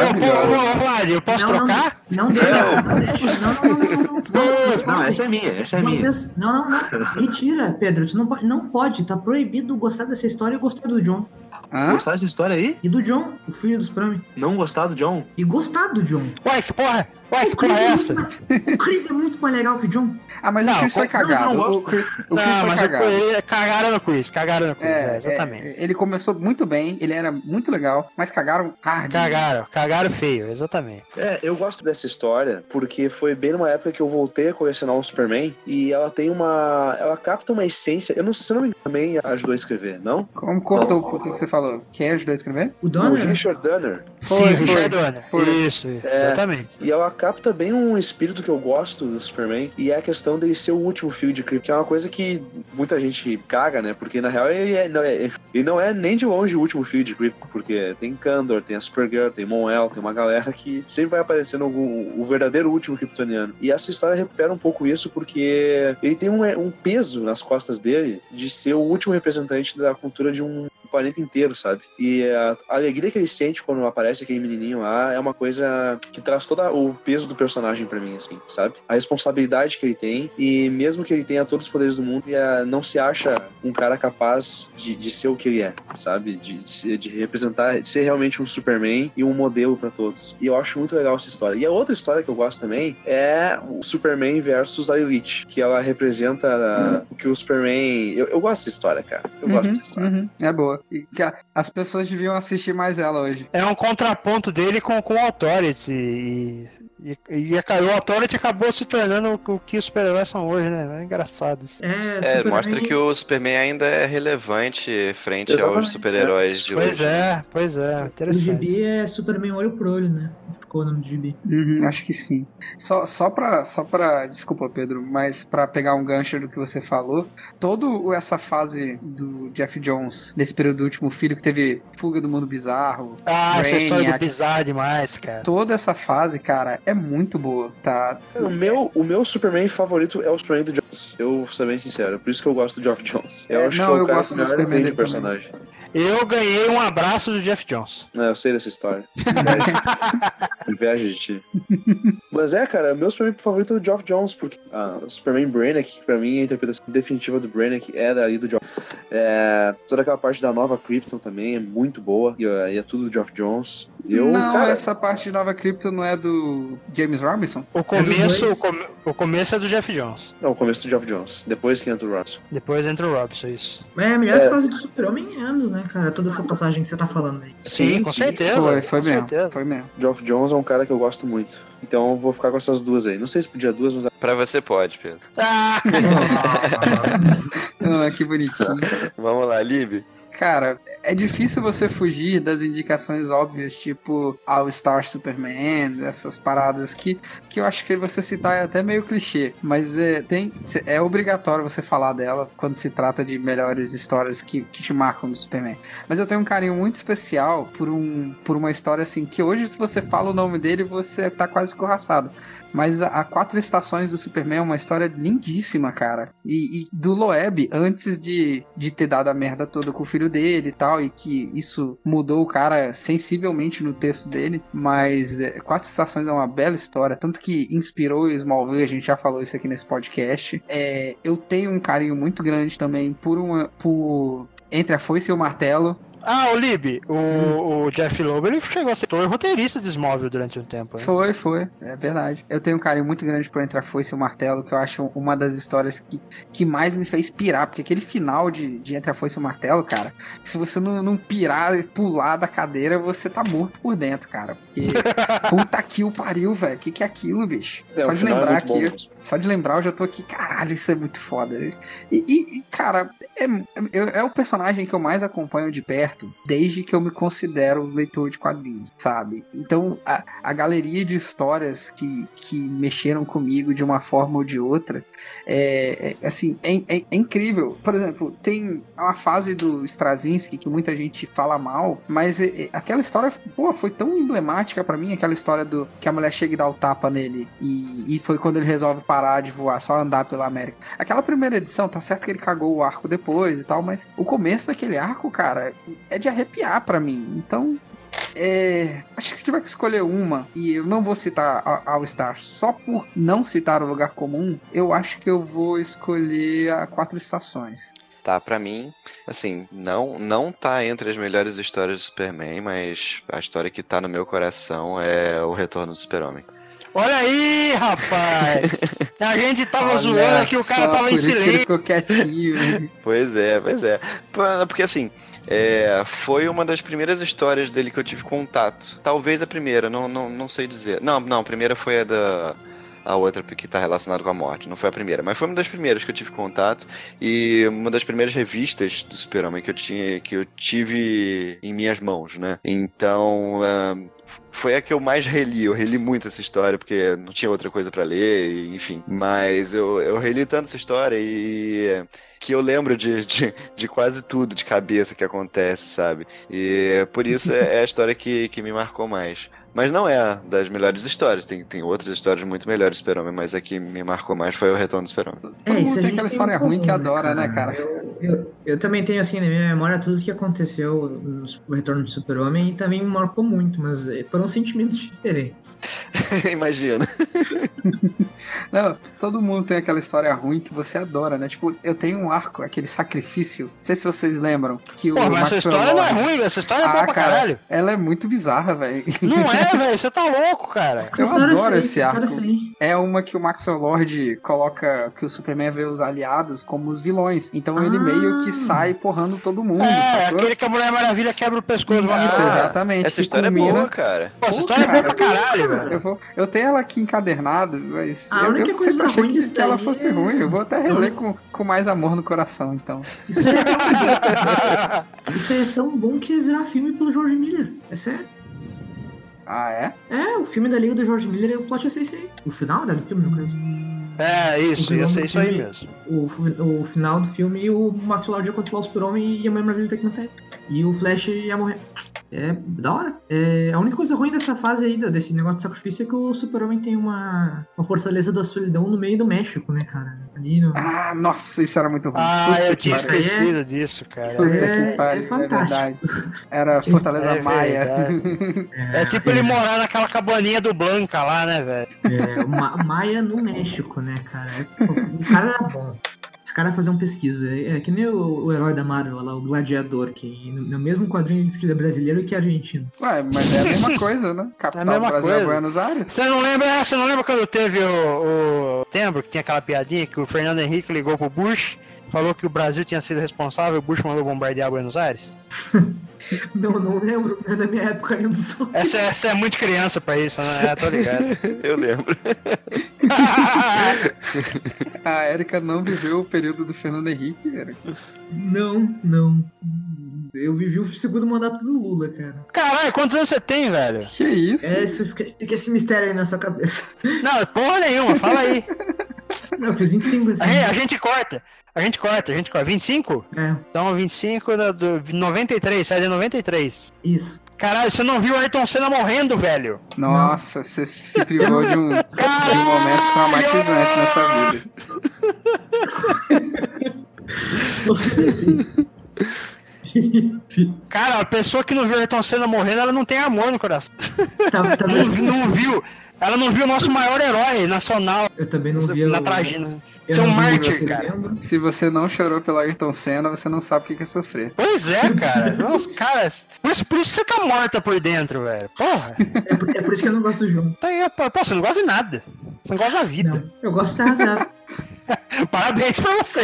Vlad, eu posso Não, não, trocar? Não deixa, não deixa. Não, não, não, não, não. não, Não, essa é minha, essa é minha. Vocês... Não, não, não. Mentira, Pedro. Tu não pode, não pode. Tá proibido gostar dessa história e gostar do John. Hã? Gostar dessa história aí? E do John, o filho dos Superman. Não gostar do John? E gostar do John. Ué, que porra? Ué, que Chris, porra é é essa? mais, o Chris é muito mais legal que o John. Ah, mas Não, o Chris foi cagado. não O? Chris, o Chris Não, foi mas cagado. eu, cagaram no quiz, cagaram no quiz, é, É, exatamente. é, ele começou muito bem, ele era muito legal, mas cagaram hard. Cagaram, cagaram feio, exatamente. É, eu gosto dessa história porque foi bem numa época que eu voltei a colecionar o Superman e ela tem uma. Ela capta uma essência. Eu não sei se não me engano, também ajudou a escrever, não? Como cortou o que você falou? Quem ajudou a escrever? O O Donner? Richard Donner. Foi, Sim, foi, Richard Donner. foi. Isso, É. exatamente. E ela capta bem um espírito que eu gosto do Superman, e é a questão dele ser o último fio de Krypton, que é uma coisa que muita gente caga, né? Porque na real ele, é, não, é, ele não é nem de longe o último fio de Krypton, porque tem Kandor, tem a Supergirl, tem Mon-El, tem uma galera que sempre vai aparecendo algum, o verdadeiro último kryptoniano. E essa história recupera um pouco isso, porque ele tem um, um peso nas costas dele de ser o último representante da cultura de um planeta inteiro, sabe? E a, a alegria que ele sente quando aparece aquele menininho lá é uma coisa que traz todo o peso do personagem pra mim, assim, sabe? A responsabilidade que ele tem e mesmo que ele tenha todos os poderes do mundo, ele ah, não se acha um cara capaz de, de ser o que ele é, sabe? De, de, de representar, de ser realmente um Superman e um modelo pra todos. E eu acho muito legal essa história. E a outra história que eu gosto também é o Superman versus a Elite, que ela representa ah, o que o Superman... Eu, eu gosto dessa história, cara. Eu gosto dessa história. uhum, é boa. E que a- as pessoas deviam assistir mais ela hoje. É um contraponto dele com, com o Authority. E, e, e a- o Authority acabou se tornando o, o que os super-heróis são hoje, né? É engraçado isso. É, É, Superman- mostra que o Superman ainda é relevante frente Exatamente. aos super-heróis de Pois hoje. é, pois é, O interessante. gibi é Superman olho por olho, né? Ficou o nome do gibi. Uhum, acho que sim. Só, só pra. Só pra. Desculpa, Pedro, mas pra pegar um gancho do que você falou, toda essa fase do Jeff Jones, desse período do último filho, que teve Fuga do Mundo Bizarro, Ah, essa história do bizarro demais, cara. toda essa fase, cara, é muito boa, tá? O meu, o meu Superman favorito é o Superman do Jones. Eu vou ser bem sincero. Por isso que eu gosto do Geoff Jones. Eu É, acho não, que é o eu cara gosto que do melhor Superman entende o dele também. Eu ganhei um abraço do Jeff Jones. Não, eu sei dessa história. Inveja de ti. Mas é, cara, meu Superman favorito é o Geoff Jones, porque ah, o Superman Brainiac, que pra mim a interpretação definitiva do Brainiac é daí do Geoff. É, toda aquela parte da nova Krypton também é muito boa, e, é- e é tudo do Geoff Jones. Eu, não, cara, essa parte de Nova Krypton não é do James Robinson? O começo, dois. o, come- o começo é do Jeff Jones. Não, o começo do Geoff Jones, depois que entra o Ross. Depois entra o Robson, isso. É a melhor É. fase do Super-Homem em anos, né, cara? Toda essa passagem que você tá falando aí. Sim, com certeza. Foi, foi com mesmo. certeza. Foi mesmo. Geoff Jones é um cara que eu gosto muito. Então eu vou ficar com essas duas aí. Não sei se podia duas, mas Pra você pode, Pedro. Ah, Ah, que bonitinho. Vamos lá, Lib. Cara, é difícil você fugir das indicações óbvias, tipo All Star Superman, essas paradas que, que eu acho que você citar é até meio clichê, mas é, tem, é obrigatório você falar dela quando se trata de melhores histórias que, que te marcam do Superman. Mas eu tenho um carinho muito especial por, um, por uma história assim, que hoje se você fala o nome dele, você tá quase escorraçado. Mas a, a Quatro Estações do Superman é uma história lindíssima, cara. E, e do Loeb, antes de, de ter dado a merda toda com o filho dele e tal, e que isso mudou o cara sensivelmente no texto dele. Mas é, Quatro Estações é uma bela história, tanto que inspirou Smallville, a gente já falou isso aqui nesse podcast. É, eu tenho um carinho muito grande também por uma. por. Entre a Foice e o Martelo, Ah, o Lib, o, o Jeff Loeb, ele chegou a ser roteirista de Smallville durante um tempo. né? Foi, foi. É verdade. Eu tenho um carinho muito grande por Entre a Foice e o Martelo, que eu acho uma das histórias que, que mais me fez pirar. Porque aquele final de, de Entre a Foice e o Martelo, cara, se você não, não pirar e pular da cadeira, você tá morto por dentro, cara. Porque puta que o pariu, velho. O que, que é aquilo, bicho? É, Só de é lembrar bom aqui. mesmo. Só de lembrar, eu já tô aqui, caralho, isso é muito foda. E, e- e, cara, é, é, é o personagem que eu mais acompanho de perto desde que eu me considero leitor de quadrinhos, sabe? Então, a, a galeria de histórias que, que mexeram comigo de uma forma ou de outra é, é, assim, é, é- é incrível. Por exemplo, tem uma fase do Straczynski que muita gente fala mal, mas é- é- aquela história, pô, foi tão emblemática pra mim, aquela história do que a mulher chega e dá o tapa nele e, e foi quando ele resolve parar de voar, só andar pela América. Aquela primeira edição, tá certo que ele cagou o arco depois e tal, mas o começo daquele arco, cara, é de arrepiar pra mim. Então, é, acho que tiver que escolher uma, e eu não vou citar All Star só por não citar o lugar comum, eu acho que eu vou escolher a Quatro Estações. Tá, pra mim, assim, não, não tá entre as melhores histórias do Superman, mas a história que tá no meu coração é o Retorno do Super-Homem. Olha aí, rapaz! A gente tava Olha zoando que o cara tava em que ele silêncio. ficou quietinho. Pois é, pois é. Porque assim, é, foi uma das primeiras histórias dele que eu tive contato. Talvez a primeira, não, não, não sei dizer. Não, não, a primeira foi a da. A outra que tá relacionada com a morte, não foi a primeira, mas foi uma das primeiras que eu tive contato e uma das primeiras revistas do Super-Homem que eu tinha, que eu tive em minhas mãos, né? Então, ah, foi a que eu mais reli. Eu reli muito essa história, porque não tinha outra coisa pra ler, enfim. Mas eu, eu reli tanto essa história e que eu lembro de, de, de quase tudo de cabeça que acontece, sabe? E por isso é é a história que, que me marcou mais. Mas não é das melhores histórias, tem, tem outras histórias muito melhores do Super-Homem, mas a que me marcou mais foi o Retorno do Super-Homem. Todo É, mundo isso a tem aquela história ruim que comum, adora, né, cara? Eu, eu, eu também tenho, assim, na minha memória tudo que aconteceu no Retorno do Super-Homem e também me marcou muito, mas eh, foram sentimentos diferentes. Imagina. Não, todo mundo tem aquela história ruim que você adora, né? Tipo, eu tenho um arco, aquele sacrifício. Não sei se vocês lembram. Que o Pô, mas essa história não é Lord- ruim, essa história é boa Ah, pra cara, caralho. ela é muito bizarra, velho. Não é, velho, você tá louco, cara. Eu História adoro sei, esse arco. É uma que o Maxwell Lord coloca que o Superman vê os aliados como os vilões. Então ele Ah. meio que sai porrando todo mundo. É, sacou? aquele que a Mulher Maravilha quebra o pescoço. Isso, vamos Ah, lá. exatamente. Essa história é culmina- boa, cara. Pô, essa história é boa cara, pra caralho, velho. Eu, vou, eu tenho ela aqui encadernada, mas A eu, única eu coisa sempre achei que, que ela fosse é- ruim. Eu vou até reler com, com mais amor no coração, então. Isso aí, é tão, isso aí é tão bom que ia virar filme pelo George Miller. É sério. Ah, é? É, o filme da Liga do George Miller, o plot ia ser esse aí. O final, né, do filme, no caso. É, isso, ia ser isso aí mesmo. O, o final do filme, o Max Lord ia controlar o Super-Homem e a Mulher Maravilha ter que matar ele. E o Flash ia morrer. É da hora. É, a única coisa ruim dessa fase aí, desse negócio de sacrifício, é que o Super-Homem tem uma, uma fortaleza da solidão no meio do México, né, cara? Ah, nossa, isso era muito ruim. Ah, Puta eu tinha aí é- esquecido disso, cara. Puta aí que é- pariu, é é, fantástico. verdade. Era Fortaleza é Maia. É tipo ele morar naquela cabaninha do Blanca lá, né, velho? É, o Ma- Maia no México, né, cara? É, o cara era bom. Esse cara fazer uma pesquisa. É, é que nem o, o herói da Marvel lá, o Gladiador, que no, no mesmo quadrinho ele diz que ele é brasileiro e que é argentino. Ué, mas é a mesma coisa, né? Capital mesma do Brasil coisa. é Buenos Aires. Você não lembra, você não lembra quando teve o, o Tempo, que tinha aquela piadinha que o Fernando Henrique ligou pro Bush, falou que o Brasil tinha sido responsável, o Bush mandou bombardear Buenos Aires? Não, não lembro. É da minha época do som. Essa, essa é muito criança pra isso, né? É, tô ligado. Eu lembro. A Erika não viveu o período do Fernando Henrique, Erika. Não, não. Eu vivi o segundo mandato do Lula, cara. Caralho, quantos anos você tem, velho? Que isso? É, isso fica, fica esse mistério aí na sua cabeça. Não, porra nenhuma, fala aí. Não, eu fiz 25 assim. A gente, a gente corta. A gente corta, a gente corta. 25? É, Então, 25 da, do 93, sai de 93. isso. Caralho, você não viu o Ayrton Senna morrendo, velho? Nossa, você se privou de um, de um momento traumatizante nessa vida. Cara, a pessoa que não viu o Ayrton Senna morrendo, ela não tem amor no coração. tá- Não, talvez- não viu. Ela não viu o nosso maior herói nacional Eu também não vi na tragédia. Você é um mártir, cara. Se você não chorou pelo Ayrton Senna, você não sabe o que que é sofrer. Pois é, cara. Nossa, caras. Por isso, por isso você tá morta por dentro, velho. Porra. É por, é por isso que eu não gosto do jogo. Tá aí, pô, pô, você não gosta de nada. Você não gosta da vida. Não, eu gosto de arrasar. Parabéns pra você.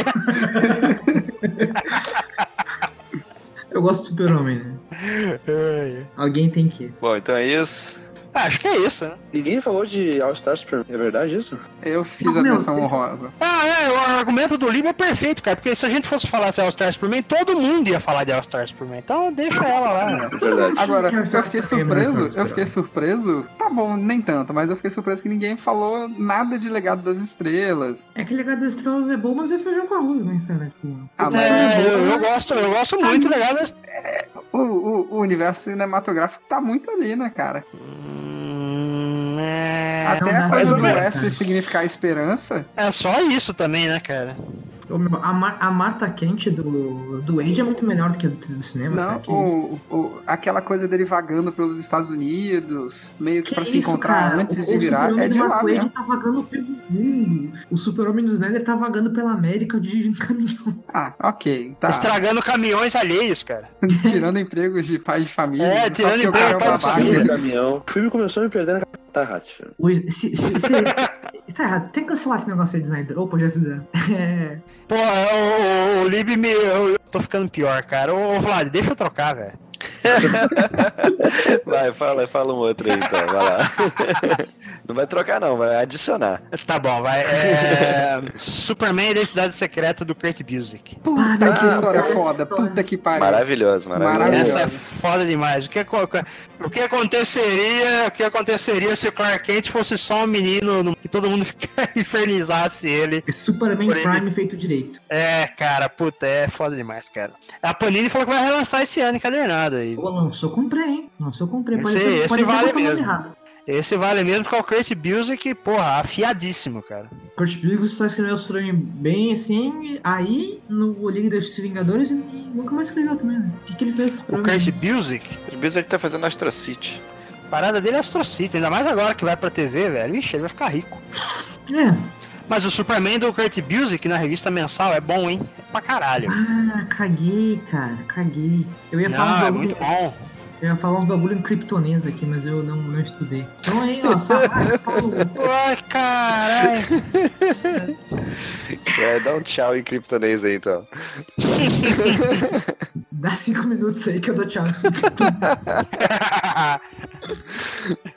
Eu gosto do super-homem, né? Ai. Alguém tem que. Bom, então é isso. Ah, Acho que é isso, né? Ninguém falou de All Stars Superman, é verdade isso? Eu fiz Não, a menção honrosa. Ah, é, o argumento do Lima é perfeito, cara. Porque se a gente fosse falar de All Stars Superman, todo mundo ia falar de All Stars Superman. Então deixa ela lá, né? É verdade. Agora, eu fiquei surpreso, eu fiquei surpreso. Tá bom, nem tanto, mas eu fiquei surpreso que ninguém falou nada de Legado das Estrelas. É que Legado das Estrelas é bom, mas é feijão com arroz, né, cara? Ah, mas É, eu, eu gosto, eu gosto muito legal desse. o, o- o universo cinematográfico tá muito ali, né, cara? Hum, é... Até não, a coisa do. S significar esperança. é só isso também, né, cara? Ô, meu, A, Mar a Marta Quente do, do Age é muito melhor do que a do, cinema. cara, Não, que isso. o, o- aquela coisa dele vagando pelos Estados Unidos, meio que, Que pra se isso, encontrar cara? antes O- de o virar, é do de Mark lá mesmo. tá vagando pelo mundo. O super-homem do Snyder tá vagando pela América dirigindo caminhão. Ah, ok, tá. Estragando caminhões alheios, cara. tirando empregos de pais de família. É, só tirando emprego é de pai de babaca. família. Sim, caminhão. O filme começou a me perdendo na catarra, esse filme. Se, se, se, se, tá errado, tem que cancelar esse negócio aí de Snyder. Opa, já fizeram. É, Pô, o, o, o Lib me. Eu, eu tô ficando pior, cara. Ô, Vlad, deixa eu trocar, velho. Vai, fala, fala um outro aí então, vai lá. Não vai trocar não, vai adicionar. Tá bom, vai. É... Superman Identidade Secreta do Kurt Busiek. Puta Para, que história foda, história. puta que pariu. Maravilhoso, maravilhoso. Essa é foda demais. O que, o que aconteceria? O que aconteceria se o Clark Kent fosse só um menino no- que todo mundo infernizasse ele? é Superman ele. Prime feito direito. É, cara, puta, é foda demais, cara. A Panini falou que vai relançar esse ano encadernado aí. Pô, lançou, comprei, hein? Lançou, comprei. Esse- ter- esse pode vale mesmo. errado. Esse vale mesmo porque é o Kurt Busiek, porra, afiadíssimo, cara. Kurt Busiek só escreveu o Superman bem assim, aí no Liga dos Vingadores e nunca mais escreveu também, né? O que, que ele fez? O? Kurt Busiek, O Bezos tá fazendo Astro City. a parada dele é astrocita, ainda mais agora que vai pra TV, velho. Ixi, ele vai ficar rico. É. Mas o Superman do Kurt Busiek na revista mensal é bom, hein? É pra caralho. Ah, caguei, cara, caguei. Eu ia falar uns Não, é bagulho, muito bom. eu ia falar uns bagulho em kryptonês aqui, mas eu não, não estudei. Então aí, ó, só ah, Paulo, Ai, caralho. É, dá um tchau em criptonês aí então. dá cinco minutos aí que eu dou tchau.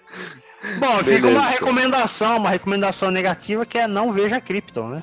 Bom, fica Beleza. uma recomendação, uma recomendação negativa que é não veja Krypton, né?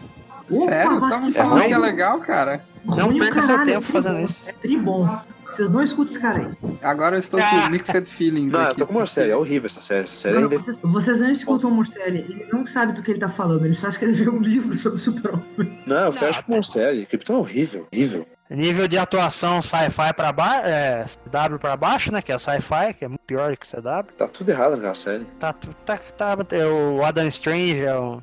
Sério? mas Tava que falando ruim. que é legal, cara. Não perca seu tempo é fazendo isso. É tribom. Vocês não escutam esse cara aí. Agora eu estou com mixed feelings Não, eu aqui. tô com uma série, é horrível essa série. Essa série Não, ainda... vocês, vocês não escutam o Morcelli, ele não sabe do que ele tá falando, ele só escreveu um livro sobre o super-homem. Não, eu fecho com uma série. Krypton é horrível, horrível. Nível de atuação sci-fi pra baixo, é, CW pra baixo, né? Que é sci-fi, que é muito pior que CW. Tá tudo errado naquela série. Tá, tá, tá, o Adam Strange é um.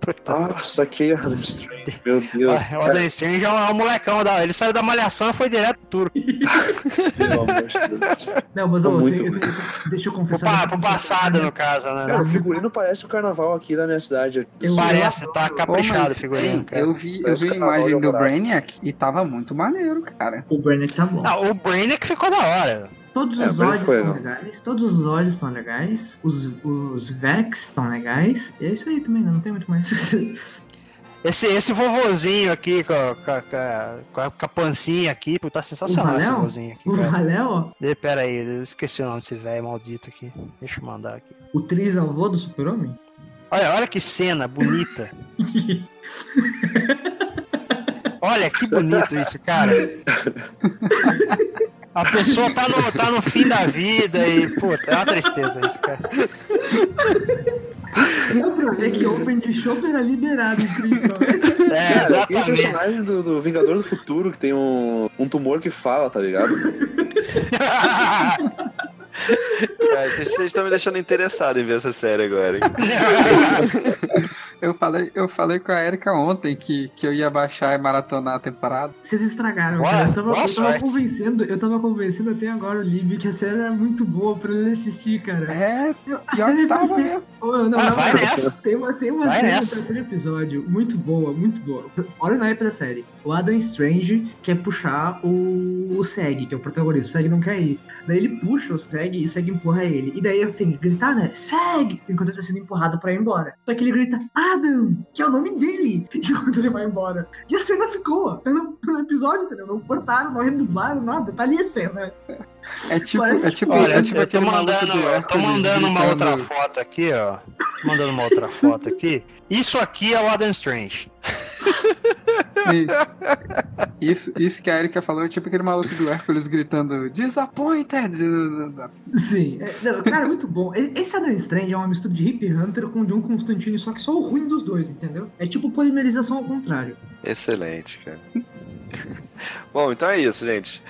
Puta. Nossa, que Adam Strange. Meu Deus. o Adam Strange é um, é um molecão, da, ele saiu da malhação e foi direto pro turco. Pelo amor de Deus. Não, mas Tá ô, muito tenho- eu tenho- deixa eu Pro, confessar. pa- pro passado, no caso, né? Cara, o figurino parece o carnaval aqui da minha cidade. Eu- Parece, tá caprichado o figurino, eu vi, eu vi a imagem do. Brainiac e tava muito maneiro, cara. O Burnett tá bom. Ah, o Brainiac ficou da hora. Todos É, os olhos estão legais, todos os olhos estão legais, os, os Vex estão legais, e é isso aí também, né? não tem muito mais. Esse, esse vovozinho aqui, com a, com a- com com a- com a pancinha aqui, pô, tá sensacional O esse vovozinho aqui, o cara. Valéu, ó, Ih, Pera aí, eu esqueci o nome desse velho maldito aqui. Deixa eu mandar aqui. o trisavô do super-homem. Olha, olha que cena bonita. Olha que bonito isso, cara. A pessoa tá no, tá no fim da vida e, puta, é uma tristeza isso, cara. Dá pra ver que Open de Shop era liberado em Krypton. É, Cara, tem um exatamente. personagem do, do Vingador do Futuro que tem um, um tumor que fala, tá ligado? Cara, vocês, vocês estão me deixando interessado em ver essa série agora. Eu falei, eu falei com a Erika ontem que, que eu ia baixar e maratonar a temporada. Vocês estragaram, cara. Eu tava, eu tava convencendo, eu tava convencendo até agora o Libby que a série era muito boa pra ele assistir, cara. É, A série que é tava mesmo. Ô, não, Ah, não, vai não. nessa. Tem uma, tem uma Vai cena terceiro episódio muito boa, muito boa. Olha o naipe da série. O Adam Strange quer puxar o, o Seg, que é o protagonista. O Seg não quer ir. Daí ele puxa o Seg e o Seg empurra ele. E daí tem que gritar, né? Seg! Enquanto ele tá sendo empurrado pra ir embora. Só que ele grita, Adam! Que é o nome dele! Enquanto ele vai embora. E a cena ficou. Tá no, no episódio, entendeu? Não cortaram, não redublaram, nada. Tá ali a cena. É tipo, Parece é tipo, Olha, é tipo aquele maluco mandando, do eu tô Hércules mandando uma outra foto aqui, ó. Tô mandando uma outra foto aqui. Isso aqui é o Adam Strange. Isso, isso que a Erika falou é tipo aquele maluco do Hércules gritando Disappointed! Sim, é, não, cara, é muito bom. Esse Adam Strange é uma mistura de Hip Hunter com John Constantine, só que só o ruim dos dois, entendeu? É tipo polimerização ao contrário. Excelente, cara. Bom, então é isso, gente.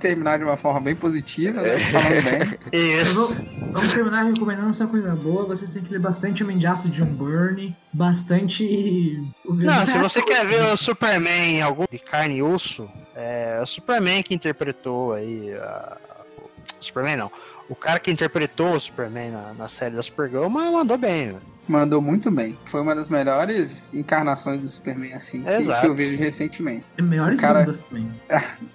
Terminar de uma forma bem positiva, É. né? falando bem. Isso. vamos, terminar recomendando essa coisa boa. Vocês têm que ler bastante Homem de Aço de John Byrne, bastante. Não, se você quer ver o Superman em algum de carne e osso, é o Superman que interpretou aí. a- o Superman não. O cara que interpretou o Superman na, na série da Supergirl mas mandou bem. né? Mandou muito bem. Foi uma das melhores encarnações do Superman, assim, que, que eu vejo recentemente. É melhores Cara- bandas também.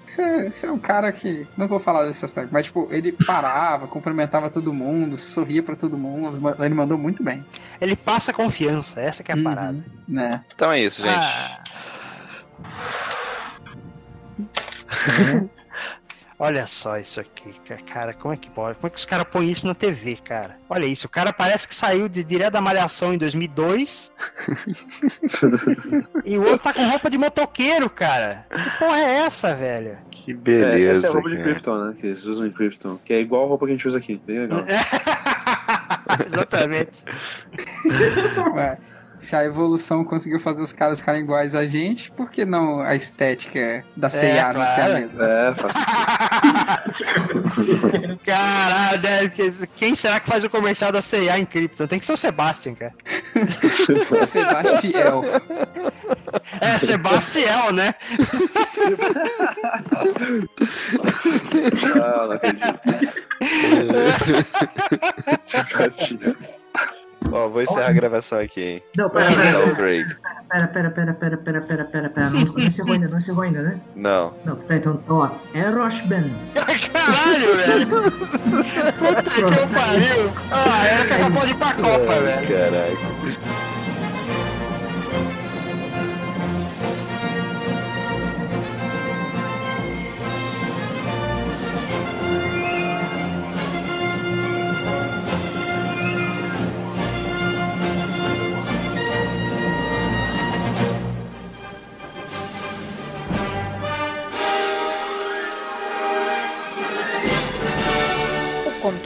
Você é, você é um cara que. Não vou falar desse aspecto, mas tipo, ele parava, cumprimentava todo mundo, sorria pra todo mundo. Ele mandou muito bem. Ele passa confiança, essa que é a parada. Uhum, né? Então é isso, gente. Ah. Olha só isso aqui, ca- cara, como é que pode? Como é que os caras põem isso na TV, cara? Olha isso, o cara parece que saiu de direto da Malhação em 2002 e o outro tá com roupa de motoqueiro, cara. Que porra é essa, velho? Que É, beleza. essa é a roupa de cara. Krypton, né? Que eles usam em Krypton. Que é igual a roupa que a gente usa aqui. Bem legal. Exatamente. Se a evolução conseguiu fazer os caras ficarem iguais a gente, por que não a estética da CIA não ser a claro. mesma? É, faz Caralho? Que- quem será que faz o comercial da CIA em Krypton? Tem que ser o Sebastian, cara. Sebastiel. É, Sebastião, né? Ah, não acredito. Sebastião. Ó, vou encerrar a gravação aqui, hein? Não, pera, pera, pera, pera, pera, pera, pera, pera, pera, pera, pera. Não, não encerrou ainda, não encerrou ainda, né? Não. Não, pera, então, ó. É Roshben. Caralho, velho. Puta que eu pariu. Ah, era que acabou de ir pra Copa, velho. Caraca.